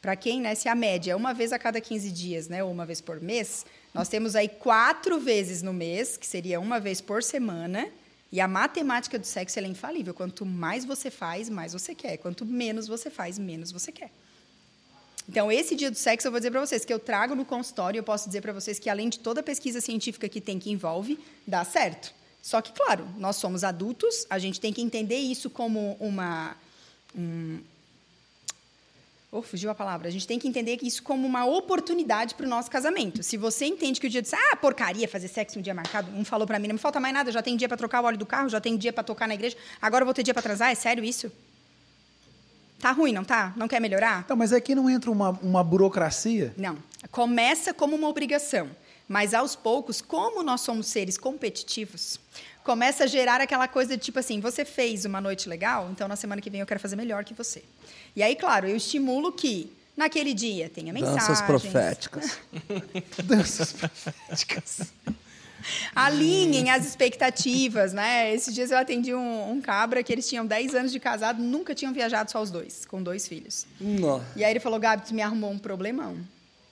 para quem, né, se a média é uma vez a cada 15 dias, né, ou uma vez por mês, nós temos aí quatro vezes no mês, que seria uma vez por semana, e a matemática do sexo é infalível. Quanto mais você faz, mais você quer. Quanto menos você faz, menos você quer. Então, esse dia do sexo, eu vou dizer para vocês que eu trago no consultório, eu posso dizer para vocês que, além de toda a pesquisa científica que tem que envolve, dá certo. Só que, claro, nós somos adultos, a gente tem que entender isso como uma. Um... Oh, fugiu a palavra. A gente tem que entender isso como uma oportunidade para o nosso casamento. Se você entende que o dia de ah, porcaria fazer sexo um dia marcado, um falou para mim, não me falta mais nada, já tem dia para trocar o óleo do carro, já tem dia para tocar na igreja, agora eu vou ter dia para transar, é sério isso? Tá ruim, não tá? Não quer melhorar? Então, mas aqui não entra uma, uma burocracia? Não. Começa como uma obrigação, mas aos poucos, como nós somos seres competitivos, começa a gerar aquela coisa de tipo assim: você fez uma noite legal, então na semana que vem eu quero fazer melhor que você. E aí, claro, eu estimulo que naquele dia tenha mensagens. Danças proféticas. Danças proféticas. Alinhem as expectativas, né? Esses dias eu atendi um, um cabra que eles tinham 10 anos de casado, nunca tinham viajado só os dois, com dois filhos. Nó. E aí ele falou, Gabi, tu me arrumou um problemão.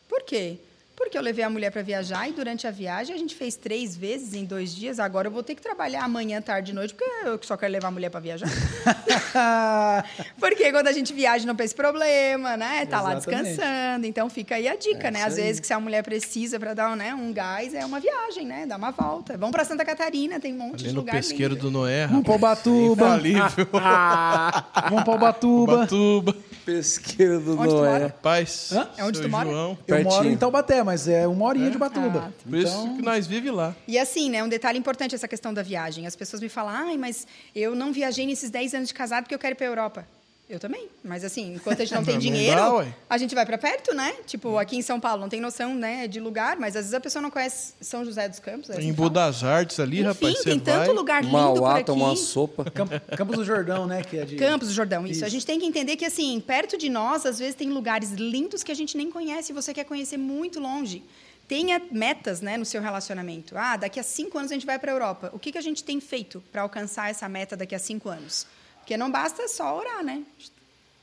Por quê? Porque eu levei a mulher para viajar e durante a viagem a gente fez três vezes em dois dias. Agora eu vou ter que trabalhar amanhã, tarde e noite, porque eu só quero levar a mulher para viajar. porque quando a gente viaja não tem esse problema, né? Tá lá Exatamente. descansando. Então fica aí a dica, É né? Às aí. vezes que se a mulher precisa para dar né, um gás, é uma viagem, né? Dá uma volta. Vamos para Santa Catarina, tem um monte Ali de no lugar pesqueiro lindo. do Noé, Vamos. Ubatuba. Infalível. Vamos pra Ubatuba. Batuba. Pesqueiro do Onde tu Noé. mora? Paz. Hã? É onde tu mora? João. Eu moro Pertinho. em Taubaté, mas é uma horinha de Ubatuba. Ah, Por isso que nós vive lá. E assim, né, um detalhe importante essa questão da viagem. As pessoas me falam, ai, mas eu não viajei nesses 10 anos de casado porque eu quero ir para Europa. Eu também. Mas assim, enquanto a gente não tem Não dinheiro, dá, a gente vai para perto, né? Tipo, aqui em São Paulo, não tem noção né, de lugar, mas às vezes a pessoa não conhece São José dos Campos. aí Em você Buda fala. das Artes ali, Enfim, rapaz, você tem vai... tanto lugar lindo por Mauá aqui. toma uma sopa. Camp- Campos do Jordão, né? Que é de... Campos do Jordão, isso. Isso. A gente tem que entender que, assim, perto de nós, às vezes, tem lugares lindos que a gente nem conhece e você quer conhecer muito longe. Tenha metas né, no seu relacionamento. Ah, daqui a cinco anos a gente vai para a Europa. O que, que a gente tem feito para alcançar essa meta daqui a cinco anos? Porque não basta só orar, né?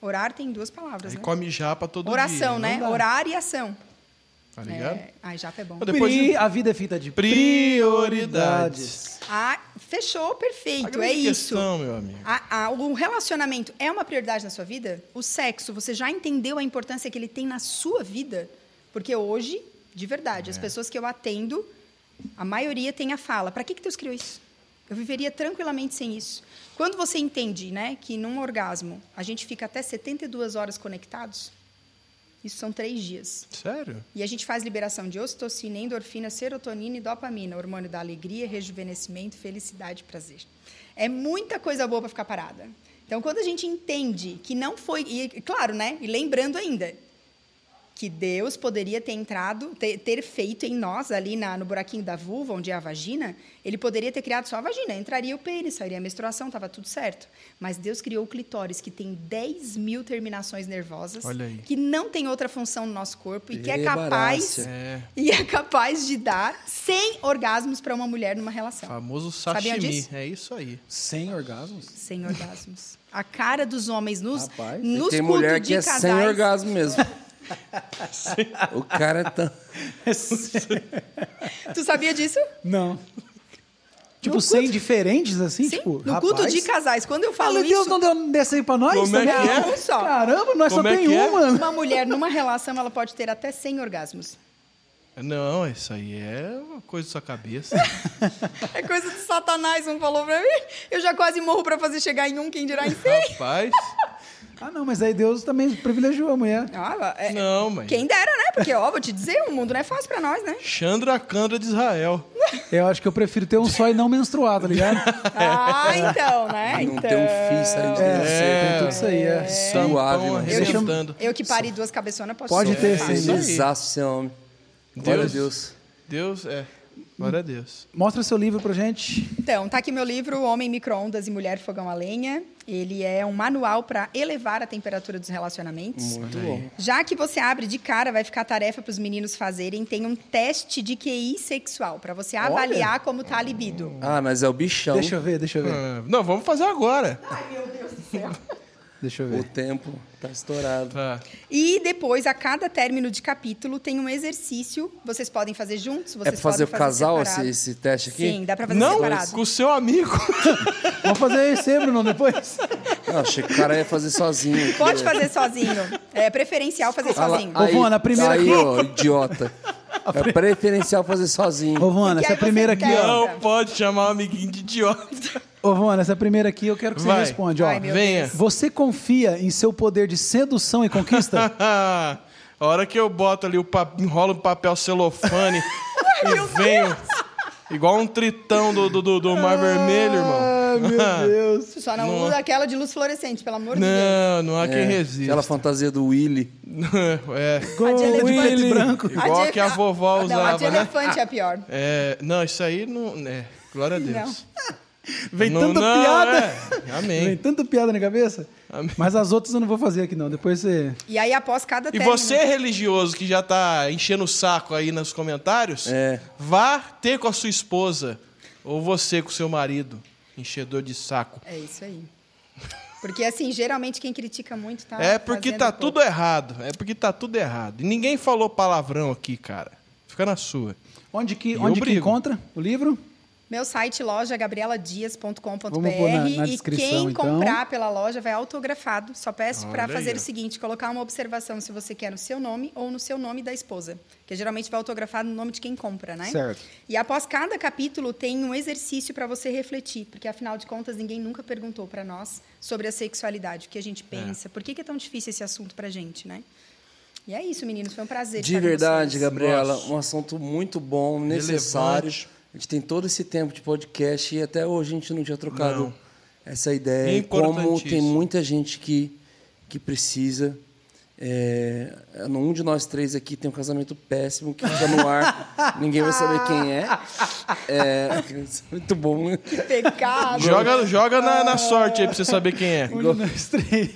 Orar tem duas palavras, Aí né? come japa todo Oração, dia. né? dá. Orar e ação. Tá ligado? É... Ai, japa é bom. Depois Pri- de- A vida é feita de Prioridades. Ah, fechou, perfeito. É isso. questão, meu amigo. A- a- o relacionamento é uma prioridade na sua vida? O sexo, você já entendeu a importância que ele tem na sua vida? Porque hoje, de verdade, É. as pessoas que eu atendo, a maioria tem a fala: para que, que Deus criou isso? Eu viveria tranquilamente sem isso. Quando você entende né, que num orgasmo a gente fica até 72 horas conectados, isso são três dias. Sério? E a gente faz liberação de ocitocina, endorfina, serotonina e dopamina, hormônio da alegria, rejuvenescimento, felicidade e prazer. É muita coisa boa para ficar parada. Então, quando a gente entende que não foi. E, claro, né? E lembrando ainda que Deus poderia ter entrado, ter, ter feito em nós, ali na- no buraquinho da vulva, onde é a vagina, ele poderia ter criado só a vagina. Entraria o pênis, sairia a menstruação, estava tudo certo. Mas Deus criou o clitóris, que tem 10 mil terminações nervosas, que não tem outra função no nosso corpo e que é capaz. É. e é capaz de dar 100 orgasmos para uma mulher numa relação. Famoso Sabiam sashimi. disso? É isso aí. Sem orgasmos? 100 orgasmos. A cara dos homens nos, Rapaz, nos Tem cultos mulher de que é casais. sem orgasmo mesmo. o cara é tão... Tu sabia disso? Não. Tipo, No 100 culto- diferentes, assim? Sim, tipo, no culto rapaz, de casais. Quando eu falo Fala, Deus isso, não deu um desse aí pra nós? Como é que é? Não, só. Caramba, nós Como só é tem que é? uma. uma mulher numa relação ela pode ter até 100 orgasmos. Não, isso aí é uma coisa da sua cabeça. É coisa de satanás, um falou pra mim. Eu já quase morro pra fazer chegar em um, quem dirá em 100. Rapaz, Ah, não, mas aí Deus também privilegiou a mulher. Ah, é- não, mas... Quem dera, né? Porque, ó, vou te dizer, o mundo não é fácil pra nós, né? Chandra Candra de Israel. Eu acho que eu prefiro ter um só e não menstruar, tá ligado? Ah, então, né? Não então... tem um fio saindo de É, você. tem tudo isso aí, é. Suave, Tampão mano. arrebentando. Eu que pari duas cabeçonas posso Pode ser ter, sim. Felizaço esse homem. Glória a Deus. Deus. Deus, é. Glória a Deus. Mostra seu livro pra gente. Então, tá aqui meu livro, Homem Micro-ondas e Mulher Fogão a Lenha. Ele é um manual para elevar a temperatura dos relacionamentos. Muito bom. Já que você abre de cara, vai ficar a tarefa para os meninos fazerem. Tem um teste de QI sexual, para você Olha. avaliar como tá a libido. Ah, mas é o bichão. Deixa eu ver, deixa eu ver. Ah, não, vamos fazer agora. Deixa eu O ver. tempo tá estourado. Tá. E depois, a cada término de capítulo, tem um exercício. Vocês podem fazer juntos, É vocês pra fazer o podem fazer casal esse, esse teste aqui? Sim, dá para fazer Não, separado. com o seu amigo. Vamos fazer esse, Bruno, depois? Ah, achei que o cara ia fazer sozinho. Pode fazer sozinho. É preferencial fazer sozinho. Ô, Vona, a primeira aí, ó, idiota. É preferencial fazer sozinho. Ô, Vona, essa primeira aqui, ó. Não pode chamar um amiguinho de idiota. Ô, Vona, essa primeira aqui eu quero que você responda, ó. Ai, meu Venha. Você confia em seu poder de sedução e conquista? a hora que eu boto ali, o pa... enrolo um papel celofane e venho igual um tritão do, do, do, do Mar Vermelho, irmão. Ai, meu Deus. Só não, Não. usa aquela de luz fluorescente, pelo amor de Deus. Não, não há quem É, resista. Aquela fantasia do Willy. é. Gol de de e elefante. branco. Igual de- que a vovó Não, a de usava, né? elefante é a pior. É, não, isso aí não. É, glória a Deus. Vem Não, tanta não, piada. é. Vem Amém. tanta piada na cabeça. Amém. Mas as outras eu não vou fazer aqui, não. Depois você. E aí, após cada E término... você, religioso, que já tá enchendo o saco aí nos comentários, É. vá ter com a sua esposa. Ou você com o seu marido, enchedor de saco. É isso aí. Porque, assim, geralmente quem critica muito tá é porque tá pouco. tudo errado. É porque tá tudo errado. E ninguém falou palavrão aqui, cara. Fica na sua. Onde que, E onde que encontra o livro? Meu site, loja gabrieladias.com.br. E quem então. comprar pela loja vai autografado. Só peço para fazer aí, o seguinte: colocar uma observação se você quer no seu nome ou no seu nome da esposa. Que geralmente vai autografado no nome de quem compra, né? Certo. E após cada capítulo tem um exercício para você refletir, porque afinal de contas ninguém nunca perguntou para nós sobre a sexualidade, o que a gente pensa, por que, que é tão difícil esse assunto para gente, né? E é isso, meninos, foi um prazer. De estar com verdade, vocês. Gabriela, Nossa. um assunto muito bom, necessário. Relevante. A gente tem todo esse tempo de podcast e até hoje a gente não tinha trocado Não. essa ideia. E como tem muita gente que, que precisa. É, um de nós três aqui tem um casamento péssimo que fica no ar, ninguém vai saber quem é. é muito bom. né? Que pecado! Joga, joga na, na sorte aí pra você saber quem é. Onde nós três.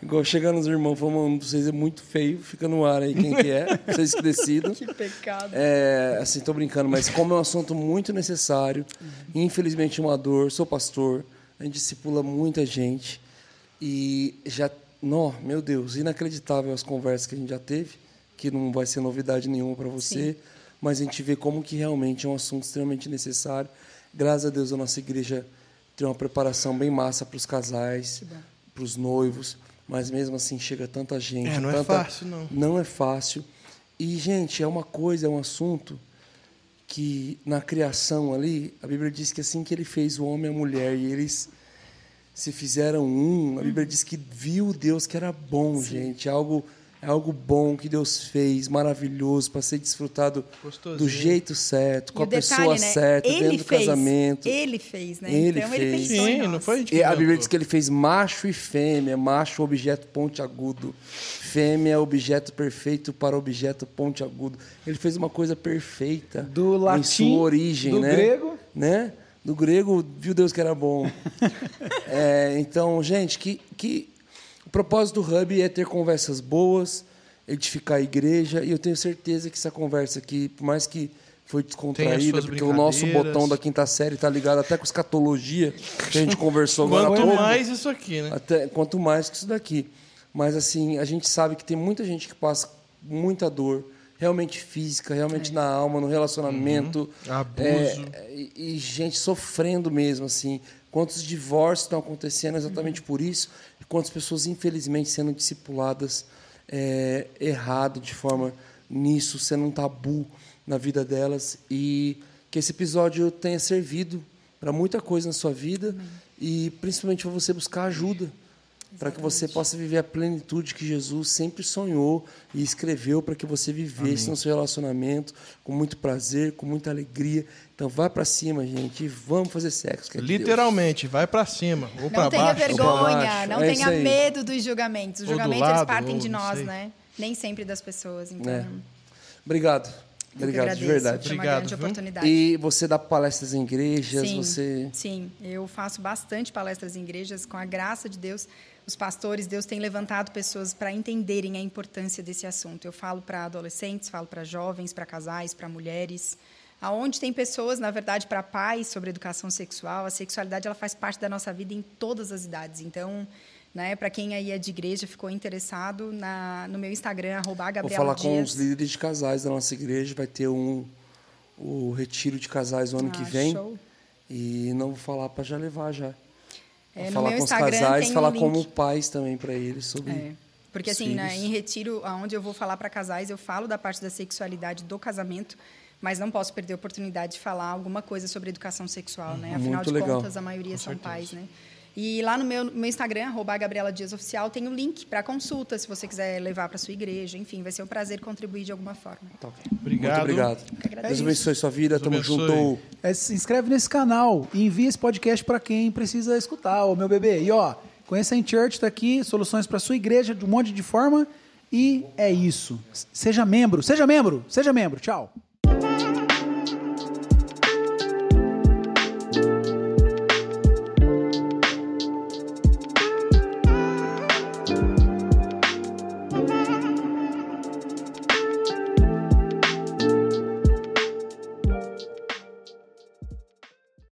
Igual chega nos irmãos falando, vocês é muito feio, fica no ar aí quem que é, vocês que decidam. Que pecado. É, assim, tô brincando, mas como é um assunto muito necessário, infelizmente uma dor, sou pastor, a gente discipula muita gente e já, não, meu Deus, inacreditável as conversas que a gente já teve, que não vai ser novidade nenhuma para você, mas a gente vê como que realmente é um assunto extremamente necessário. Graças a Deus a nossa igreja tem uma preparação bem massa para os casais, para os noivos, mas mesmo assim chega tanta gente, É, não é tanta- fácil, não. não é fácil. E, gente, é uma coisa, é um assunto que na criação ali, a Bíblia diz que assim que ele fez o homem e a mulher e eles se fizeram um, a Bíblia diz que viu Deus que era bom, gente. É algo, é algo bom que Deus fez, maravilhoso, para ser desfrutado Gostosinho. do jeito certo, com E a o pessoa detalhe, né? certa, ele dentro do fez, casamento. Ele fez, né? Ele então ele fez. pensou em Sim, não foi a gente que E a Bíblia diz que ele fez macho e fêmea, macho objeto pontiagudo, fêmea é objeto perfeito para objeto pontiagudo. Ele fez uma coisa perfeita Do em latim, sua origem, do né? grego. né? Do grego, viu Deus que era bom. É, então, gente, que, que o propósito do Hub é ter conversas boas, edificar a igreja, e eu tenho certeza que essa conversa aqui, por mais que foi descontraída, porque o nosso botão da quinta série está ligado até com escatologia, que a gente conversou agora Quanto pouco. mais isso aqui, né? Até, quanto mais que isso daqui. Mas, assim, a gente sabe que tem muita gente que passa muita dor, realmente física, realmente na alma, no relacionamento. Uhum. Abuso. É, e, e gente sofrendo mesmo, assim. Quantos divórcios estão acontecendo exatamente por isso, e quantas pessoas, infelizmente, sendo discipuladas é, errado de forma nisso, sendo um tabu na vida delas. E que esse episódio tenha servido para muita coisa na sua vida e principalmente para você buscar ajuda. Para que você possa viver a plenitude que Jesus sempre sonhou e escreveu para que você vivesse no seu relacionamento com muito prazer, com muita alegria. Então, vai para cima, gente, e vamos fazer sexo. que é de Deus. Literalmente, vai pra cima ou pra Não tenha baixo. vergonha, baixo. não É tenha medo dos julgamentos. Os julgamentos eles lado, partem ou de nós, né? Nem sempre das pessoas. Então, É. Obrigado. Obrigado, de agradeço. verdade. Foi uma Obrigado, grande viu? oportunidade. E você dá palestras em igrejas, Sim, você. sim, eu faço bastante palestras em igrejas, com a graça de Deus. Os pastores, Deus tem levantado pessoas para entenderem a importância desse assunto. Eu falo para adolescentes, falo para jovens, para casais, para mulheres. Aonde tem pessoas, na verdade, para pais sobre educação sexual, a sexualidade ela faz parte da nossa vida em todas as idades. Então, né, para quem aí é de igreja, ficou interessado, na, no meu Instagram, arroba Vou falar com Dias. os líderes de casais da nossa igreja. Vai ter um o retiro de casais o ano que Ah, vem. show. E não vou falar para já levar já. É, falar meu com os casais, um falar link. como pais também para eles sobre. É. Porque assim, né, em retiro, onde eu vou falar para casais, eu falo da parte da sexualidade do casamento, mas não posso perder a oportunidade de falar alguma coisa sobre educação sexual, né? Afinal Muito de legal. contas, a maioria são pais, né? E lá no meu, no meu Instagram, arroba Gabriela Dias Oficial, tem o link para consulta, se você quiser levar para sua igreja. Enfim, vai ser um prazer contribuir de alguma forma. Tá ok. Obrigado. Muito obrigado. agradeço. Deus abençoe sua vida. Deus Tamo abençoe. junto. É, se inscreve nesse canal e envia esse podcast para quem precisa escutar, ô meu bebê. E ó, conheça a InChurch, tá aqui, soluções para sua igreja de um monte de forma. E é isso. Seja membro, seja membro, seja membro. Tchau.